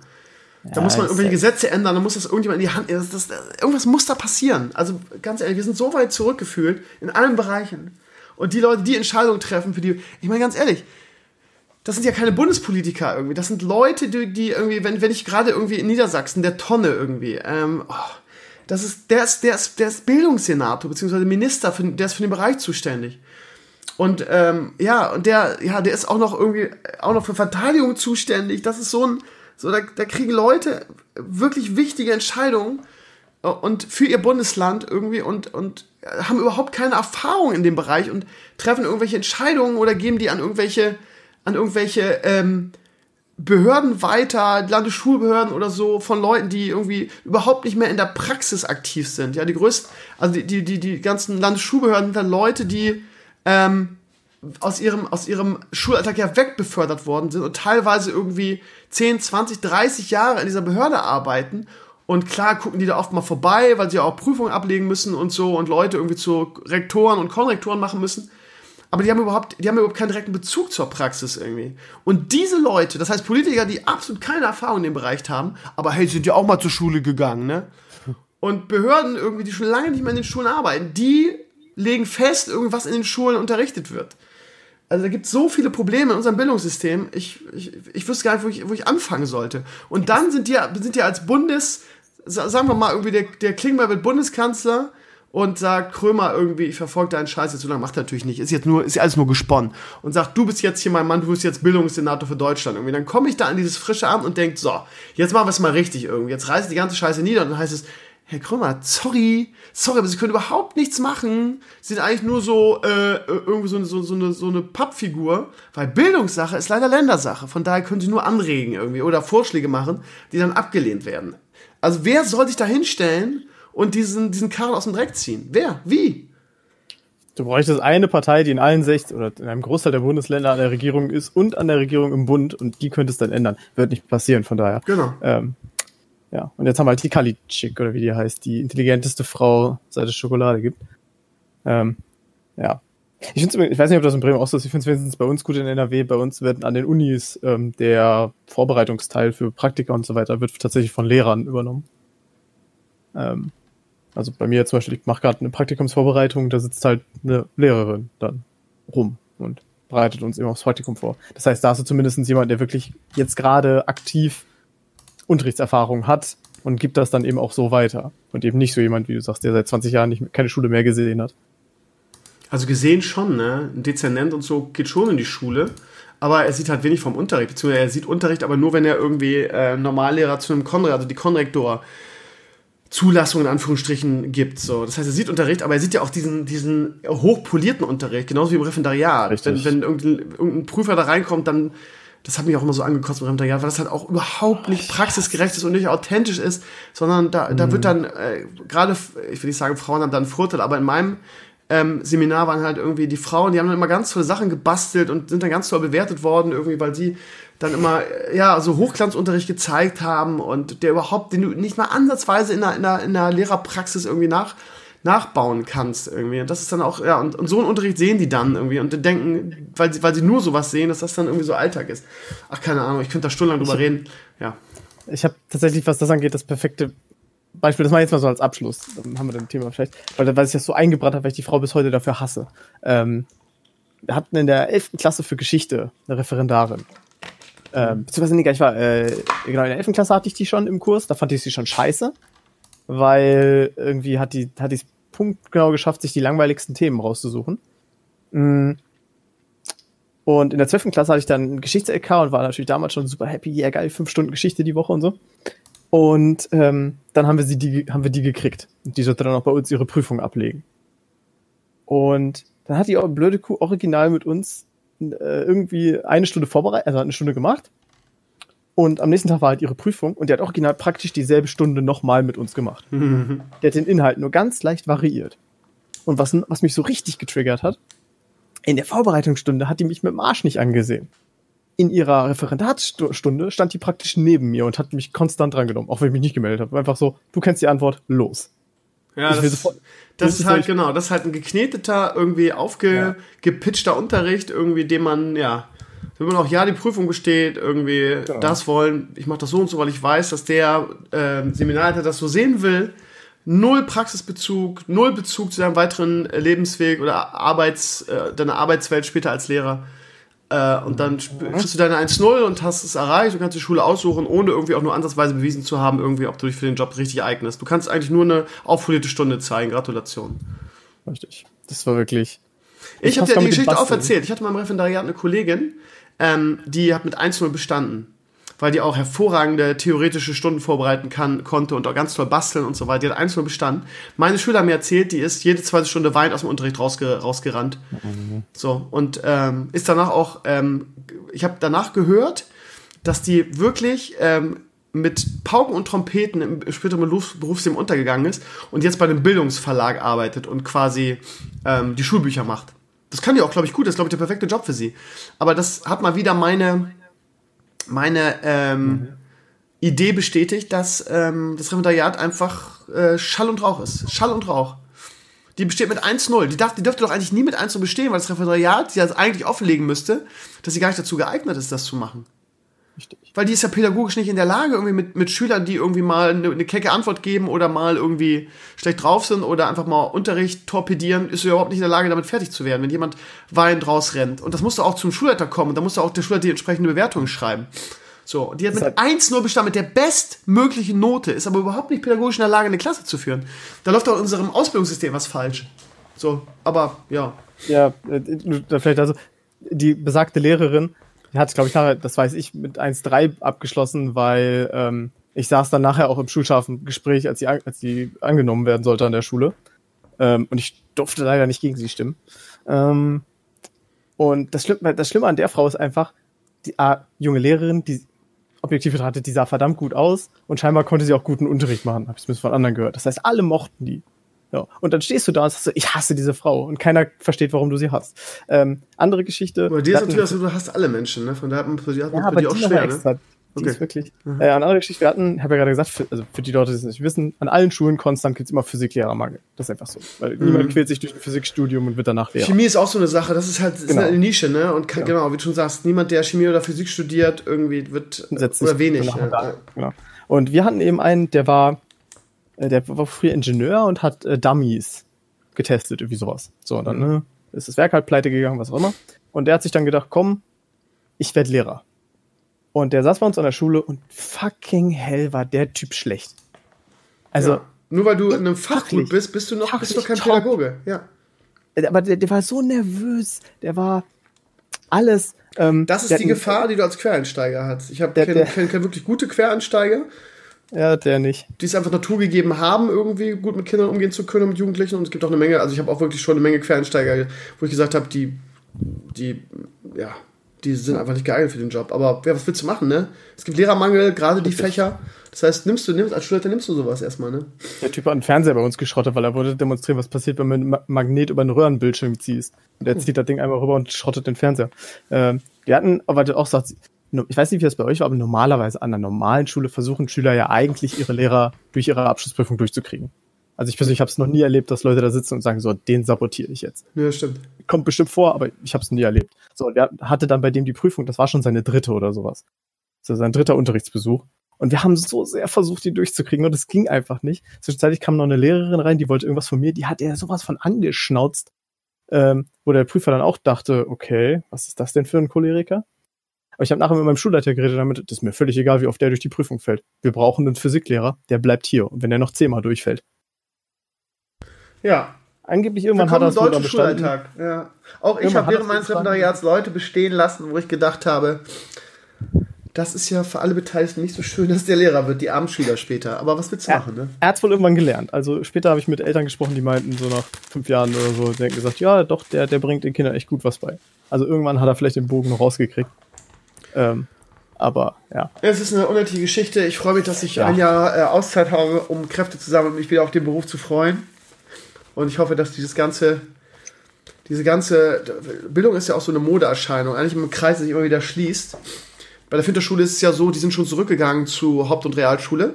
Da ja, muss man irgendwelche Gesetze ändern, da muss das irgendjemand in die Hand. Das, das, irgendwas muss da passieren. Also ganz ehrlich, wir sind so weit zurückgefühlt in allen Bereichen. Und die Leute, die Entscheidungen treffen für die. Ich meine, ganz ehrlich, das sind ja keine Bundespolitiker irgendwie. Das sind Leute, die, die irgendwie, wenn, wenn ich gerade irgendwie in Niedersachsen, der Tonne irgendwie, ähm, oh, das ist, der ist, der ist, der ist Bildungssenator, beziehungsweise Minister, für, der ist für den Bereich zuständig. Und ähm, ja, und der, ja, der ist auch noch irgendwie, auch noch für Verteidigung zuständig. Das ist so ein, so, da, da kriegen Leute wirklich wichtige Entscheidungen äh, und für ihr Bundesland irgendwie und, und haben überhaupt keine Erfahrung in dem Bereich und treffen irgendwelche Entscheidungen oder geben die an irgendwelche, an irgendwelche ähm, Behörden weiter, Landesschulbehörden oder so, von Leuten, die irgendwie überhaupt nicht mehr in der Praxis aktiv sind. Ja, die größten, also die, die, die, die ganzen Landesschulbehörden sind dann Leute, die ähm, aus ihrem, aus ihrem Schulalltag ja wegbefördert worden sind und teilweise irgendwie 10, 20, 30 Jahre in dieser Behörde arbeiten Und klar gucken die da oft mal vorbei, weil sie auch Prüfungen ablegen müssen und so und Leute irgendwie zu Rektoren und Konrektoren machen müssen. Aber die haben überhaupt, die haben überhaupt keinen direkten Bezug zur Praxis irgendwie. Und diese Leute, das heißt Politiker, die absolut keine Erfahrung in dem Bereich haben, aber hey, sind ja auch mal zur Schule gegangen, ne? Und Behörden irgendwie, die schon lange nicht mehr in den Schulen arbeiten, die legen fest, irgendwas in den Schulen unterrichtet wird. Also da gibt es so viele Probleme in unserem Bildungssystem. Ich, ich, ich wüsste gar nicht, wo ich, wo ich anfangen sollte. Und dann sind die, sind die als Bundes, sagen wir mal, irgendwie der, der Klingbeil wird Bundeskanzler und sagt Krömer irgendwie, ich verfolge deinen Scheiß jetzt so lange, macht er natürlich nicht, ist jetzt nur, ist alles nur gesponnen und sagt, du bist jetzt hier mein Mann, du bist jetzt Bildungssenator für Deutschland irgendwie. Dann komme ich da an dieses frische Abend und denke, so, jetzt machen wir es mal richtig irgendwie, jetzt reißt die ganze Scheiße nieder und dann heißt es, Herr Krömer, sorry, sorry, aber Sie können überhaupt nichts machen. Sie sind eigentlich nur so, äh, irgendwie so, so, so, eine, so eine Pappfigur, weil Bildungssache ist leider Ländersache. Von daher können Sie nur anregen irgendwie oder Vorschläge machen, die dann abgelehnt werden. Also wer soll sich da hinstellen und diesen, diesen Karren aus dem Dreck ziehen? Wer? Wie? Du bräuchtest eine Partei, die in allen 60 oder in einem Großteil der Bundesländer an der Regierung ist und an der Regierung im Bund und die könnte es dann ändern. Wird nicht passieren, von daher. Genau. Ähm, ja, und jetzt haben wir halt die Kalitschik, oder wie die heißt, die intelligenteste Frau, seit es Schokolade gibt. Ähm, ja. Ich, find's, ich weiß nicht, ob das in Bremen auch so ist. Ich finde es wenigstens bei uns gut in NRW. Bei uns werden an den Unis ähm, der Vorbereitungsteil für Praktika und so weiter wird tatsächlich von Lehrern übernommen. Ähm, also bei mir zum Beispiel, ich mache gerade eine Praktikumsvorbereitung, da sitzt halt eine Lehrerin dann rum und bereitet uns eben aufs Praktikum vor. Das heißt, da hast du zumindest jemand, der wirklich jetzt gerade aktiv Unterrichtserfahrung hat und gibt das dann eben auch so weiter. Und eben nicht so jemand, wie du sagst, der seit 20 Jahren nicht, keine Schule mehr gesehen hat. Also gesehen schon, ne? Ein Dezernent und so geht schon in die Schule, aber er sieht halt wenig vom Unterricht, beziehungsweise er sieht Unterricht, aber nur, wenn er irgendwie äh, Normallehrer zu einem Konrektor, also die Konrektor, Zulassung in Anführungsstrichen gibt. So. Das heißt, er sieht Unterricht, aber er sieht ja auch diesen, diesen hochpolierten Unterricht, genauso wie im Referendariat. Richtig. Wenn, wenn irgendein, irgendein Prüfer da reinkommt, dann das hat mich auch immer so angekotzt mit Referendariat, weil das halt auch überhaupt nicht praxisgerecht ist und nicht authentisch ist, sondern da, da wird dann äh, gerade, ich will nicht sagen, Frauen haben dann einen Vorteil, aber in meinem ähm, Seminar waren halt irgendwie die Frauen, die haben dann immer ganz tolle Sachen gebastelt und sind dann ganz toll bewertet worden, irgendwie, weil sie dann immer, ja, so Hochglanzunterricht gezeigt haben und der überhaupt, den du nicht mal ansatzweise in einer, in einer, in einer Lehrerpraxis irgendwie nach, nachbauen kannst irgendwie. Und das ist dann auch, ja, und, und so einen Unterricht sehen die dann irgendwie und denken, weil sie, weil sie nur sowas sehen, dass das dann irgendwie so Alltag ist. Ach, keine Ahnung, ich könnte da stundenlang drüber reden. Ja. Ich habe tatsächlich, was das angeht, das perfekte Beispiel, das mache ich jetzt mal so als Abschluss, dann haben wir das Thema vielleicht, weil, weil ich das so eingebrannt habe, weil ich die Frau bis heute dafür hasse. Ähm, wir hatten in der 11. Klasse für Geschichte eine Referendarin. Ähm, beziehungsweise, nee, ich war, äh, genau, in der 11. Klasse hatte ich die schon im Kurs, da fand ich sie schon scheiße, weil irgendwie hat die, hat die punktgenau geschafft, sich die langweiligsten Themen rauszusuchen. Mm. Und in der 12. Klasse hatte ich dann Geschichts-LK und war natürlich damals schon super happy, ja geil, fünf Stunden Geschichte die Woche und so. Und ähm, dann haben wir sie die, haben wir die gekriegt. Und die sollte dann auch bei uns ihre Prüfung ablegen. Und dann hat die auch blöde Kuh original mit uns äh, irgendwie eine Stunde vorbereitet, also eine Stunde gemacht. Und am nächsten Tag war halt ihre Prüfung und die hat original praktisch dieselbe Stunde nochmal mit uns gemacht. der hat den Inhalt nur ganz leicht variiert. Und was, was mich so richtig getriggert hat, in der Vorbereitungsstunde hat die mich mit dem Arsch nicht angesehen. In ihrer Referendatsstunde stand die praktisch neben mir und hat mich konstant drangenommen, auch wenn ich mich nicht gemeldet habe. Einfach so, du kennst die Antwort, los. Ja, das, sofort, das ist halt, genau, das ist halt ein gekneteter, irgendwie aufgepitchter ja. Unterricht, irgendwie, den man, ja, wenn man auch ja die Prüfung besteht, irgendwie genau. das wollen, ich mache das so und so, weil ich weiß, dass der äh, Seminarleiter das so sehen will. Null Praxisbezug, null Bezug zu deinem weiteren Lebensweg oder Arbeits, äh, deiner Arbeitswelt später als Lehrer. Äh, und dann kriegst du deine 1-0 und hast es erreicht und kannst die Schule aussuchen, ohne irgendwie auch nur ansatzweise bewiesen zu haben, irgendwie, ob du dich für den Job richtig eignest. Du kannst eigentlich nur eine aufpolierte Stunde zeigen. Gratulation. Richtig. Das war wirklich. Ich, ich habe dir die Geschichte auch erzählt. Ich hatte mal im Referendariat eine Kollegin, ähm, die hat mit 1-0 bestanden. Weil die auch hervorragende theoretische Stunden vorbereiten kann, konnte und auch ganz toll basteln und so weiter. Die hat 1-0 bestanden. Meine Schüler haben mir erzählt, die ist jede zweite Stunde weint aus dem Unterricht rausge rausgerannt. Mhm. So, und ähm, ist danach auch, ähm, ich habe danach gehört, dass die wirklich ähm, mit Pauken und Trompeten im späteren Berufs Berufsleben untergegangen ist und jetzt bei einem Bildungsverlag arbeitet und quasi ähm, die Schulbücher macht. Das kann die auch, glaube ich, gut. Das ist, glaube ich, der perfekte Job für sie. Aber das hat mal wieder meine, meine, ähm, mhm. Idee bestätigt, dass ähm, das Referendariat einfach äh, Schall und Rauch ist. Schall und Rauch. Die besteht mit 1-0. Die, darf, die dürfte doch eigentlich nie mit 1 bestehen, weil das Referendariat ja eigentlich offenlegen müsste, dass sie gar nicht dazu geeignet ist, das zu machen. Richtig. Weil die ist ja pädagogisch nicht in der Lage, irgendwie mit, mit Schülern, die irgendwie mal eine, eine kecke Antwort geben oder mal irgendwie schlecht drauf sind oder einfach mal Unterricht torpedieren, ist sie überhaupt nicht in der Lage, damit fertig zu werden. Wenn jemand weinend rausrennt. Und das musste auch zum Schulleiter kommen. da musste auch der Schulleiter die entsprechende Bewertung schreiben. So, die hat mit 1 nur bestanden, mit der bestmöglichen Note, ist aber überhaupt nicht pädagogisch in der Lage, eine Klasse zu führen. Da läuft auch in unserem Ausbildungssystem was falsch. So, aber ja. Ja, äh, vielleicht also, die besagte Lehrerin, hat, glaube ich, nachher, das weiß ich, mit 1,3 abgeschlossen, weil ähm, ich saß dann nachher auch im schulscharfen Gespräch, als die, als die angenommen werden sollte an der Schule. Ähm, und ich durfte leider nicht gegen sie stimmen. Ähm, und das Schlimme, das Schlimme an der Frau ist einfach, die ah, junge Lehrerin, die objektiv betrachtet, die sah verdammt gut aus und scheinbar konnte sie auch guten Unterricht machen, habe ich es von anderen gehört. Das heißt, alle mochten die. Ja. Und dann stehst du da und sagst so, ich hasse diese Frau und keiner versteht, warum du sie hast. Ähm, andere Geschichte. Aber dir ist natürlich so, du hast alle Menschen, ne? Von daher hat man, die hat man ja, aber die auch schwer, ne? extra. Die okay. ist wirklich. Mhm. Äh, eine andere Geschichte, wir hatten, habe ja gerade gesagt, für, also für die Leute, die es nicht wissen, an allen Schulen konstant gibt es immer Physiklehrermangel. Das ist einfach so. Weil mhm. niemand quält sich durch ein Physikstudium und wird danach Lehrer. Chemie ist auch so eine Sache, das ist halt genau. eine Nische, ne? Und kann, ja. genau, wie du schon sagst, niemand, der Chemie oder Physik studiert, irgendwie wird Setzt oder wenig. Ja. genau. Und wir hatten eben einen, der war, der war früher Ingenieur und hat äh, Dummies getestet, irgendwie sowas. So, und dann mhm. ne, ist das Werk halt pleite gegangen, was auch immer. Und der hat sich dann gedacht, komm, ich werde Lehrer. Und der saß bei uns an der Schule und fucking hell war der Typ schlecht. Also. Ja. Nur weil du in einem Fach gut bist, bist du noch bist du kein top. Pädagoge. Ja. Aber der, der, war so nervös. Der war alles. Ähm, das ist die Gefahr, die du als Quereinsteiger hast. Ich habe kenne kenn, kenn wirklich gute Quereinsteiger. Ja, der nicht. Die es einfach Natur gegeben haben, irgendwie gut mit Kindern umgehen zu können, mit Jugendlichen. Und es gibt auch eine Menge, also ich habe auch wirklich schon eine Menge Quereinsteiger, wo ich gesagt habe, die, die, ja, die sind einfach nicht geeignet für den Job. Aber ja, was willst du machen, ne? Es gibt Lehrermangel, gerade die Fächer. Das heißt, nimmst du, nimmst, als Student nimmst du sowas erstmal, ne? Der Typ hat einen Fernseher bei uns geschrottet, weil er wollte demonstrieren, was passiert, wenn man ein Magnet über einen Röhrenbildschirm ziehst. Und er hm. zieht das Ding einmal rüber und schrottet den Fernseher. Ähm, wir hatten, aber der auch sagt, ich weiß nicht, wie das bei euch war, aber normalerweise an einer normalen Schule versuchen Schüler ja eigentlich ihre Lehrer durch ihre Abschlussprüfung durchzukriegen. Also ich persönlich habe es noch nie erlebt, dass Leute da sitzen und sagen, so, den sabotiere ich jetzt. Ja, stimmt. Kommt bestimmt vor, aber ich habe es nie erlebt. So, der hatte dann bei dem die Prüfung, das war schon seine dritte oder sowas. So sein dritter Unterrichtsbesuch. Und wir haben so sehr versucht, die durchzukriegen und es ging einfach nicht. Zwischenzeitlich kam noch eine Lehrerin rein, die wollte irgendwas von mir, die hat er sowas von angeschnauzt, ähm, wo der Prüfer dann auch dachte, okay, was ist das denn für ein Choleriker? Aber ich habe nachher mit meinem Schulleiter geredet damit, das ist mir völlig egal, wie oft der durch die Prüfung fällt. Wir brauchen einen Physiklehrer, der bleibt hier. Und wenn er noch zehnmal durchfällt, ja. Angeblich irgendwann hat er das wohl bestanden. Ja. Auch ich habe während meines Referendariats Leute bestehen lassen, wo ich gedacht habe, das ist ja für alle Beteiligten nicht so schön, dass der Lehrer wird, die Abendschüler später. Aber was willst du er, machen, ne? Er hat wohl irgendwann gelernt. Also später habe ich mit Eltern gesprochen, die meinten, so nach fünf Jahren oder so, die haben gesagt, ja, doch, der, der bringt den Kindern echt gut was bei. Also irgendwann hat er vielleicht den Bogen noch rausgekriegt. Ähm, aber ja. Es ist eine unnötige Geschichte. Ich freue mich, dass ich ja. ein Jahr äh, Auszeit habe, um Kräfte zu sammeln und mich wieder auf den Beruf zu freuen. Und ich hoffe, dass dieses ganze, diese ganze Bildung ist ja auch so eine Modeerscheinung, eigentlich im Kreis sich immer wieder schließt. Bei der Finterschule ist es ja so, die sind schon zurückgegangen zu Haupt- und Realschule.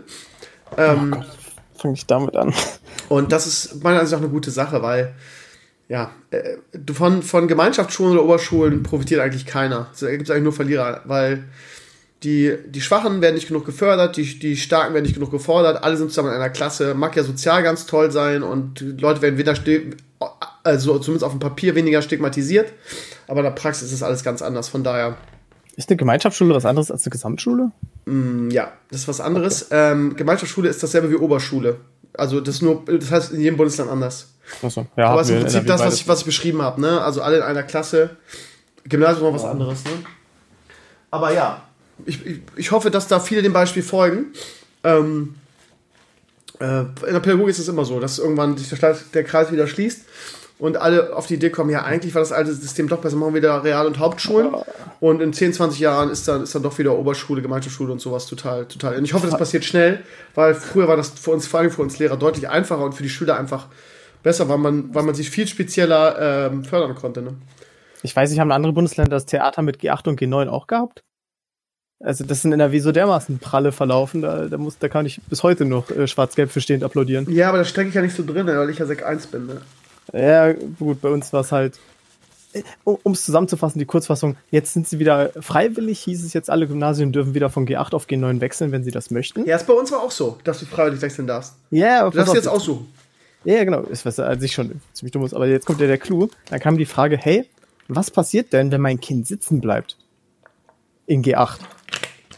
Ähm, oh fange ich damit an. Und das ist meiner Ansicht nach eine gute Sache, weil ja, äh, von, von Gemeinschaftsschulen oder Oberschulen profitiert eigentlich keiner. Da gibt es eigentlich nur Verlierer, weil die, die Schwachen werden nicht genug gefördert, die, die Starken werden nicht genug gefordert, alle sind zusammen in einer Klasse, mag ja sozial ganz toll sein und Leute werden weder, also zumindest auf dem Papier weniger stigmatisiert, aber in der Praxis ist es alles ganz anders, von daher. Ist eine Gemeinschaftsschule was anderes als eine Gesamtschule? Mm, ja, das ist was anderes. Okay. Ähm, Gemeinschaftsschule ist dasselbe wie Oberschule. Also das nur, das heißt in jedem Bundesland anders. Achso, ja. Aber es ist im Prinzip das, was ich, was ich beschrieben habe, ne? Also alle in einer Klasse. Gymnasium noch was anderes, ne? Aber ja, ich, ich, ich hoffe, dass da viele dem Beispiel folgen. Ähm, äh, in der Pädagogik ist es immer so, dass irgendwann sich der, der, Kreis wieder schließt und alle auf die Idee kommen, ja, eigentlich war das alte System doch besser, machen wir wieder Real- und Hauptschulen. Und in 10, 20 Jahren ist dann, ist dann doch wieder Oberschule, Gemeinschaftsschule und sowas total, total. Und ich hoffe, das passiert schnell, weil früher war das für uns, vor allem für uns Lehrer, deutlich einfacher und für die Schüler einfach besser, weil man, weil man sich viel spezieller ähm, fördern konnte. Ne? Ich weiß, ich habe andere Bundesländer das Theater mit G8 und G9 auch gehabt. Also das sind in NRW so dermaßen pralle verlaufen, da, da, muss, da kann ich bis heute noch äh, schwarz-gelb für stehend applaudieren. Ja, aber da stecke ich ja nicht so drin, weil ich ja Sek 1 bin. Ne? Ja, gut, bei uns war es halt. Um es zusammenzufassen, die Kurzfassung, jetzt sind sie wieder freiwillig, hieß es jetzt, alle Gymnasien dürfen wieder von G8 auf G9 wechseln, wenn sie das möchten. Ja, ist bei uns war auch so, dass du freiwillig wechseln darfst. Ja, Du darfst jetzt aussuchen. Ja, genau, ist was an sich schon ziemlich dumm ist, aber jetzt kommt ja der Clou. Dann kam die Frage, hey, was passiert denn, wenn mein Kind sitzen bleibt? In G8.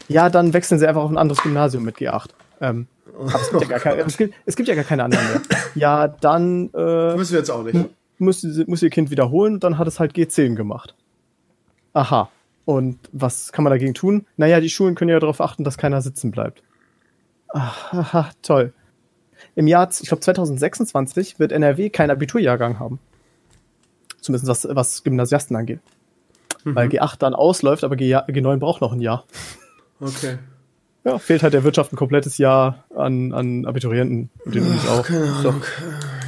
Ja, dann wechseln sie einfach auf ein anderes Gymnasium mit G8. Ähm, aber es, gibt ja gar keine, es, gibt, es gibt ja gar keine anderen mehr. Ja, dann äh, Müssen wir jetzt auch nicht. muss, muss ihr Kind wiederholen und dann hat es halt G10 gemacht. Aha. Und was kann man dagegen tun? Naja, die Schulen können ja darauf achten, dass keiner sitzen bleibt. Aha, toll. Im Jahr, ich glaube 2026, wird NRW keinen Abiturjahrgang haben. Zumindest was, was Gymnasiasten angeht. Weil G8 dann ausläuft, aber G, G9 braucht noch ein Jahr. Okay. Ja, fehlt halt der Wirtschaft ein komplettes Jahr an, an Abiturienten. Und den Unis auch. Keine Ahnung.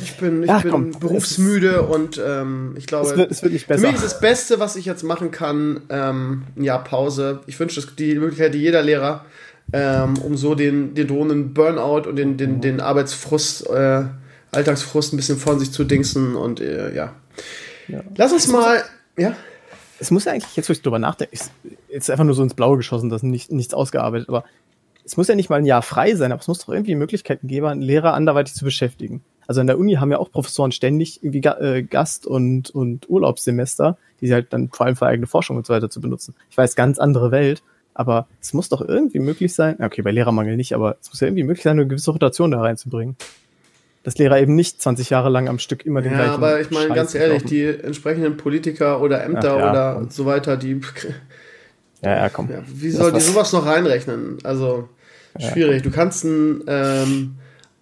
Ich bin, ich Ach, bin komm, berufsmüde und ähm, ich glaube, Es wird, es wird nicht für besser. mich ist das Beste, was ich jetzt machen kann, ähm, ein Jahr Pause. Ich wünsche das die Möglichkeit, die jeder Lehrer, ähm, um so den, den drohenden Burnout und den, den, den Arbeitsfrust, äh, Alltagsfrust ein bisschen von sich zu dingsen und äh, ja. Ja. Lass uns mal, ja. es muss ja eigentlich, jetzt wo ich drüber nachdenke, ist jetzt einfach nur so ins Blaue geschossen, das ist nicht, nichts ausgearbeitet, aber es muss ja nicht mal ein Jahr frei sein, aber es muss doch irgendwie Möglichkeiten geben, Lehrer anderweitig zu beschäftigen. Also an der Uni haben ja auch Professoren ständig irgendwie äh, Gast- und, und Urlaubssemester, die sie halt dann vor allem für eigene Forschung und so weiter zu benutzen. Ich weiß, ganz andere Welt, aber es muss doch irgendwie möglich sein, okay, bei Lehrermangel nicht, aber es muss ja irgendwie möglich sein, eine gewisse Rotation da reinzubringen. Dass Lehrer eben nicht 20 Jahre lang am Stück immer den Ja, gleichen aber ich meine, Scheiß ganz ehrlich, kaufen. die entsprechenden Politiker oder Ämter Ach ja, oder komm. so weiter, die, Ja, ja, komm. ja, wie soll die was- sowas noch reinrechnen? Also, schwierig. Du kannst ein, ähm,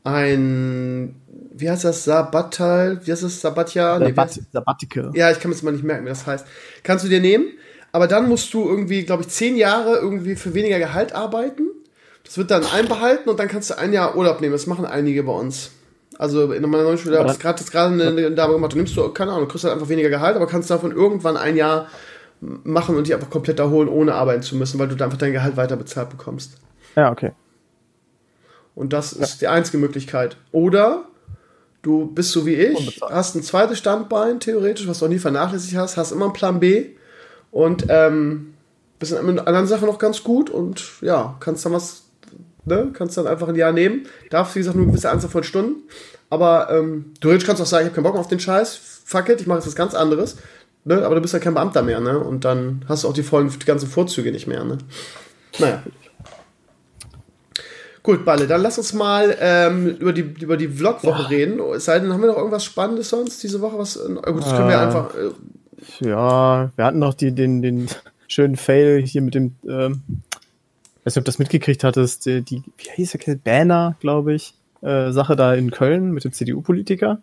ein, wie heißt das, Sabbatal, wie heißt das, Sabbatjahr? Nee, Sabbat Sabbatical. ja, ich kann das mal nicht merken, wie das heißt. Kannst du dir nehmen, aber dann musst du irgendwie, glaube ich, zehn Jahre irgendwie für weniger Gehalt arbeiten. Das wird dann einbehalten und dann kannst du ein Jahr Urlaub nehmen. Das machen einige bei uns. Also in meiner neuen Schule habe ich das gerade eine, eine Dame gemacht. Du nimmst du, keine Ahnung, du kriegst halt einfach weniger Gehalt, aber kannst davon irgendwann ein Jahr machen und die einfach komplett erholen, ohne arbeiten zu müssen, weil du dann einfach dein Gehalt weiter bezahlt bekommst. Ja, okay. Und das ist die einzige Möglichkeit. Oder du bist so wie ich, Unbezahlt. hast ein zweites Standbein, theoretisch, was du auch nie vernachlässigt hast, hast immer einen Plan B und ähm, bist in anderen Sachen noch ganz gut und ja, kannst dann was, ne, kannst dann einfach ein Jahr nehmen. Darfst, wie gesagt, nur eine gewisse Anzahl von Stunden. Aber ähm, theoretisch kannst du auch sagen, ich habe keinen Bock mehr auf den Scheiß, fuck it, ich mache jetzt was ganz anderes. Ne? Aber du bist ja kein Beamter mehr, ne? Und dann hast du auch die vollen, die ganzen Vorzüge nicht mehr, ne? Naja. Gut, Balle, dann lass uns mal ähm, über die, über die Vlog-Woche reden. Es sei denn, haben wir noch irgendwas Spannendes sonst diese Woche? Was, äh, gut, das können wir Äh. einfach. Äh, Ja, wir hatten noch die, den, den schönen Fail hier mit dem, ähm, weiß nicht, ob du das mitgekriegt hattest, die, die wie hieß der, Banner, glaube ich, äh, Sache da in Köln mit dem CDU-Politiker.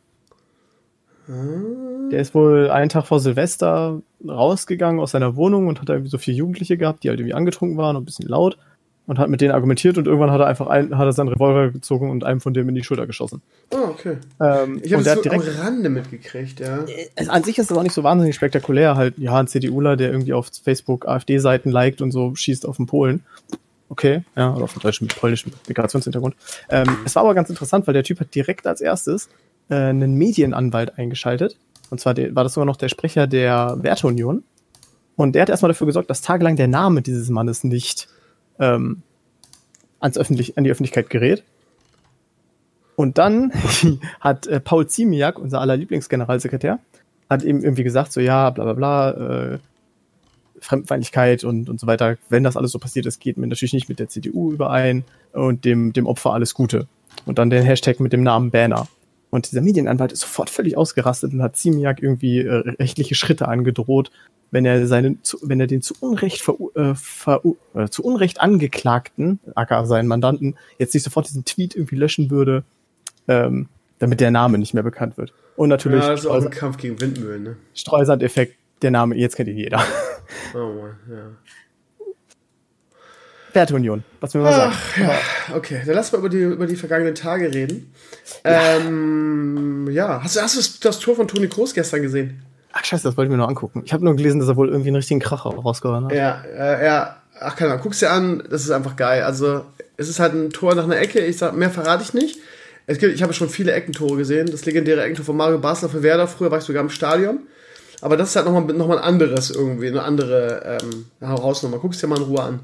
Der ist wohl einen Tag vor Silvester rausgegangen aus seiner Wohnung und hat da irgendwie so vier Jugendliche gehabt, die halt irgendwie angetrunken waren und ein bisschen laut und hat mit denen argumentiert und irgendwann hat er einfach ein, hat er seinen Revolver gezogen und einem von dem in die Schulter geschossen. oh, okay. Ähm, Ich habe hat so direkt am Rande mitgekriegt, ja. also an sich ist das auch nicht so wahnsinnig spektakulär. Halt, ja, ein CDUler, der irgendwie auf Facebook AfD-Seiten liked und so schießt auf den Polen. Okay, ja, oder auf den deutschen mit polnischem Migrationshintergrund. Ähm, es war aber ganz interessant, weil der Typ hat direkt als erstes äh, einen Medienanwalt eingeschaltet. Und zwar der, war das sogar noch der Sprecher der Werteunion. Und der hat erstmal dafür gesorgt, dass tagelang der Name dieses Mannes nicht ähm, ans Öffentlich an die Öffentlichkeit gerät. Und dann hat äh, Paul Ziemiak, unser aller Lieblingsgeneralsekretär, hat eben irgendwie gesagt, so ja, bla bla bla, äh, Fremdenfeindlichkeit und, und so weiter, wenn das alles so passiert ist, geht mir natürlich nicht mit der CDU überein und dem, dem Opfer alles Gute. Und dann den Hashtag mit dem Namen Banner. Und dieser Medienanwalt ist sofort völlig ausgerastet und hat Ziemiak irgendwie äh, rechtliche Schritte angedroht, wenn er seinen, zu, wenn er den zu Unrecht ver, äh, ver, äh, zu Unrecht angeklagten, aka seinen Mandanten, jetzt nicht sofort diesen Tweet irgendwie löschen würde, ähm, damit der Name nicht mehr bekannt wird. Und natürlich Ja, ist auch ein Kampf gegen Windmühlen, ne? Streusand-Effekt, der Name, jetzt kennt ihn jeder. Oh Mann, ja. Werteunion, was will man sagen? Ach, ja, okay. Dann lass mal über die, über die vergangenen Tage reden. Ja, ähm, ja. Hast, du- hast du das, das Tor von Toni Kroos gestern gesehen? Ach scheiße, das wollte ich mir noch angucken. Ich habe nur gelesen, dass er wohl irgendwie einen richtigen Kracher rausgehauen hat. Ja, äh, er ach keine Ahnung, guck's dir an, das ist einfach geil. Also, es ist halt ein Tor nach einer Ecke, ich sag, mehr verrate ich nicht. Es gibt, ich habe schon viele Eckentore gesehen, das legendäre Eckentor von Mario Basler für Werder, früher war ich sogar im Stadion. Aber das ist halt nochmal noch mal ein anderes irgendwie, eine andere ähm, Herausnummer. Guck's dir mal in Ruhe an.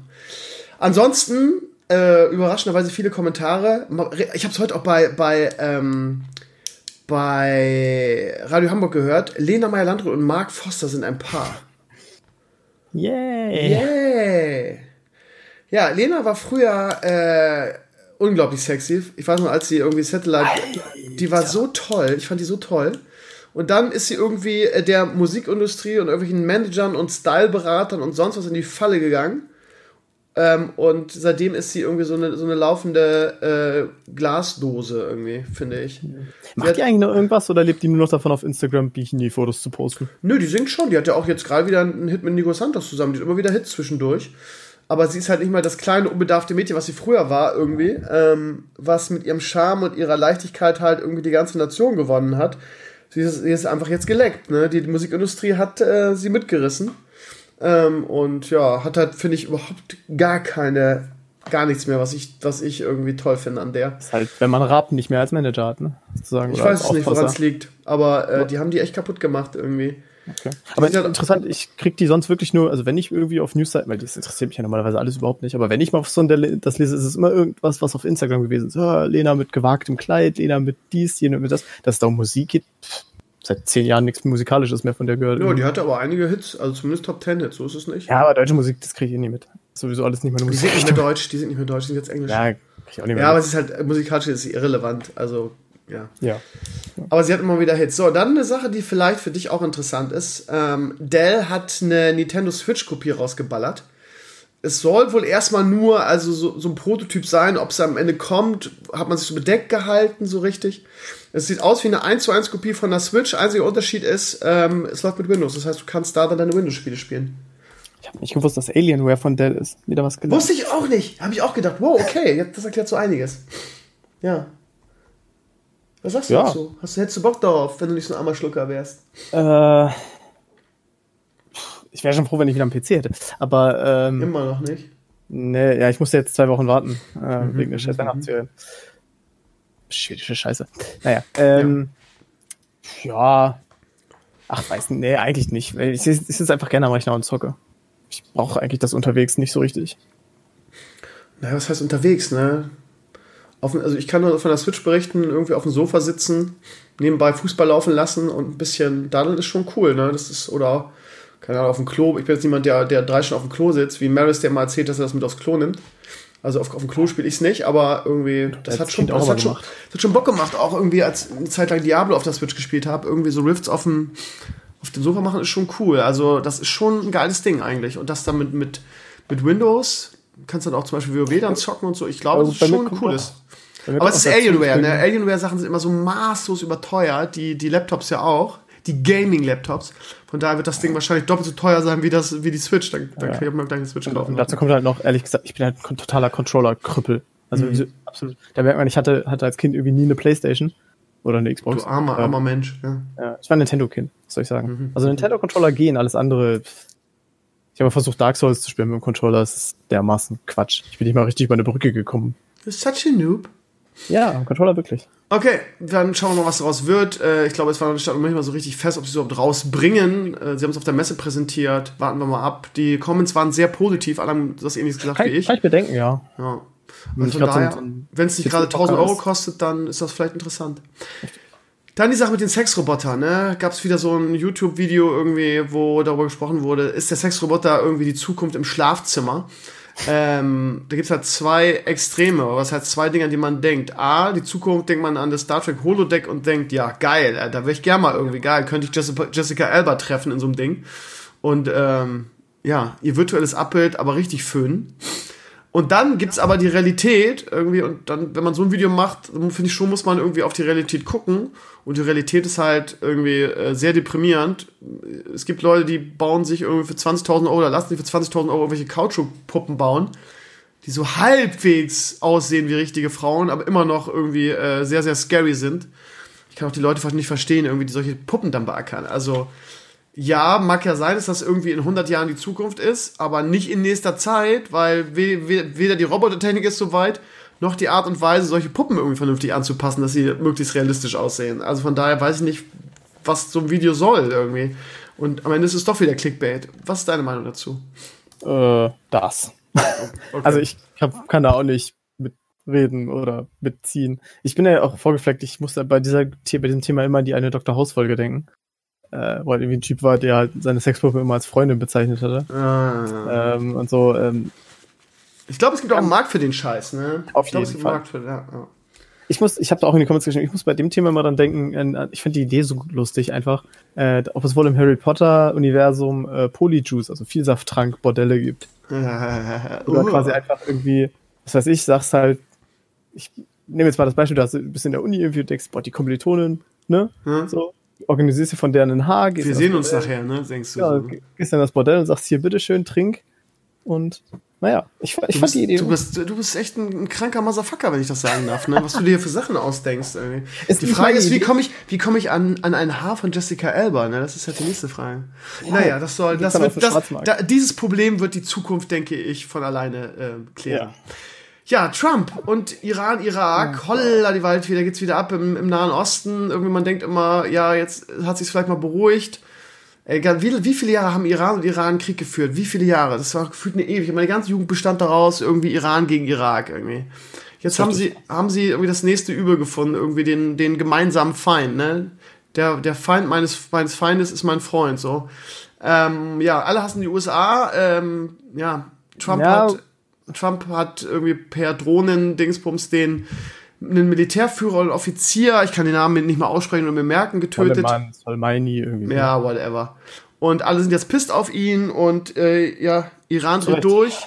Ansonsten, äh, überraschenderweise viele Kommentare. Ich habe es heute auch bei, bei, ähm, bei Radio Hamburg gehört. Lena Meyer-Landrut und Mark Foster sind ein Paar. Yay! Yay! Ja, Lena war früher äh, unglaublich sexy. Ich weiß noch, als sie irgendwie Satellite, die war so toll. Ich fand die so toll. Und dann ist sie irgendwie äh, der Musikindustrie und irgendwelchen Managern und Styleberatern und sonst was in die Falle gegangen. Ähm, und seitdem ist sie irgendwie so eine, so eine laufende äh, Glasdose irgendwie, finde ich. Macht die eigentlich noch irgendwas oder lebt die nur noch davon, auf Instagram Bikini-Fotos zu posten? Nö, die singt schon. Die hat ja auch jetzt gerade wieder einen Hit mit Nico Santos zusammen. Die hat immer wieder Hits zwischendurch. Aber sie ist halt nicht mal das kleine, unbedarfte Mädchen, was sie früher war, irgendwie. Ähm, was mit ihrem Charme und ihrer Leichtigkeit halt irgendwie die ganze Nation gewonnen hat. Sie ist, sie ist einfach jetzt geleckt, ne? Die, die Musikindustrie hat äh, sie mitgerissen. Ähm, und ja, hat halt, finde ich, überhaupt gar keine, gar nichts mehr, was ich, was ich irgendwie toll finde an der. Ist halt, wenn man Rappen nicht mehr als Manager hat, ne? Sozusagen, ich weiß es nicht, woran es liegt. Aber äh, die haben die echt kapput gemacht irgendwie. Okay. Aber halt interessant, ich krieg die sonst wirklich nur, also wenn ich irgendwie auf Newsseiten, weil das interessiert mich ja normalerweise alles überhaupt nicht, aber wenn ich mal so das lese, ist es immer irgendwas, was auf Instagram gewesen ist. Oh, Lena mit gewagtem Kleid, Lena mit dies, jene mit das, dass es da um Musik geht. Pff, seit zehn Jahren nichts Musikalisches mehr von der gehört. Ja, die hatte aber einige Hits, also zumindest Top Ten Hits, so ist es nicht. Ja, aber deutsche Musik, das kriege ich eh nie mit. Sowieso alles nicht mehr Musik. Die sind nicht mehr deutsch, die sind nicht mehr deutsch, die sind jetzt englisch. Ja, ich auch nicht mehr ja aber es ist halt, musikalisch ist irrelevant, also ja. ja. Aber sie hat immer wieder Hits. So, dann eine Sache, die vielleicht für dich auch interessant ist. Ähm, Dell hat eine Nintendo Switch-Kopie rausgeballert. Es soll wohl erstmal nur also so, so ein Prototyp sein. Ob es am Ende kommt, hat man sich so bedeckt gehalten, so richtig. Es sieht aus wie eine 1 zu 1 Kopie von der Switch. Einziger Unterschied ist, ähm, es läuft mit Windows. Das heißt, du kannst da dann deine Windows-Spiele spielen. Ich habe nicht gewusst, dass Alienware von Dell ist. Wieder was gelernt. Wusste ich auch nicht. Habe ich auch gedacht. Wow, okay, das erklärt so einiges. Ja. Was sagst du ja. dazu? Hast hättest du Bock darauf, wenn du nicht so ein armer Schlucker wärst? Äh, ich wäre schon froh, wenn ich wieder einen PC hätte. Aber ähm, immer noch nicht. Nee, ja, ich musste jetzt zwei Wochen warten äh, mhm. wegen der scheiß Weihnachtsferien. Mhm. Schwedische Scheiße. Naja, ähm, ja. ja. Ach, weiß nicht, nee, eigentlich nicht. Ich, sitze einfach gerne am Rechner und zocke. Ich brauche eigentlich das unterwegs nicht so richtig. Naja, was heißt unterwegs, ne? Auf, also ich kann nur von der Switch berichten, irgendwie auf dem Sofa sitzen, nebenbei Fußball laufen lassen und ein bisschen daddeln ist schon cool, ne? Das ist, oder, keine Ahnung, auf dem Klo. Ich bin jetzt niemand, der, der drei Stunden auf dem Klo sitzt, wie Maris, der mal erzählt, dass er das mit aufs Klo nimmt. Also auf, auf dem Klo spiele ich es nicht, aber irgendwie, das, das hat, schon, das hat, schon, das hat schon Bock gemacht. Auch irgendwie, als eine Zeit lang Diablo auf der Switch gespielt habe, irgendwie so Rifts auf dem, auf dem Sofa machen ist schon cool. Also das ist schon ein geiles Ding eigentlich. Und das dann mit, mit, mit Windows, kannst dann auch zum Beispiel WoW dann zocken und so. Ich glaube, das ist schon cool. Ist. Aber es ist Alienware, ne? Alienware-Sachen sind immer so maßlos überteuert, die, die Laptops ja auch, die Gaming-Laptops. Von daher wird das Ding wahrscheinlich doppelt so teuer sein wie, das, wie die Switch. Dann, dann ja. kann ich mir gleich eine Switch kaufen. Und dazu kommt halt noch, ehrlich gesagt, ich bin halt ein totaler Controller-Krüppel. Also mhm. absolut. Da merkt man, ich hatte, hatte als Kind irgendwie nie eine Playstation oder eine Xbox. Du armer, armer Mensch, ja. ja. Ich war ein Nintendo-Kind, was soll ich sagen. Mhm. Also Nintendo-Controller gehen, alles andere. Ich habe versucht, Dark Souls zu spielen mit dem Controller, das ist dermaßen Quatsch. Ich bin nicht mal richtig über eine Brücke gekommen. You're such a noob. Ja, Controller wirklich. Okay, dann schauen wir mal, was daraus wird. Äh, ich glaube, es war noch nicht mal so richtig fest, ob sie es überhaupt rausbringen. Äh, sie haben es auf der Messe präsentiert. Warten wir mal ab. Die Comments waren sehr positiv. Alle haben das ähnliches gesagt kann, wie ich. Kann ich bedenken, ja. Ja. Also von daher, so wenn es nicht gerade 1000 Euro kostet, dann ist das vielleicht interessant. Dann die Sache mit den Sexrobotern, ne? Gab es wieder so ein YouTube-Video irgendwie, wo darüber gesprochen wurde, ist der Sexroboter irgendwie die Zukunft im Schlafzimmer? Ähm, da gibt es halt zwei Extreme, was heißt zwei Dinge, an die man denkt. A, die Zukunft denkt man an das Star Trek Holodeck und denkt, ja, geil, äh, da wäre ich gerne mal irgendwie geil, könnte ich Jessica, Jessica Alba treffen in so einem Ding. Und ähm, ja, ihr virtuelles Abbild, aber richtig föhnen. Und dann gibt's aber die Realität irgendwie, und dann, wenn man so ein Video macht, finde ich schon, muss man irgendwie auf die Realität gucken. Und die Realität ist halt irgendwie äh, sehr deprimierend. Es gibt Leute, die bauen sich irgendwie für 20.000 Euro oder lassen sich für 20.000 Euro irgendwelche Kautschukpuppen bauen, die so halbwegs aussehen wie richtige Frauen, aber immer noch irgendwie äh, sehr, sehr scary sind. Ich kann auch die Leute nicht verstehen, irgendwie, die solche Puppen dann beackern. Also, ja, mag ja sein, dass das irgendwie in 100 Jahren die Zukunft ist, aber nicht in nächster Zeit, weil we we weder die Robotertechnik ist so weit, noch die Art und Weise, solche Puppen irgendwie vernünftig anzupassen, dass sie möglichst realistisch aussehen. Also von daher weiß ich nicht, was so ein Video soll irgendwie. Und am Ende ist es doch wieder Clickbait. Was ist deine Meinung dazu? Äh, das. Okay. Also ich hab, kann da auch nicht mitreden oder mitziehen. Ich bin ja auch vorgefleckt, ich musste bei, dieser, bei diesem Thema immer an die eine Dr. House-Folge denken. Äh, weil irgendwie ein Typ war, der halt seine Sexpuppe immer als Freundin bezeichnet hatte. Ah. Ähm, und so, ähm, ich glaube, es gibt auch einen Markt für den Scheiß, ne? Auf ich jeden glaub, Fall. Für, ja, ja. Ich muss, ich habe da auch in die Comments geschrieben, ich muss bei dem Thema immer dann denken, ich finde die Idee so lustig einfach, äh, ob es wohl im Harry Potter Universum äh, Polyjuice, also Vielsafttrank Bordelle gibt. Oder uh. quasi einfach irgendwie, was weiß ich, sagst halt, ich nehme jetzt mal das Beispiel, du hast ein bisschen in der Uni irgendwie denkst, boah, die Kommilitonen, ne? Hm? So, organisierst du von der ein Haar. Wir sehen uns nachher, ne? Denkst du. Ja, so. gehst dann das Bordell und sagst hier, bitteschön, trink. Und naja, ich, ich fand bist, die Idee. Du bist, du bist echt ein, ein, kranker Motherfucker, wenn ich das sagen darf, ne? Was du dir für Sachen ausdenkst. Ist die Frage ist, wie komme ich, wie komme ich an, an ein Haar von Jessica Elba? Ne? Das ist halt die nächste Frage. Ja, naja, das soll, das wird, das, da, dieses Problem wird die Zukunft, denke ich, von alleine äh, klären. Ja. Ja. Trump und Iran, Irak, ja. holla die Wald wieder, geht's wieder ab im, im Nahen Osten. Irgendwie man denkt immer, ja, jetzt hat sich's vielleicht mal beruhigt Egal, wie, wie viele Jahre haben Iran und Iran Krieg geführt? Wie viele Jahre? Das war gefühlt eine ewig. Meine ganze Jugend bestand daraus, irgendwie Iran gegen Irak irgendwie. Jetzt haben sie, haben sie irgendwie das nächste Übel gefunden, irgendwie den, den gemeinsamen Feind, ne? Der, der Feind meines, meines Feindes ist mein Freund, so. Ähm, ja, alle hassen die USA. Ähm, ja, Trump ja. hat, Trump hat irgendwie per Drohnen-Dingsbums den, einen Militärführer und Offizier, ich kann den Namen nicht mal aussprechen und mir merken, getötet. Soleimani irgendwie. Ja, whatever. Und alle sind jetzt pisst auf ihn und äh, ja, Iran dreht durch.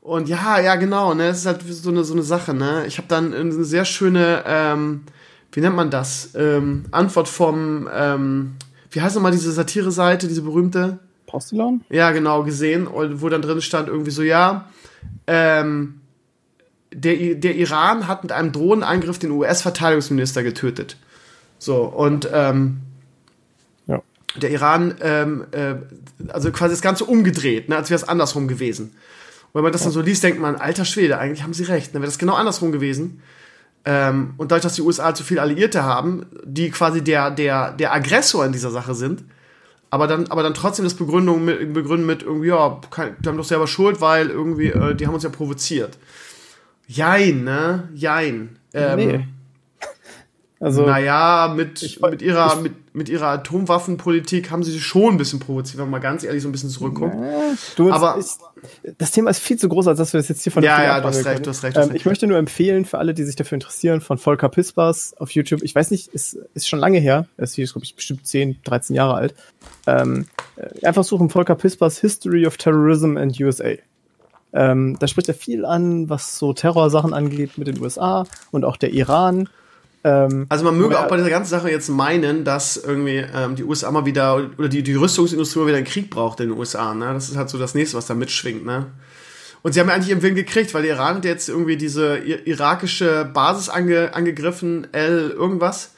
Und ja, ja, genau, ne, es ist halt so eine, so eine Sache, ne. Ich habe dann eine sehr schöne, ähm, wie nennt man das? Ähm, Antwort vom, ähm, wie heißt nochmal diese Satire-Seite, diese berühmte? Postillon? Ja, genau, gesehen, wo dann drin stand irgendwie so, ja, ähm, der, der Iran hat mit einem Drohnenangriff den US-Verteidigungsminister getötet. So, und ähm, ja. der Iran, ähm, äh, also quasi das Ganze umgedreht, ne, als wäre es andersrum gewesen. Und wenn man das dann so liest, denkt man, alter Schwede, eigentlich haben sie recht, dann wäre das genau andersrum gewesen. Ähm, und dadurch, dass die USA zu viele Alliierte haben, die quasi der, der, der Aggressor in dieser Sache sind, aber dann, aber dann trotzdem das Begründung mit, begründen mit irgendwie, ja, die haben doch selber Schuld, weil irgendwie, äh, die haben uns ja provoziert. Jein, ne? Jein. Ähm, nee. Also, naja, mit, ich, mit, ihrer, ich, mit, mit ihrer Atomwaffenpolitik haben sie sich schon ein bisschen provoziert, wenn man mal ganz ehrlich so ein bisschen zurückguckt. du, Aber ich, das Thema ist viel zu groß, als dass wir das jetzt hier von der Ja, ja, du hast, recht, du hast recht, du hast ähm, Ich möchte nur empfehlen, für alle, die sich dafür interessieren, von Volker Pispers auf YouTube, ich weiß nicht, ist, ist schon lange her, er ist, glaube ich, bestimmt 10, 13 Jahre alt. Ähm, äh, einfach suchen Volker Pispers History of Terrorism and USA. Ähm, da spricht er viel an, was so Terrorsachen angeht mit den USA und auch der Iran. Ähm, also man möge auch bei dieser ganzen Sache jetzt meinen, dass irgendwie ähm, die USA mal wieder oder die, die Rüstungsindustrie mal wieder einen Krieg braucht in den USA. Ne? Das ist halt so das nächste, was da mitschwingt. Ne? Und sie haben ja eigentlich ihren Willen gekriegt, weil der Iran hat jetzt irgendwie diese irakische Basis ange, angegriffen, L irgendwas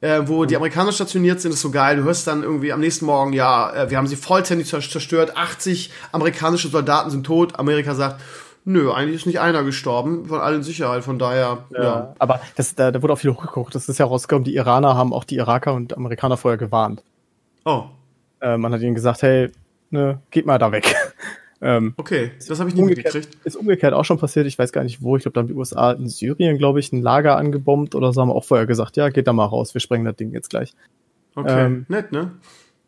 äh, wo die Amerikaner stationiert sind, ist so geil. Du hörst dann irgendwie am nächsten Morgen, ja, äh, wir haben sie vollständig zerstört, 80 amerikanische Soldaten sind tot. Amerika sagt, nö, eigentlich ist nicht einer gestorben, von allen Sicherheit, von daher, ja. ja. Aber das, da, da wurde auch viel hochgeguckt. Das ist ja rausgekommen, die Iraner haben auch die Iraker und Amerikaner vorher gewarnt. Oh. Äh, man hat ihnen gesagt, hey, ne, geht mal da weg. Ähm, okay, das habe ich nicht mitgekriegt. Ist umgekehrt auch schon passiert, ich weiß gar nicht wo. Ich glaube, da haben die USA in Syrien, glaube ich, ein Lager angebombt oder so, haben auch vorher gesagt, ja, geht da mal raus, wir sprengen das Ding jetzt gleich. Okay, ähm, nett, ne?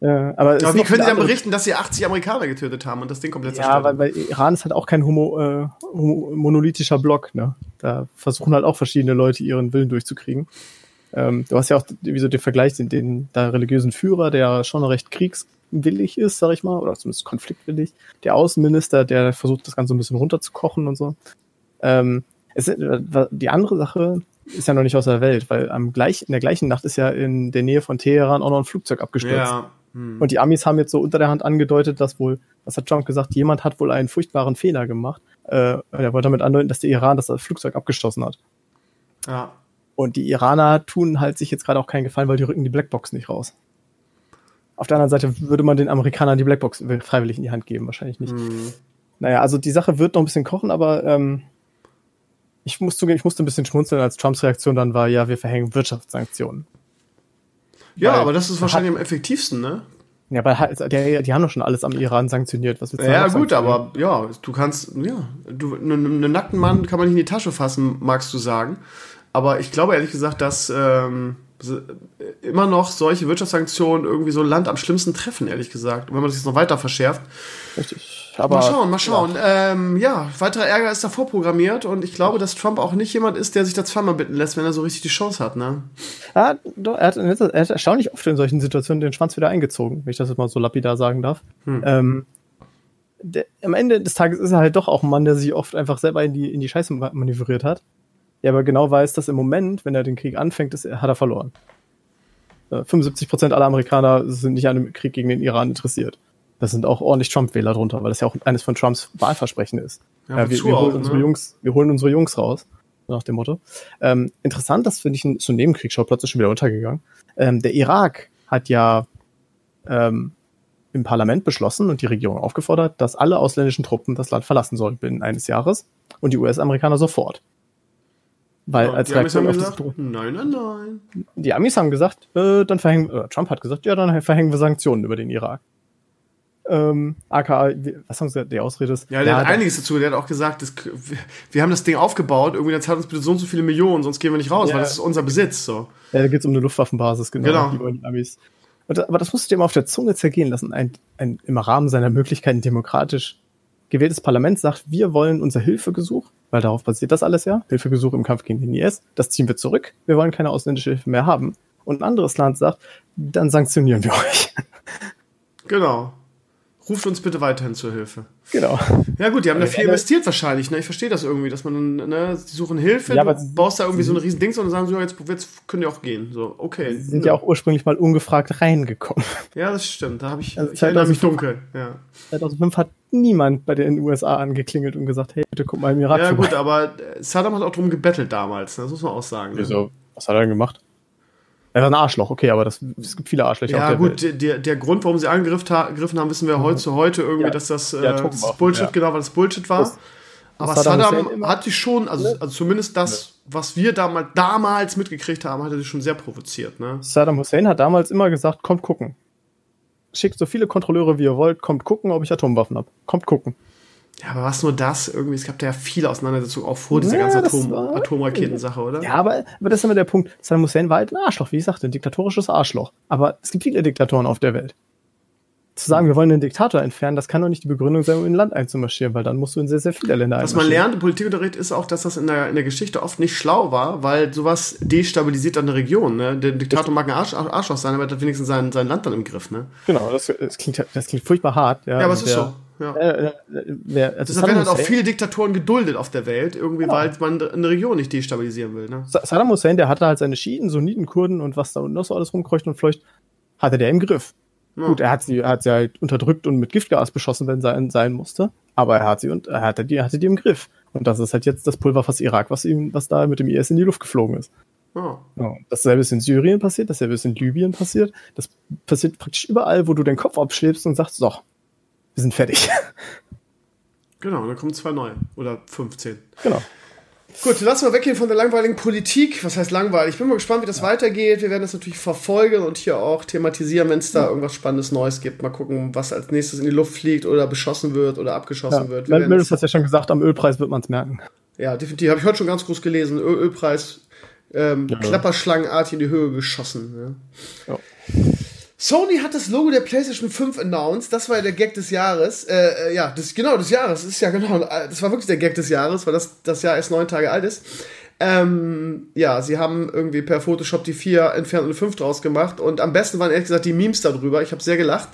Ja, aber, aber wie können Sie dann berichten, dass sie 80 Amerikaner getötet haben und das Ding komplett zerstört Ja, weil, weil Iran ist halt auch kein homo, äh, monolithischer Block, ne? Da versuchen halt auch verschiedene Leute ihren Willen durchzukriegen. Ähm, du hast ja auch wie so den Vergleich, den, den da religiösen Führer, der schon recht kriegs willig ist, sag ich mal, oder zumindest konfliktwillig. Der Außenminister, der versucht, das Ganze ein bisschen runterzukochen und so. Ähm, es, die andere Sache ist ja noch nicht aus der Welt, weil am gleich, in der gleichen Nacht ist ja in der Nähe von Teheran auch noch ein Flugzeug abgestürzt. Ja. Hm. Und die Amis haben jetzt so unter der Hand angedeutet, dass wohl, was hat Trump gesagt, jemand hat wohl einen furchtbaren Fehler gemacht. Äh, er wollte damit andeuten, dass der Iran das Flugzeug abgeschossen hat. Ja. Und die Iraner tun halt sich jetzt gerade auch keinen Gefallen, weil die rücken die Blackbox nicht raus. Auf der anderen Seite würde man den Amerikanern die Blackbox freiwillig in die Hand geben, wahrscheinlich nicht. Mhm. Naja, also die Sache wird noch ein bisschen kochen, aber ähm, ich muss zugeben, ich musste ein bisschen schmunzeln, als Trumps Reaktion dann war, ja, wir verhängen Wirtschaftssanktionen. Ja, Weil- aber das ist wahrscheinlich am effektivsten, ne? Ja, aber halt, die, die haben doch schon alles am Iran sanktioniert. Was willst du Ja, gut, aber ja, du kannst, ja, du, einen ne nackten Mann kann man nicht in die Tasche fassen, magst du sagen. Aber ich glaube ehrlich gesagt, dass ähm, äh, immer noch solche Wirtschaftssanktionen irgendwie so ein Land am schlimmsten treffen, ehrlich gesagt. Und wenn man das jetzt noch weiter verschärft. Richtig. Aber, mal schauen, mal schauen. Ja. Ähm, ja, weiterer Ärger ist davor programmiert und ich glaube, dass Trump auch nicht jemand ist, der sich da zweimal bitten lässt, wenn er so richtig die Chance hat, ne? Ja, doch, er, hat, in letzter- er hat erstaunlich oft in solchen Situationen den Schwanz wieder eingezogen, wenn ich das jetzt mal so lapidar sagen darf. Hm. Ähm, der, am Ende des Tages ist er halt doch auch ein Mann, der sich oft einfach selber in die, in die Scheiße ma- manövriert hat. Der aber genau weiß, dass im Moment, wenn er den Krieg anfängt, ist, er- hat er verloren. Äh, 75% aller Amerikaner sind nicht an einem Krieg gegen den Iran interessiert. Das sind auch ordentlich Trump-Wähler drunter, weil das ja auch eines von Trumps Wahlversprechen ist. Ja, Ja, wir, wir, auch, holen unsere ne? Jungs, wir holen unsere Jungs raus, nach dem Motto. Ähm, interessant, das finde ich ein, so ein Nebenkriegsschauplatz ist schon wieder untergegangen. Ähm, der Irak hat ja ähm, im Parlament beschlossen und die Regierung aufgefordert, dass alle ausländischen Truppen das Land verlassen sollen binnen eines Jahres und die US-Amerikaner sofort. Weil Ja, als die Amis Reaktion haben auf gesagt, nein, nein, nein. die Amis haben gesagt, äh, dann verhängen, Trump hat gesagt, ja, dann verhängen wir Sanktionen über den Irak. Ähm, aka, was haben sie gesagt, die Ausrede ist? Ja, der hat da- einiges dazu. Der hat auch gesagt, das, wir, haben das Ding aufgebaut, irgendwie, dann zahlt uns bitte so und so viele Millionen, sonst gehen wir nicht raus, Ja. weil das ist unser Besitz, so. Ja, da geht es um eine Luftwaffenbasis, genau. Genau. Die Amis. Und, aber das musst du dir mal auf der Zunge zergehen lassen. Ein, ein im Rahmen seiner Möglichkeiten demokratisch gewähltes Parlament sagt, wir wollen unser Hilfegesuch, weil darauf basiert das alles ja, Hilfegesuch im Kampf gegen den IS, das ziehen wir zurück, wir wollen keine ausländische Hilfe mehr haben. Und ein anderes Land sagt, dann sanktionieren wir euch. Genau. Ruft uns bitte weiterhin zur Hilfe. genau. Ja gut, die haben da viel aber- investiert wahrscheinlich, ne? Ich verstehe das irgendwie, dass man, ne, die suchen Hilfe, Ja, du aber sie- baust da irgendwie so ein riesen Ding und dann sagen so, ja, jetzt, jetzt können die auch gehen. So, okay. Sie sind ja auch ursprünglich mal ungefragt reingekommen. Ja, das stimmt. Da habe ich, Also ich erinnere mich 2005 dunkel. Ja, 2005 hat niemand bei den USA angeklingelt und gesagt, hey, bitte guck mal im Irak ja vorbei. gut, aber äh, Saddam hat auch drum gebettelt damals, ne? das muss man auch sagen. Ne? Wieso? Was hat er denn gemacht? Er war ein Arschloch, okay, aber das, es gibt viele Arschlöcher Ja, auf der gut, Welt. der, der Grund, warum sie angegriffen ha- gegriffen haben, wissen wir heute zu heute irgendwie, Ja. dass das, äh, Ja, das Bullshit, ja. genau, weil das Bullshit war. Das- Aber Saddam Saddam, hat sich schon, also, also zumindest das, was wir damals, damals mitgekriegt haben, hat er sich schon sehr provoziert, ne? Saddam Hussein hat damals immer gesagt, kommt gucken. Schickt so viele Kontrolleure, wie ihr wollt, kommt gucken, ob ich Atomwaffen hab. Kommt gucken. Ja, aber was nur das irgendwie, es gab da ja viele Auseinandersetzungen auch vor dieser Ja, ganzen Atom, Atomraketensache, oder? Ja, aber, aber das ist immer der Punkt. Saddam Hussein war halt ein Arschloch, wie ich sagte, ein diktatorisches Arschloch. Aber es gibt viele Diktatoren auf der Welt. Zu sagen, wir wollen den Diktator entfernen, das kann doch nicht die Begründung sein, um in ein Land einzumarschieren, weil dann musst du in sehr, sehr viele Länder Was man lernt im Politikunterricht ist auch, dass das in der, in der Geschichte oft nicht schlau war, weil sowas destabilisiert dann eine Region. Ne? Der Diktator mag ein Arsch, Arschloch sein, aber er hat wenigstens sein, sein Land dann im Griff. Ne? Genau, das, das, klingt, das klingt furchtbar hart. Ja, Ja, aber es ist Wer- so. Ja. Äh, äh, also Saddam werden halt auch viele Diktatoren geduldet auf der Welt, irgendwie, Genau. weil man eine Region nicht destabilisieren will. Ne? Sa- Saddam Hussein, der hatte halt seine Schiiten, Sunniten, Kurden und was da unten noch so alles rumkreucht und fleucht, hatte der im Griff. Ja. Gut, er hat sie, er hat sie halt unterdrückt und mit Giftgas beschossen, wenn sein, sein musste. Aber er hat sie und er hatte die, hatte die im Griff. Und das ist halt jetzt das Pulverfass Irak, was ihm, was da mit dem IS in die Luft geflogen ist. Ja. Ja, dasselbe ist in Syrien passiert, dasselbe ist in Libyen passiert. Das passiert praktisch überall, wo du den Kopf abschläbst und sagst, so, wir sind fertig. Genau, dann kommen zwei neue. Oder 15. genau. Gut, lassen wir weggehen von der langweiligen Politik. Was heißt langweilig? Ich bin mal gespannt, wie das weitergeht. Wir werden das natürlich verfolgen und hier auch thematisieren, wenn es da irgendwas Spannendes Neues gibt. Mal gucken, was als nächstes in die Luft fliegt oder beschossen wird oder abgeschossen Ja, wird. Wir Meldus hat ja schon gesagt, am Ölpreis wird man es merken. Ja, definitiv. Habe ich heute schon ganz groß gelesen. Ö Ölpreis ähm, Ja. klapperschlangenartig in die Höhe geschossen. Ja. Sony hat das Logo der PlayStation 5 announced. Das war ja der Gag des Jahres. Äh, äh, ja, das, genau, des Jahres. Ist ja genau, äh, das war wirklich der Gag des Jahres, weil das, das Jahr erst neun Tage alt ist. Ähm, ja, sie haben irgendwie per Photoshop die 4 entfernt und eine 5 draus gemacht. Und am besten waren ehrlich gesagt die Memes darüber. Ich habe sehr gelacht.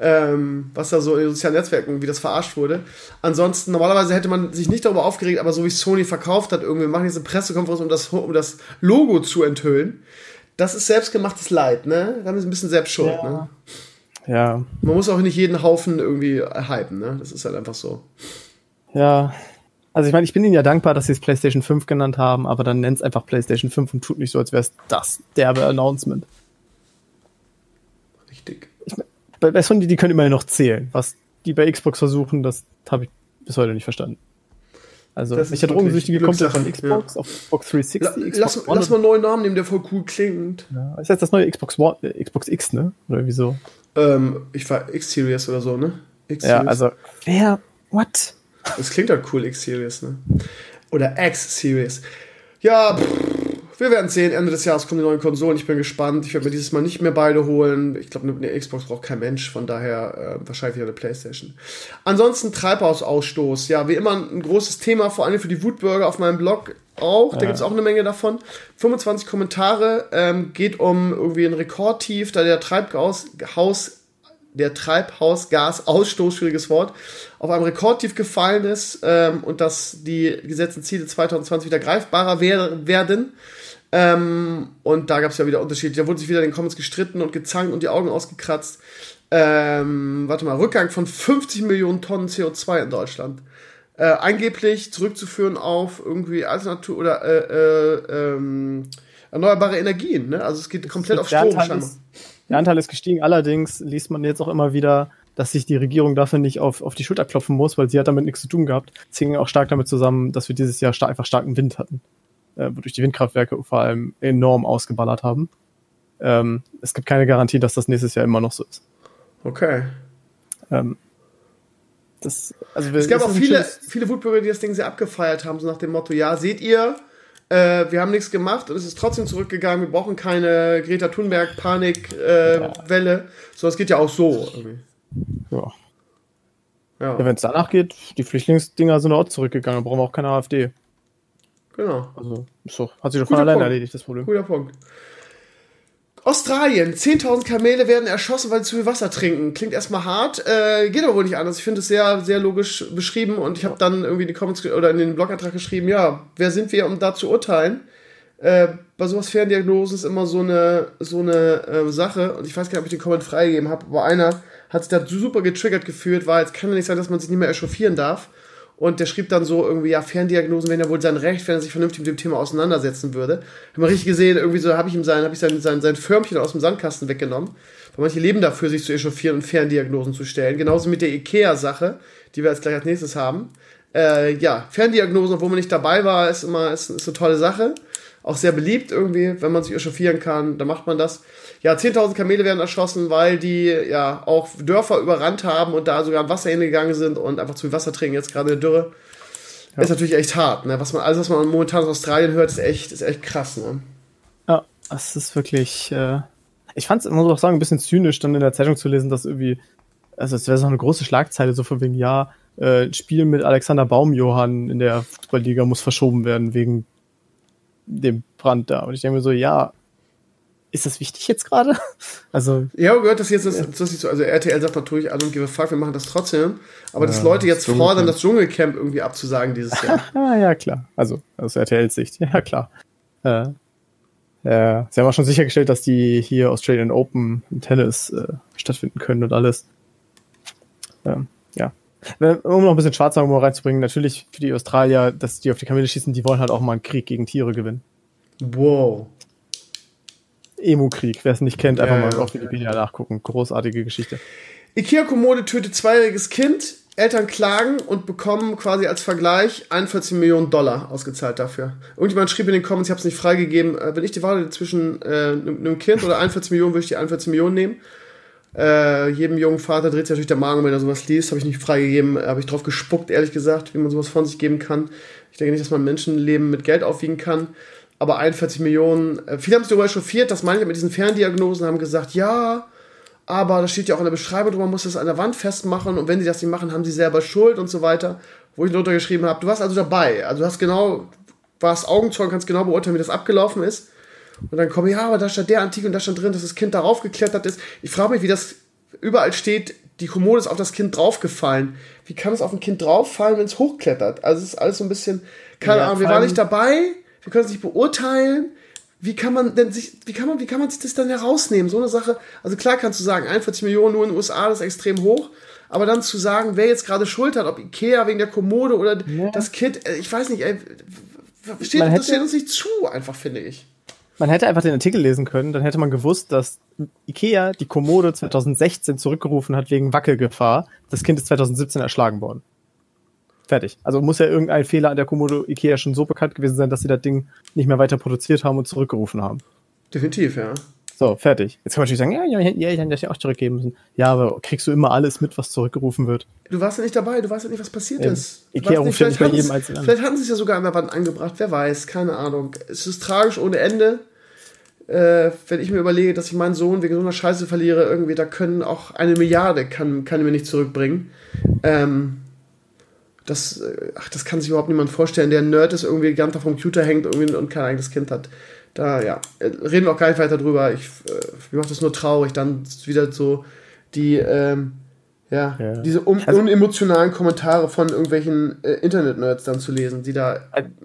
Ähm, was da so in den sozialen Netzwerken, wie das verarscht wurde. Ansonsten, normalerweise hätte man sich nicht darüber aufgeregt, aber so wie Sony verkauft hat, irgendwie wir machen jetzt eine Pressekonferenz, um das, um das Logo zu enthüllen. Das ist selbstgemachtes Leid, ne? Da haben sie ein bisschen selbst schuld, Ja. ne? Ja, Man muss auch nicht jeden Haufen irgendwie hypen, ne? Das ist halt einfach so. Ja. Also ich meine, ich bin ihnen ja dankbar, dass sie es PlayStation 5 genannt haben, aber dann nennt es einfach PlayStation 5 und tut nicht so, als wäre es das derbe Announcement. Richtig. Ich, bei, bei Sony, die können immerhin noch zählen. Was die bei Xbox versuchen, das habe ich bis heute nicht verstanden. Also, Das welcher Drogensüchtige kommt der von Xbox auf Xbox 360? La, Xbox lass, One lass mal einen neuen Namen nehmen, der voll cool klingt. Ja, ist jetzt das neue Xbox One, äh, Xbox X, ne? Oder wieso? Ähm, ich war X-Series oder so, ne? X Ja, also, wer, what? Das klingt halt cool, X-Series, ne? Oder X-Series. Ja, pff, wir werden sehen. Ende des Jahres kommen die neuen Konsolen. Ich bin gespannt. Ich werde mir dieses Mal nicht mehr beide holen. Ich glaube, eine Xbox braucht kein Mensch. Von daher äh, wahrscheinlich wieder eine Playstation. Ansonsten Treibhausausstoß. Ja, wie immer ein großes Thema, vor allem für die Wutbürger auf meinem Blog auch. Da gibt es auch eine Menge davon. 25 Kommentare. Ähm, geht um irgendwie ein Rekordtief, da der Treibhaus Haus der Treibhausgasausstoß, schwieriges Wort, auf einem Rekordtief gefallen ist ähm, und dass die gesetzten Ziele 2020 wieder greifbarer wer werden. Ähm, und da gab es ja wieder Unterschiede. Da wurde sich wieder in den Comments gestritten und gezankt und die Augen ausgekratzt. Ähm, warte mal, Rückgang von 50 Millionen Tonnen CO2 in Deutschland. Äh, angeblich zurückzuführen auf irgendwie Alternatur oder äh, äh, ähm, erneuerbare Energien. Ne? Also es geht komplett auf der, Strom Anteil ist, der Anteil ist gestiegen. Allerdings liest man jetzt auch immer wieder, dass sich die Regierung dafür nicht auf, auf die Schulter klopfen muss, weil sie hat damit nichts zu tun gehabt. Es hing auch stark damit zusammen, dass wir dieses Jahr star einfach starken Wind hatten. Äh, wodurch die Windkraftwerke vor allem enorm ausgeballert haben. Ähm, es gibt keine Garantie, dass das nächstes Jahr immer noch so ist. Okay. Ähm, das, also Es gab auch viele, viele Wutbürger, die das Ding sehr abgefeiert haben, so nach dem Motto, ja, seht ihr, äh, wir haben nichts gemacht und es ist trotzdem zurückgegangen, wir brauchen keine Greta Thunberg Panik-Welle, äh, Welle. so, es geht ja auch so. Irgendwie. Ja. Ja, Ja, wenn es danach geht, die Flüchtlingsdinger sind auch zurückgegangen, da brauchen wir auch keine AfD. Genau. Also, ist doch, hat sich doch von Guter alleine Punkt. erledigt, das Problem. Guter Punkt. Australien, 10.000 Kamele werden erschossen, weil sie zu viel Wasser trinken. Klingt erstmal hart, äh, geht aber wohl nicht anders. Ich finde es sehr, sehr logisch beschrieben und ich habe dann irgendwie in die Comments oder in den Blogantrag geschrieben, ja, wer sind wir, um da zu urteilen? Äh, bei sowas Ferndiagnosen ist immer so eine, so eine äh, Sache und ich weiß gar nicht, ob ich den Comment freigegeben habe, aber einer hat sich da super getriggert gefühlt, weil es kann ja nicht sein, dass man sich nicht mehr echauffieren darf. Und der schrieb dann so irgendwie, ja, Ferndiagnosen wären ja wohl sein Recht, wenn er sich vernünftig mit dem Thema auseinandersetzen würde. Hab mal richtig gesehen, irgendwie so habe ich ihm sein, habe ich sein, sein, sein Förmchen aus dem Sandkasten weggenommen. Weil manche leben dafür, sich zu echauffieren und Ferndiagnosen zu stellen. Genauso mit der IKEA-Sache, die wir jetzt gleich als nächstes haben. Äh, ja, Ferndiagnosen, obwohl man nicht dabei war, ist immer ist, ist eine tolle Sache. Auch sehr beliebt irgendwie, wenn man sich echauffieren kann, dann macht man das. Ja, 10.000 Kamele werden erschossen, weil die ja auch Dörfer überrannt haben und da sogar an Wasser hingegangen sind und einfach zu viel Wasser trinken, jetzt gerade in der Dürre. Ist natürlich echt hart, ne? Was man, alles, was man momentan aus Australien hört, ist echt, ist echt krass, ne? Ja, das ist wirklich. Äh, ich fand es, muss auch sagen, ein bisschen zynisch, dann in der Zeitung zu lesen, dass irgendwie, also es wäre so eine große Schlagzeile, so von wegen, ja, äh, ein Spiel mit Alexander Baumjohann in der Fußballliga muss verschoben werden wegen dem Brand da. Und ich denke mir so, ja, ist das wichtig jetzt gerade? Also, Ja, gehört das jetzt, das, das ist so, also RTL sagt natürlich, I don't give a fuck, wir machen das trotzdem. Aber dass Ja, Leute jetzt das fordern, das Dschungelcamp irgendwie abzusagen dieses Jahr. ah, ja, klar. Also, aus RTLs Sicht, ja, klar. Äh, äh, sie haben auch schon sichergestellt, dass die hier Australian Open im Tennis äh, stattfinden können und alles. Ähm, Um noch ein bisschen schwarzer Humor reinzubringen, natürlich für die Australier, dass die auf die Kamele schießen, die wollen halt auch mal einen Krieg gegen Tiere gewinnen. wow. Emu-Krieg, wer es nicht kennt, einfach Ja, mal ja. auf Wikipedia nachgucken. Großartige Geschichte. Ikea-Kommode tötet zweijähriges Kind. Eltern klagen und bekommen quasi als Vergleich 41 Millionen Dollar ausgezahlt dafür. Irgendjemand schrieb in den Comments, ich habe es nicht freigegeben, äh, wenn ich die Wahl zwischen äh, einem einem Kind oder 41 Millionen, würde ich die 41 Millionen nehmen. Äh, jedem jungen Vater dreht sich natürlich der Magen, wenn er sowas liest. Habe ich nicht freigegeben, äh, habe ich drauf gespuckt, ehrlich gesagt, wie man sowas von sich geben kann. Ich denke nicht, dass man Menschenleben mit Geld aufwiegen kann. Aber 41 Millionen, äh, viele haben sich darüber echauffiert, dass manche mit diesen Ferndiagnosen haben gesagt, ja, aber das steht ja auch in der Beschreibung, man muss das an der Wand festmachen und wenn sie das nicht machen, haben sie selber Schuld und so weiter. Wo ich drunter geschrieben habe, du warst also dabei, also du hast genau, warst Augenzeugen, kannst genau beurteilen, wie das abgelaufen ist. Und dann kommen, ja, aber da stand der Artikel und da stand drin, dass das Kind darauf geklettert ist. Ich frage mich, wie das überall steht, die Kommode ist auf das Kind draufgefallen. Wie kann es auf ein Kind drauffallen, wenn es hochklettert? Also es ist alles so ein bisschen, keine Ja, Ahnung, wir waren nicht dabei, wir können es nicht beurteilen. Wie kann man denn sich, wie kann man, wie kann man sich das dann herausnehmen? So eine Sache, also klar kannst du sagen, 41 Millionen nur in den USA, das ist extrem hoch, aber dann zu sagen, wer jetzt gerade Schuld hat, ob Ikea wegen der Kommode oder Ja. das Kind, äh, ich weiß nicht, ey, steht, das steht uns nicht zu, einfach, finde ich. Man hätte einfach den Artikel lesen können, dann hätte man gewusst, dass Ikea die Kommode 2016 zurückgerufen hat wegen Wackelgefahr. Das Kind ist 2017 erschlagen worden. Fertig. Also muss ja irgendein Fehler an der Kommode Ikea schon so bekannt gewesen sein, dass sie das Ding nicht mehr weiter produziert haben und zurückgerufen haben. Definitiv, ja. So, fertig. Jetzt kann man natürlich sagen, ja, ja, ja, ich hätte das ja auch zurückgeben müssen. Ja, aber kriegst du immer alles mit, was zurückgerufen wird? Du warst ja nicht dabei, du weißt ja nicht, was passiert Ja. ist. Du Ikea ruft ja nicht bei vielleicht jedem Einzelnen an. Vielleicht hatten sie es ja sogar an der Wand angebracht, wer weiß, keine Ahnung. Es ist tragisch ohne Ende. Äh, wenn ich mir überlege, dass ich meinen Sohn wegen so einer Scheiße verliere, irgendwie, da können auch eine Milliarde kann, kann mir nicht zurückbringen. Ähm, das, äh, ach, das kann sich überhaupt niemand vorstellen, der ein Nerd ist, irgendwie ganz auf dem Computer hängt irgendwie und kein eigenes Kind hat. Da, ja, äh, reden wir auch gar nicht weiter drüber. Ich, äh, mir macht das nur traurig, dann wieder so die, ähm, ja, Ja. diese un Also- unemotionalen Kommentare von irgendwelchen äh, Internet-Nerds dann zu lesen, die da,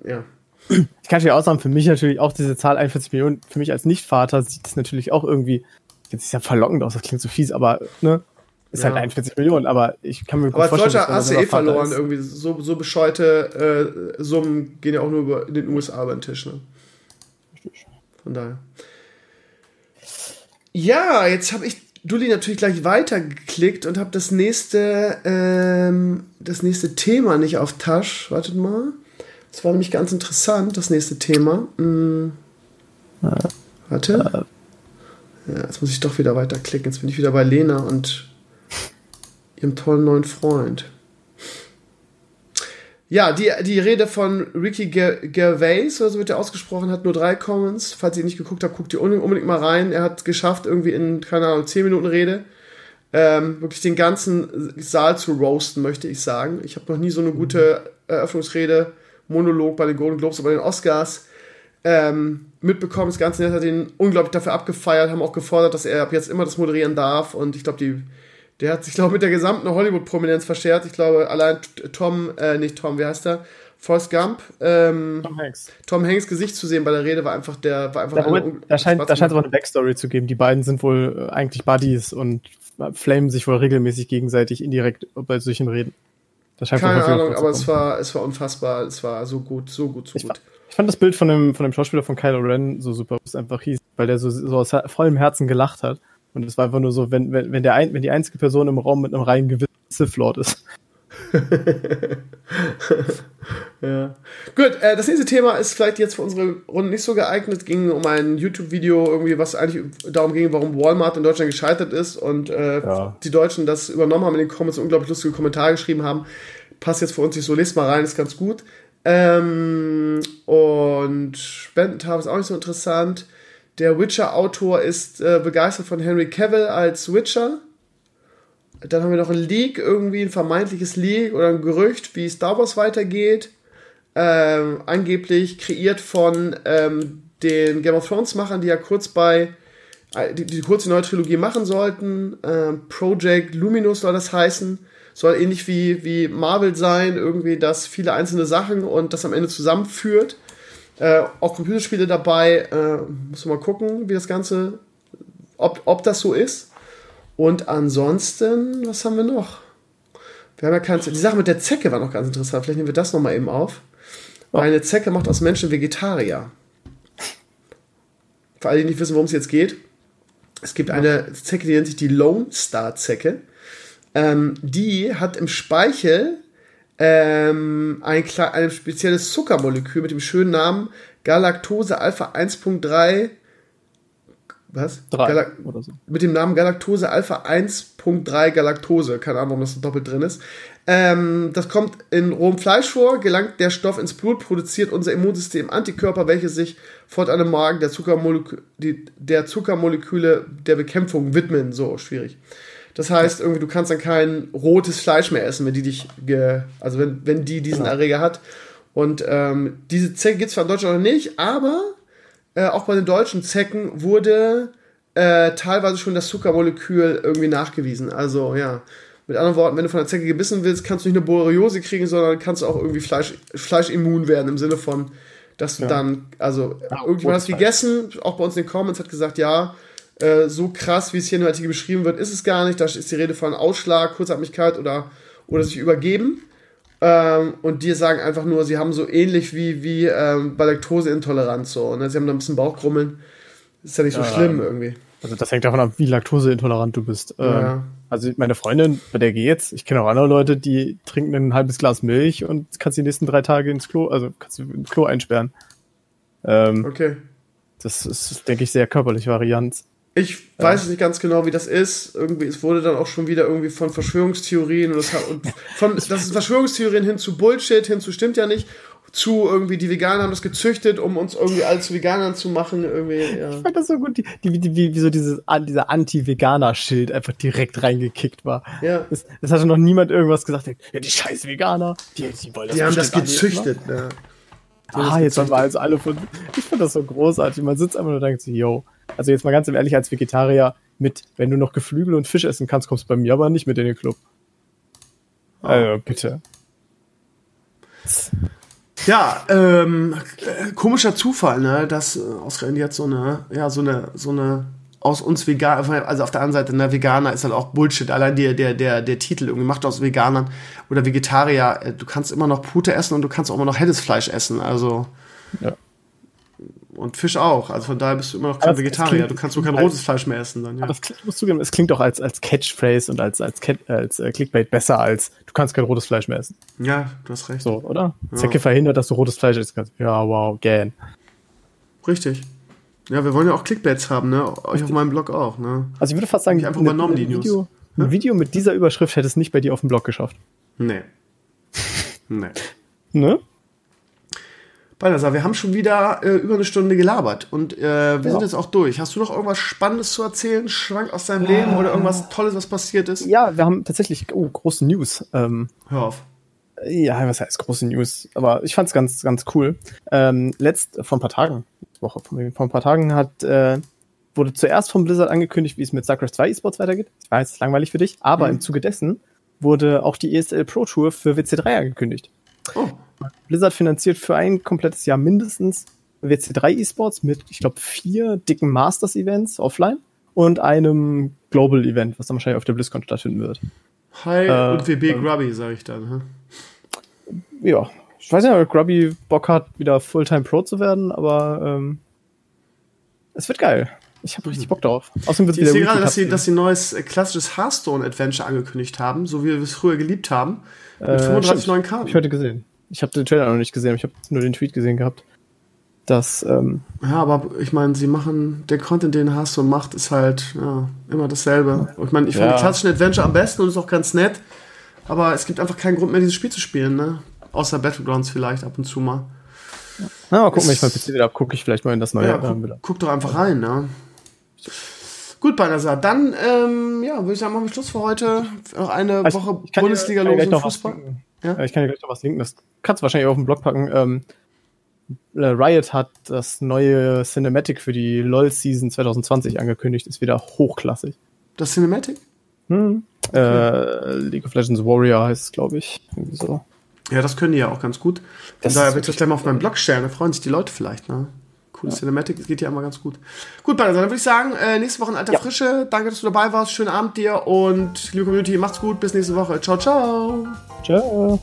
ja. Ich kann natürlich auch sagen, für mich natürlich auch diese Zahl 41 Millionen, für mich als Nichtvater sieht das natürlich auch irgendwie, jetzt ist ja verlockend aus, das klingt so fies, aber, ne, ist Ja. halt 41 Millionen, aber ich kann mir gut Aber vorstellen, dass hast du eh verloren, ist- irgendwie so, so bescheute äh, Summen gehen ja auch nur über in den USA über den Tisch, ne? Von daher. Ja, jetzt habe ich Dulli natürlich gleich weitergeklickt und habe das nächste, ähm, das nächste Thema nicht auf Tasch. Wartet mal. Das war nämlich ganz interessant, das nächste Thema. Hm. Warte. Ja, jetzt muss ich doch wieder weiterklicken. Jetzt bin ich wieder bei Lena und ihrem tollen neuen Freund. Ja, die, die Rede von Ricky Ger- Gervais, oder so wird er ausgesprochen, hat nur drei Comments. Falls ihr nicht geguckt habt, guckt ihr unbedingt unbedingt mal rein. Er hat geschafft, irgendwie in, keine Ahnung, 10 Minuten Rede, ähm, wirklich den ganzen Saal zu roasten, möchte ich sagen. Ich habe noch nie so eine gute Eröffnungsrede, Monolog bei den Golden Globes oder bei den Oscars ähm, mitbekommen. Das Ganze hat ihn unglaublich dafür abgefeiert, haben auch gefordert, dass er ab jetzt immer das moderieren darf. Und ich glaube, die der hat sich, glaube ich, mit der gesamten Hollywood-Prominenz verschert. Ich glaube, allein Tom, äh, nicht Tom, wie heißt der? Forrest Gump, ähm, Tom Hanks. Tom Hanks Gesicht zu sehen bei der Rede war einfach der, war einfach Da, eine da scheint, da scheint es aber eine Backstory zu geben. Die beiden sind wohl äh, eigentlich Buddies und flamen sich wohl regelmäßig gegenseitig indirekt bei solchen Reden. Keine Ahnung, aber es war, es war unfassbar. Es war so gut, so gut, so Ich, gut. fa- ich fand das Bild von dem, von dem Schauspieler von Kylo Ren so super, was einfach hieß, weil der so, so aus vollem Herzen gelacht hat. Und es war einfach nur so, wenn, wenn, wenn, der ein, wenn die einzige Person im Raum mit einem reinen Gewissen Sith Lord ist. Ja. Gut, äh, das nächste Thema ist vielleicht jetzt für unsere Runde nicht so geeignet. Ging um ein YouTube-Video, irgendwie, was eigentlich darum ging, warum Walmart in Deutschland gescheitert ist und äh, Ja. die Deutschen das übernommen haben in den Comments und unglaublich lustige Kommentare geschrieben haben. Passt jetzt für uns nicht so, lest mal rein, ist ganz gut. Ähm, und Spendentab ist auch nicht so interessant. Der Witcher-Autor ist äh, begeistert von Henry Cavill als Witcher. Dann haben wir noch ein Leak, irgendwie ein vermeintliches Leak oder ein Gerücht, wie Star Wars weitergeht. Ähm, angeblich kreiert von ähm, den Game of Thrones Machern, die ja kurz bei äh, die, die kurz neue Trilogie machen sollten. Ähm, Project Luminous soll das heißen. Soll ähnlich wie, wie Marvel sein, irgendwie, dass viele einzelne Sachen und das am Ende zusammenführt. Äh, auch Computerspiele dabei. Äh, muss man mal gucken, wie das Ganze, ob, ob das so ist. Und ansonsten, was haben wir noch? Wir haben ja keine Die Sache mit der Zecke war noch ganz interessant. Vielleicht nehmen wir das nochmal eben auf. Eine Zecke macht aus Menschen Vegetarier. Für alle, die nicht wissen, worum es jetzt geht. Es gibt eine Zecke, die nennt sich die Lone Star Zecke. Ähm, die hat im Speichel ähm, ein, ein spezielles Zuckermolekül mit dem schönen Namen Galactose Alpha 1.3. Was? Drei Gala oder so. mit dem Namen Galaktose Alpha 1.3 Galaktose. Keine Ahnung, warum das so doppelt drin ist. Ähm, das kommt in rohem Fleisch vor, gelangt der Stoff ins Blut, produziert unser Immunsystem Antikörper, welche sich fortan im Magen der, Zuckermolekü die, der Zuckermoleküle der Bekämpfung widmen. So, schwierig. Das heißt, irgendwie, du kannst dann kein rotes Fleisch mehr essen, wenn die dich, also wenn, wenn die diesen Erreger hat. Und ähm, diese Zecke gibt es zwar in Deutschland noch nicht, aber äh, auch bei den deutschen Zecken wurde äh, teilweise schon das Zuckermolekül irgendwie nachgewiesen. Also ja, mit anderen Worten, wenn du von der Zecke gebissen willst, kannst du nicht eine Borreliose kriegen, sondern kannst du auch irgendwie Fleisch, Fleischimmun werden im Sinne von, dass du Ja. dann, also Ja, irgendjemand hat es gegessen, auch bei uns in den Comments hat gesagt, ja, äh, so krass, wie es hier in dem Artikel beschrieben wird, ist es gar nicht. Da ist die Rede von Ausschlag, Kurzatmigkeit oder, oder sich übergeben. Ähm, und die sagen einfach nur, sie haben so ähnlich wie, wie ähm, bei Laktoseintoleranz so. Ne? Sie haben da ein bisschen Bauchkrummeln. Ist ja nicht so Ja. schlimm irgendwie. Also das hängt davon ab, wie laktoseintolerant du bist. Ähm, Ja. Also meine Freundin, bei der geht's. Ich kenne auch andere Leute, die trinken ein halbes Glas Milch und kannst die nächsten drei Tage ins Klo, also kannst du ins Klo einsperren. Ähm, Okay. Das ist, denke ich, sehr körperliche Varianz. Ich weiß nicht ganz genau, wie das ist. Irgendwie, es wurde dann auch schon wieder irgendwie von Verschwörungstheorien und, das, hat- und von das ist Verschwörungstheorien hin zu Bullshit, hin zu stimmt ja nicht, zu irgendwie die Veganer haben das gezüchtet, um uns irgendwie alle zu Veganern zu machen. Irgendwie, ja. Ich fand das so gut, die, die, die, wie, wie so dieses, dieser Anti-Veganer-Schild einfach direkt reingekickt war. Ja. Das, das hatte noch niemand irgendwas gesagt. Ja, die scheiß Veganer, die, die wollen das Die haben das jetzt gezüchtet. Ne? machen. Ah, jetzt haben wir also alle von. Ich finde das so großartig. Man sitzt einfach nur und denkt sich, yo. Also jetzt mal ganz im ehrlich als Vegetarier mit, wenn du noch Geflügel und Fisch essen kannst, kommst du bei mir aber nicht mit in den Club. Also, bitte. Ja, ähm, äh, komischer Zufall, ne, dass äh, ausgerechnet jetzt so eine, ja, so eine, so eine aus uns Veganer, also auf der anderen Seite, ne, Veganer ist halt auch Bullshit. Allein der, der, der, der Titel irgendwie macht aus Veganern oder Vegetarier, äh, du kannst immer noch Pute essen und du kannst auch immer noch helles Fleisch essen, also. Ja. Und Fisch auch, also von daher bist du immer noch kein Vegetarier. klingt- Du kannst nur kein als- rotes Fleisch mehr essen dann, ja. Aber klingt, ich muss zugeben, es klingt doch als, als Catchphrase und als, als, Cat, als äh, Clickbait besser als du kannst kein rotes Fleisch mehr essen. Ja, du hast recht. So, oder? Zecke verhindert, dass du rotes Fleisch essen kannst. Ja, wow, gern. Richtig. Ja, wir wollen ja auch Clickbaits haben, ne? Euch auf meinem Blog auch, ne? Also ich würde fast sagen, ich einfach übernommen, die ein, News. Video, ein Video mit dieser Überschrift hätte es nicht bei dir auf dem Blog geschafft. Nee. Nee. Ne? Balthasar, wir haben schon wieder äh, über eine Stunde gelabert und äh, wir Ja. sind jetzt auch durch. Hast du noch irgendwas Spannendes zu erzählen? Schwank aus deinem Leben oder irgendwas Tolles, was passiert ist? Ja, wir haben tatsächlich oh, große News. Ähm, Hör auf. ja, was heißt große News? Aber ich fand es ganz, ganz cool. Ähm, letzt, vor ein paar Tagen, Woche, vor ein paar Tagen hat, äh, wurde zuerst von Blizzard angekündigt, wie es mit StarCraft 2 eSports weitergeht. Ich weiß, es ist langweilig für dich, aber im Zuge dessen wurde auch die ESL Pro Tour für WC3 angekündigt. Oh, Blizzard finanziert für ein komplettes Jahr mindestens WC3 eSports mit, ich glaube, vier dicken Masters-Events offline und einem Global-Event, was dann wahrscheinlich auf der BlizzCon stattfinden wird. hi Äh, und WB Grubby, sag ich dann. Hm? Ja, ich weiß nicht, ob Grubby Bock hat, wieder Fulltime Pro zu werden, aber ähm, es wird geil. Ich habe richtig Bock drauf. Außerdem wird Ich sehe gerade, dass sie, dass sie ein neues äh, klassisches Hearthstone-Adventure angekündigt haben, so wie wir es früher geliebt haben. Mit Äh, 35 stimmt. neuen Hab Karten. ich heute gesehen. Ich habe den Trailer noch nicht gesehen, ich habe nur den Tweet gesehen gehabt. Dass, ähm, Ja, aber ich meine, sie machen, der Content, den Hearthstone macht, ist halt ja, immer dasselbe. Ich meine, ich finde Ja. die klassischen Adventure am besten und ist auch ganz nett, aber es gibt einfach keinen Grund mehr, dieses Spiel zu spielen, ne? Außer Battlegrounds vielleicht ab und zu mal. na, mal gucken, wenn ich mein PC wieder habe, gucke ich vielleicht mal in das neue Ja, guck, wieder. guck doch einfach rein, ne? Gut, Balthasar, dann, ähm, ja, würde ich sagen, machen wir Schluss für heute. Noch eine Also, Woche ich kann dir- Bundesliga kann dir los gleich und noch was Fußball. Ja? Äh, Ich kann dir gleich noch was linken. Das kannst du wahrscheinlich auf den Blog packen. Ähm, äh, Riot hat das neue Cinematic für die LoL Season 2020 angekündigt. Ist wieder hochklassig. Das Cinematic? Hm. Äh, League of Legends Warrior heißt es, glaube ich. Irgendwie so. Ja, das können die ja auch ganz gut. Von Das daher ich das gleich mal auf meinem Blog stellen, da freuen sich die Leute vielleicht, ne? Cooles Cinematic, das geht ja immer ganz gut. Gut, Balthasar, dann würde ich sagen, äh, nächste Woche in alter Ja. Frische. Danke, dass du dabei warst. Schönen Abend dir und liebe Community, macht's gut. Bis nächste Woche. Ciao, ciao. Ciao.